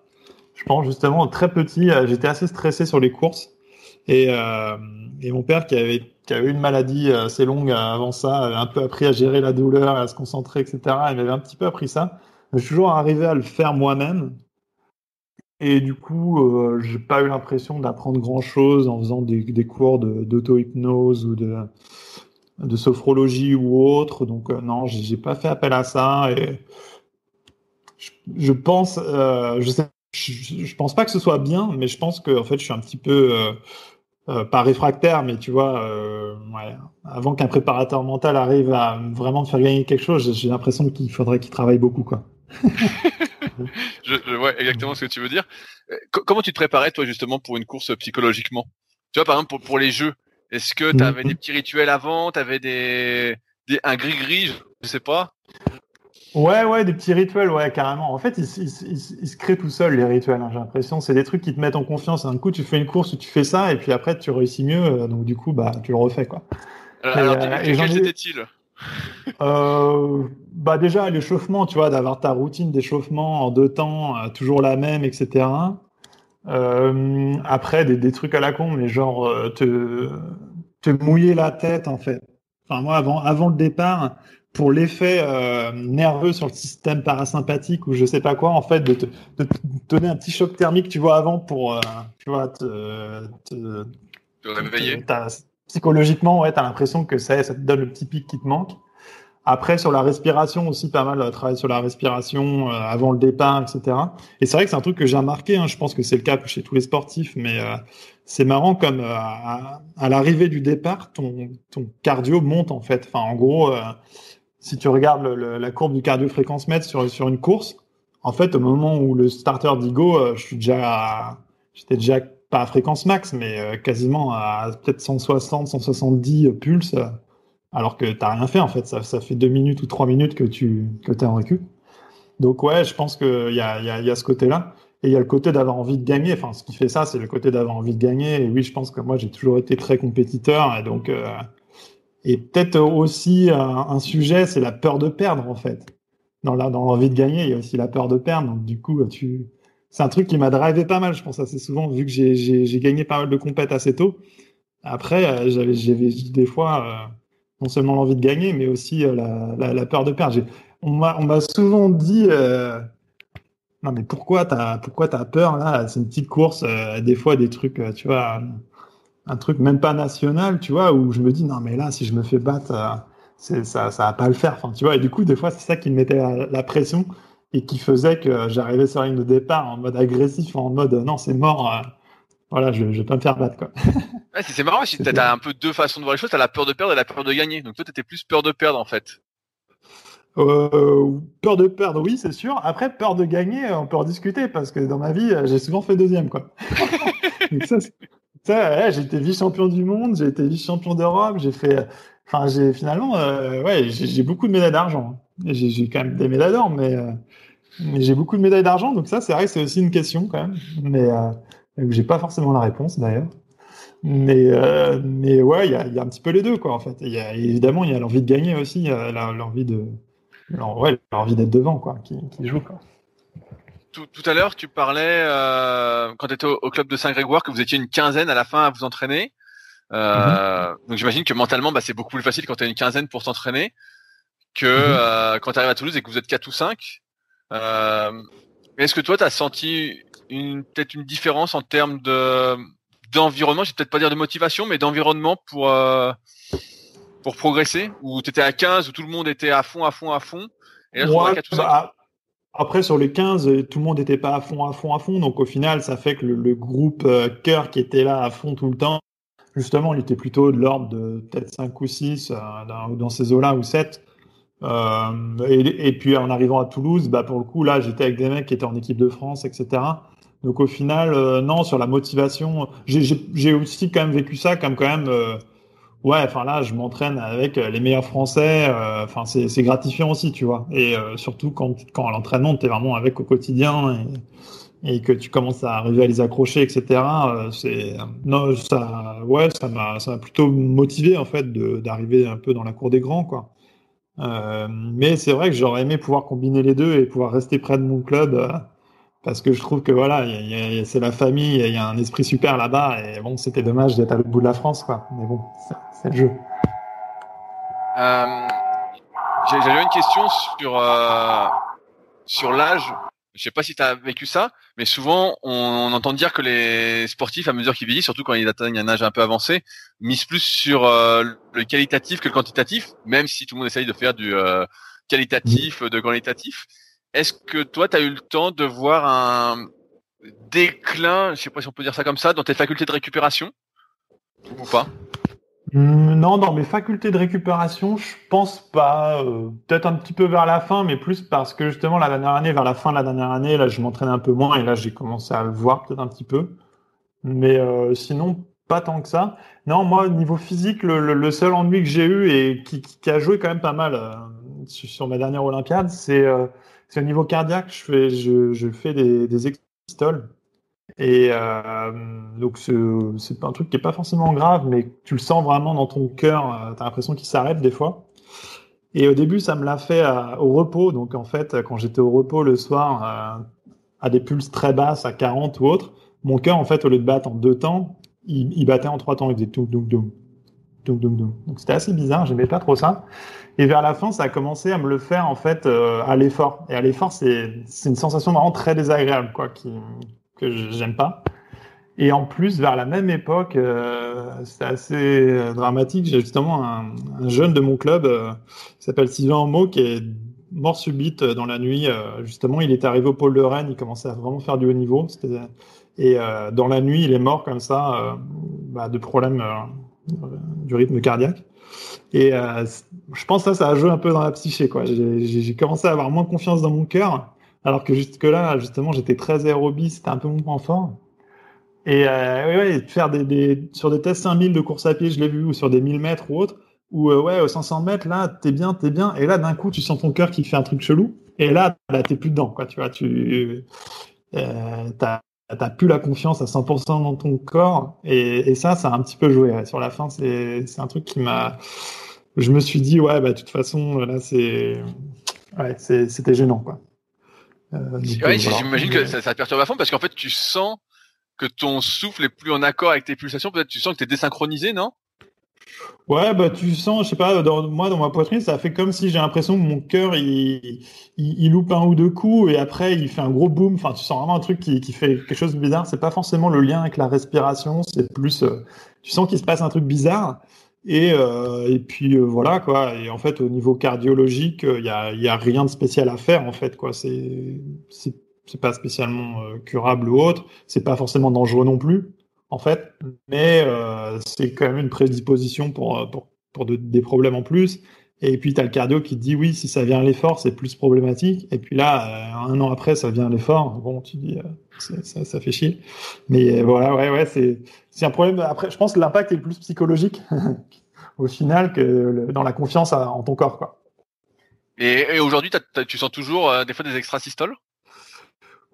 Je pense justement très petit, euh, j'étais assez stressé sur les courses. Et, euh, et mon père qui avait, qui avait eu une maladie assez longue avant ça, avait un peu appris à gérer la douleur, à se concentrer, etc. Il m'avait un petit peu appris ça. Je suis toujours arrivé à le faire moi-même. Et du coup, euh, j'ai pas eu l'impression d'apprendre grand chose en faisant des, cours d'auto-hypnose ou de, sophrologie ou autre. Donc, euh, non, j'ai pas fait appel à ça. Et je, je pense, euh, je, pense pas que ce soit bien, mais je pense que fait, je suis un petit peu euh, euh, pas réfractaire, mais tu vois, avant qu'un préparateur mental arrive à vraiment me faire gagner quelque chose, j'ai l'impression qu'il faudrait qu'il travaille beaucoup, quoi. je, vois exactement ce que tu veux dire. Euh, comment tu te préparais toi justement pour une course psychologiquement? Tu vois par exemple pour, pour les jeux, Est-ce que tu avais des petits rituels avant? Tu avais des, des, un gris-gris Je sais pas? Ouais, ouais, des petits rituels, ouais, carrément. En fait, ils, se créent tout seuls, les rituels. Hein, j'ai l'impression, c'est des trucs qui te mettent en confiance. Un coup, tu fais une course où tu fais ça, et puis après, tu réussis mieux. Euh, donc, du coup, bah, tu le refais, quoi. Alors, euh, quels étaient-ils euh, bah déjà l'échauffement, tu vois, d'avoir ta routine d'échauffement en deux temps, euh, toujours la même, etc. Euh, après des, des, trucs à la con, mais genre te, te mouiller la tête en fait. Enfin moi avant avant le départ, pour l'effet euh, nerveux sur le système parasympathique ou je sais pas quoi, en fait, de te, de te donner un petit choc thermique, tu vois, avant pour, euh, tu vois, te, te, te réveiller. psychologiquement, ouais, t'as l'impression que ça, ça te donne le petit pic qui te manque. Après, sur la respiration aussi, pas mal de travail sur la respiration euh, avant le départ, etc. Et c'est vrai que c'est un truc que j'ai remarqué. Hein, je pense que c'est le cas chez tous les sportifs, mais euh, c'est marrant comme euh, à, l'arrivée du départ, ton, ton cardio monte en fait. Enfin, en gros, si tu regardes le, la courbe du cardio fréquence mètre sur, sur une course, en fait, au moment où le starter dit go, je suis déjà, j'étais déjà pas à fréquence max, mais quasiment à peut-être 160, 170 pulses alors que t'as rien fait en fait. Ça, ça, fait deux minutes ou trois minutes que tu que es en récup. Donc ouais, je pense qu'il y a, y, y a ce côté-là. Et il y a le côté d'avoir envie de gagner. Enfin, ce qui fait ça, c'est le côté d'avoir envie de gagner. Et oui, je pense que moi, j'ai toujours été très compétiteur. Et donc, euh, et peut-être aussi un, sujet, c'est la peur de perdre en fait. Dans la, dans l'envie de gagner, il y a aussi la peur de perdre. Donc du coup, tu, c'est un truc qui m'a drivé pas mal, je pense assez souvent, vu que j'ai, gagné pas mal de compètes assez tôt. Après, euh, j'avais, des fois. Non seulement l'envie de gagner, mais aussi euh, la, peur de perdre. On m'a souvent dit euh, Non, mais pourquoi t'as as peur là? C'est une petite course, euh, des fois des trucs, tu vois, un, truc même pas national, tu vois, où je me dis Non, mais là, si je me fais battre, ça, ça va pas le faire. Tu vois, et du coup, des fois, c'est ça qui me mettait la, pression et qui faisait que j'arrivais sur la ligne de départ en mode agressif, en mode Non, c'est mort voilà, je, je vais pas me faire battre, quoi. ouais, c'est marrant, si t'as un peu deux façons de voir les choses, t'as la peur de perdre et la peur de gagner. Donc toi, t'étais plus peur de perdre, en fait. Euh, peur de perdre, oui, c'est sûr. Après, peur de gagner, on peut en discuter parce que dans ma vie, j'ai souvent fait deuxième, quoi. ça, ça j'ai été vice-champion du monde, j'ai été vice-champion d'Europe, j'ai fait, enfin, j'ai finalement, euh, ouais, j'ai beaucoup de médailles d'argent. J'ai quand même des médailles d'or, mais, euh, mais j'ai beaucoup de médailles d'argent, donc ça, c'est vrai que c'est aussi une question quand même. Mais euh, j'ai pas forcément la réponse d'ailleurs. Mais, euh, mais ouais, il y a, y a, un petit peu les deux, quoi, en fait. Y a, évidemment, il y a l'envie de gagner aussi, l'envie de, ouais, l'envie d'être devant, quoi, qui, qui joue, quoi. Tout, tout, à l'heure, tu parlais, euh, quand tu étais au, club de Saint-Grégoire, que vous étiez une quinzaine à la fin à vous entraîner. Euh, mm-hmm. Donc j'imagine que mentalement, bah, c'est beaucoup plus facile quand tu as une quinzaine pour t'entraîner que mm-hmm. euh, quand tu arrives à Toulouse et que vous êtes 4 ou 5. Euh, Est-ce que toi, tu as senti une peut-être une différence en termes de d'environnement, je vais peut-être pas dire de motivation, mais d'environnement pour euh, pour progresser Où tu étais à 15, où tout le monde était à fond, à fond, à fond. Et là, bah, après, sur les 15, tout le monde n'était pas à fond, à fond, à fond. Donc, au final, ça fait que le, groupe euh, cœur qui était là à fond tout le temps, justement, il était plutôt de l'ordre de peut-être 5 ou 6 euh, dans, ces eaux-là ou 7. Euh, et, et, puis, en arrivant à Toulouse, bah, pour le coup, là, j'étais avec des mecs qui étaient en équipe de France, etc. Donc au final, euh, non, sur la motivation, j'ai aussi quand même vécu ça comme quand même. Euh, ouais, enfin là, je m'entraîne avec euh, les meilleurs Français. Enfin, c'est gratifiant aussi, tu vois. Et surtout quand, quand à l'entraînement, tu es vraiment avec au quotidien et, et, que tu commences à arriver à les accrocher, etc. c'est non, ça, ouais, ça m'a plutôt motivé en fait d'arriver un peu dans la cour des grands, quoi. mais c'est vrai que j'aurais aimé pouvoir combiner les deux et pouvoir rester près de mon club parce que je trouve que voilà, c'est la famille, il y a un esprit super là-bas, et bon, c'était dommage d'être à l'autre bout de la France, quoi. Mais bon, c'est le jeu. Euh, J'avais une question sur euh, sur l'âge. Je sais pas si tu as vécu ça, mais souvent on, entend dire que les sportifs, à mesure qu'ils vieillissent, surtout quand ils atteignent un âge un peu avancé, misent plus sur euh, le qualitatif que le quantitatif, même si tout le monde essaye de faire du euh, qualitatif, de qualitatif. Est-ce que toi, tu as eu le temps de voir un déclin, je sais pas si on peut dire ça comme ça, dans tes facultés de récupération? Ou pas? Hum, Non, dans mes facultés de récupération, je pense pas. Euh, peut-être un petit peu vers la fin, mais plus parce que justement la dernière année, vers la fin de la dernière année, là, je m'entraînais un peu moins et là, j'ai commencé à le voir peut-être un petit peu. Mais euh, sinon, pas tant que ça. Non, moi, niveau physique, le, seul ennui que j'ai eu et qui, qui, a joué quand même pas mal euh, sur ma dernière Olympiade, c'est euh, au niveau cardiaque. Je fais, des, des. Et euh, donc, c'est un truc qui est pas forcément grave, mais tu le sens vraiment dans ton cœur. Euh, tu as l'impression qu'il s'arrête des fois. Et au début, ça me l'a fait au repos. Donc, en fait, quand j'étais au repos le soir, euh, à des pulses très basses, à 40 ou autre, mon cœur, en fait, au lieu de battre en deux temps, il, battait en trois temps. Il faisait tout, doum, doum. Donc, c'était assez bizarre. J'aimais pas trop ça. Et vers la fin, ça a commencé à me le faire, en fait, à l'effort. Et à l'effort, c'est une sensation vraiment très désagréable, quoi, que j'aime pas. Et en plus, vers la même époque, euh, c'était assez euh, dramatique. J'ai justement un, un, jeune de mon club euh, qui s'appelle Sylvain Homo qui est mort subite euh, dans la nuit. Euh, justement, il est arrivé au pôle de Rennes, il commençait à vraiment faire du haut niveau. Et dans la nuit, il est mort comme ça bah, de problèmes du rythme cardiaque. Et je pense que ça, ça a joué un peu dans la psyché. J'ai commencé à avoir moins confiance dans mon cœur alors que jusque-là, justement, j'étais très aérobie, c'était un peu mon point fort. Et euh, ouais, faire des, sur des tests 5000 de course à pied, je l'ai vu, ou sur des 1000 mètres ou autre, ou euh, ouais, aux 500 mètres, là, t'es bien, t'es bien. Et là, d'un coup, tu sens ton cœur qui fait un truc chelou. Et là, là t'es plus dedans, quoi. Tu vois, tu euh, t'as plus la confiance à 100% dans ton corps. Et, et, ça, ça a un petit peu joué. Sur la fin, c'est un truc qui m'a. Je me suis dit, ouais, bah, de toute façon, là, c'est. Ouais, c'était gênant, quoi. Euh, euh, j'imagine que ça, ça, te perturbe à fond parce qu'en fait, tu sens que ton souffle est plus en accord avec tes pulsations. Peut-être tu sens que tu es désynchronisé, non? Ouais, bah tu sens, je sais pas, moi dans ma poitrine, ça fait comme si j'ai l'impression que mon cœur il, il, loupe un ou deux coups et après il fait un gros boom. Enfin, tu sens vraiment un truc qui, qui fait quelque chose de bizarre. C'est pas forcément le lien avec la respiration, c'est plus, euh, tu sens qu'il se passe un truc bizarre. Et, euh, et puis euh, voilà quoi. Et en fait, au niveau cardiologique, il y a, a rien de spécial à faire en fait quoi. C'est c'est pas spécialement curable ou autre. C'est pas forcément dangereux non plus en fait, mais c'est quand même une prédisposition pour pour pour des problèmes en plus. Et puis, tu as le cardio qui te dit oui, si ça vient à l'effort, c'est plus problématique. Et puis là, un an après, ça vient à l'effort. Bon, tu dis, ça, ça, fait chier. Mais voilà, ouais, ouais, c'est, un problème. Après, je pense que l'impact est plus psychologique au final que dans la confiance en ton corps, quoi. Et, aujourd'hui, tu sens toujours euh, des fois des extrasystoles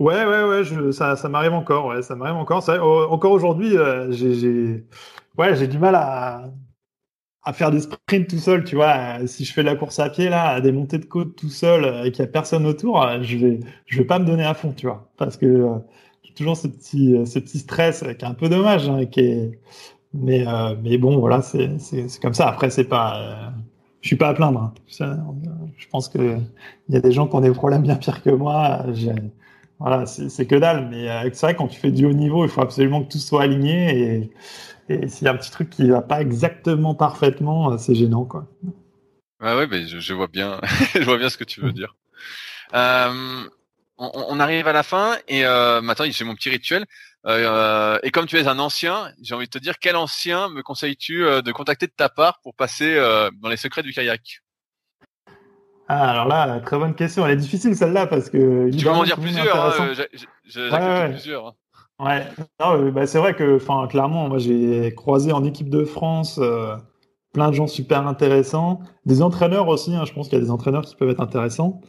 Ouais, ouais, ouais, je, ça, ça m'arrive encore, ouais, ça m'arrive encore. Encore aujourd'hui, euh, j'ai, ouais, j'ai du mal à, à faire des sprints tout seul, tu vois. Si je fais la course à pied là, à des montées de côte tout seul et qu'il y a personne autour, je vais, je vais pas me donner à fond, tu vois, parce que euh, toujours ce petit, ce petit stress qui est un peu dommage, hein, qui est, mais, euh, mais bon, voilà, c'est comme ça. Après, c'est pas, euh, je suis pas à plaindre. Hein. Je pense que il y a des gens qui ont des problèmes bien pires que moi. Voilà, c'est que dalle. Mais euh, c'est vrai, quand tu fais du haut niveau, il faut absolument que tout soit aligné. Et, s'il y a un petit truc qui va pas exactement parfaitement, euh, c'est gênant, quoi. Mais je, vois bien, je vois bien ce que tu veux dire. Euh, on, arrive à la fin et maintenant j'ai mon petit rituel. Et comme tu es un ancien, j'ai envie de te dire quel ancien me conseilles-tu de contacter de ta part pour passer dans les secrets du kayak? Ah, alors là, très bonne question. Elle est difficile celle-là parce que. Tu peux m'en dire plusieurs. Hein, J'ai ouais, plusieurs. Hein. Ouais. Bah, c'est vrai que, enfin, clairement, moi, j'ai croisé en équipe de France plein de gens super intéressants, des entraîneurs aussi. Hein, je pense qu'il y a des entraîneurs qui peuvent être intéressants.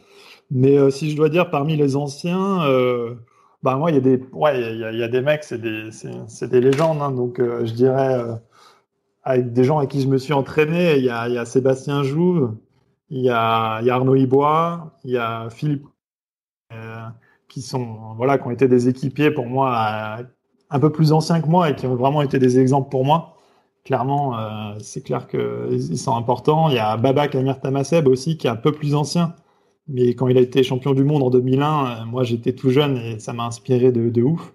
Mais si je dois dire parmi les anciens, bah moi, il y a des, ouais, il y a, y a, des mecs, c'est des, c'est, des légendes. Hein, donc, euh, je dirais, euh, avec des gens avec qui je me suis entraîné, il y a, il y a Sébastien Jouve, il y a, Arnaud Ibois, il y a Philippe, euh, qui sont, voilà, qui ont été des équipiers pour moi, un peu plus anciens que moi et qui ont vraiment été des exemples pour moi. Clairement, c'est clair qu'ils sont importants. Il y a Baba Kamir Tamaseb aussi, qui est un peu plus ancien mais quand il a été champion du monde en 2001, euh, moi j'étais tout jeune et ça m'a inspiré de, ouf.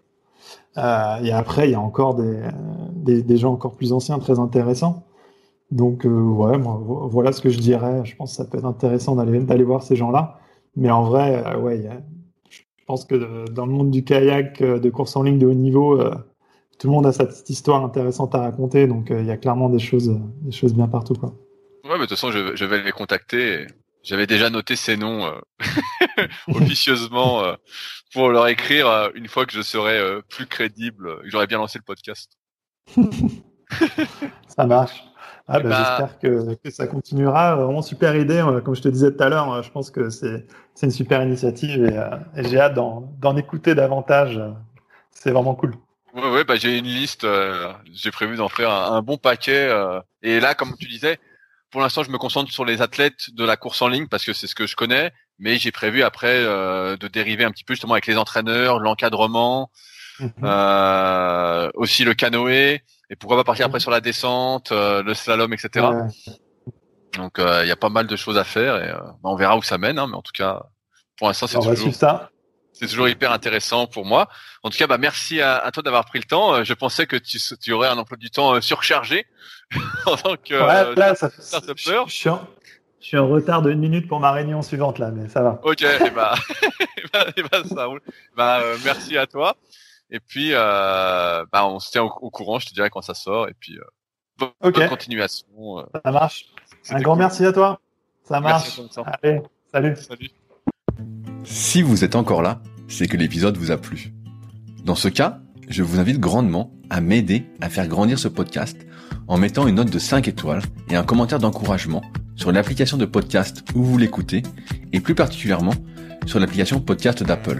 Euh, et après, il y a encore des, des, gens encore plus anciens, très intéressants. Donc euh, ouais, moi, voilà ce que je dirais. Je pense que ça peut être intéressant d'aller d'aller voir ces gens-là. Mais en vrai, euh, ouais, je pense que dans le monde du kayak, euh, de course en ligne de haut niveau, tout le monde a sa petite histoire intéressante à raconter. Donc il y a clairement des choses, des choses bien partout, quoi. Ouais, mais de toute façon, je, je vais les contacter. J'avais déjà noté ces noms euh, officieusement euh, pour leur écrire euh, une fois que je serai plus crédible, que j'aurais bien lancé le podcast. ça marche. Ah, bah, bah, J'espère que, que, ça continuera. Vraiment super idée. Comme je te disais tout à l'heure, je pense que c'est une super initiative et, euh, et j'ai hâte d'en écouter davantage. C'est vraiment cool. Ouais, ouais, bah, j'ai une liste. Euh, j'ai prévu d'en faire un, bon paquet. Euh, et là, comme tu disais, pour l'instant, je me concentre sur les athlètes de la course en ligne parce que c'est ce que je connais. Mais j'ai prévu après de dériver un petit peu justement avec les entraîneurs, l'encadrement, mhm. aussi le canoë. Et pourquoi pas partir après sur la descente, euh, le slalom, etc. Donc euh, il y a pas mal de choses à faire et euh, bah, on verra où ça mène. Hein, mais en tout cas, pour l'instant, c'est toujours, c'est toujours hyper intéressant pour moi. En tout cas, bah merci à, toi d'avoir pris le temps. Je pensais que tu, tu aurais un emploi du temps surchargé en tant que ouais, là, ça, je, je, suis en, je suis en retard de une minute pour ma réunion suivante là, mais ça va. Ok, et bah, et bah, et bah ça roule. Bah, merci à toi. Et puis, euh, bah, on se tient au, courant. Je te dirai quand ça sort. Et puis, euh, bonne, continuation. Euh. Ça marche. Un grand merci à toi. Ça marche. Allez, salut. Salut. Si vous êtes encore là, c'est que l'épisode vous a plu. Dans ce cas, je vous invite grandement à m'aider à faire grandir ce podcast en mettant une note de 5 étoiles et un commentaire d'encouragement sur l'application de podcast où vous l'écoutez et plus particulièrement sur l'application podcast d'Apple.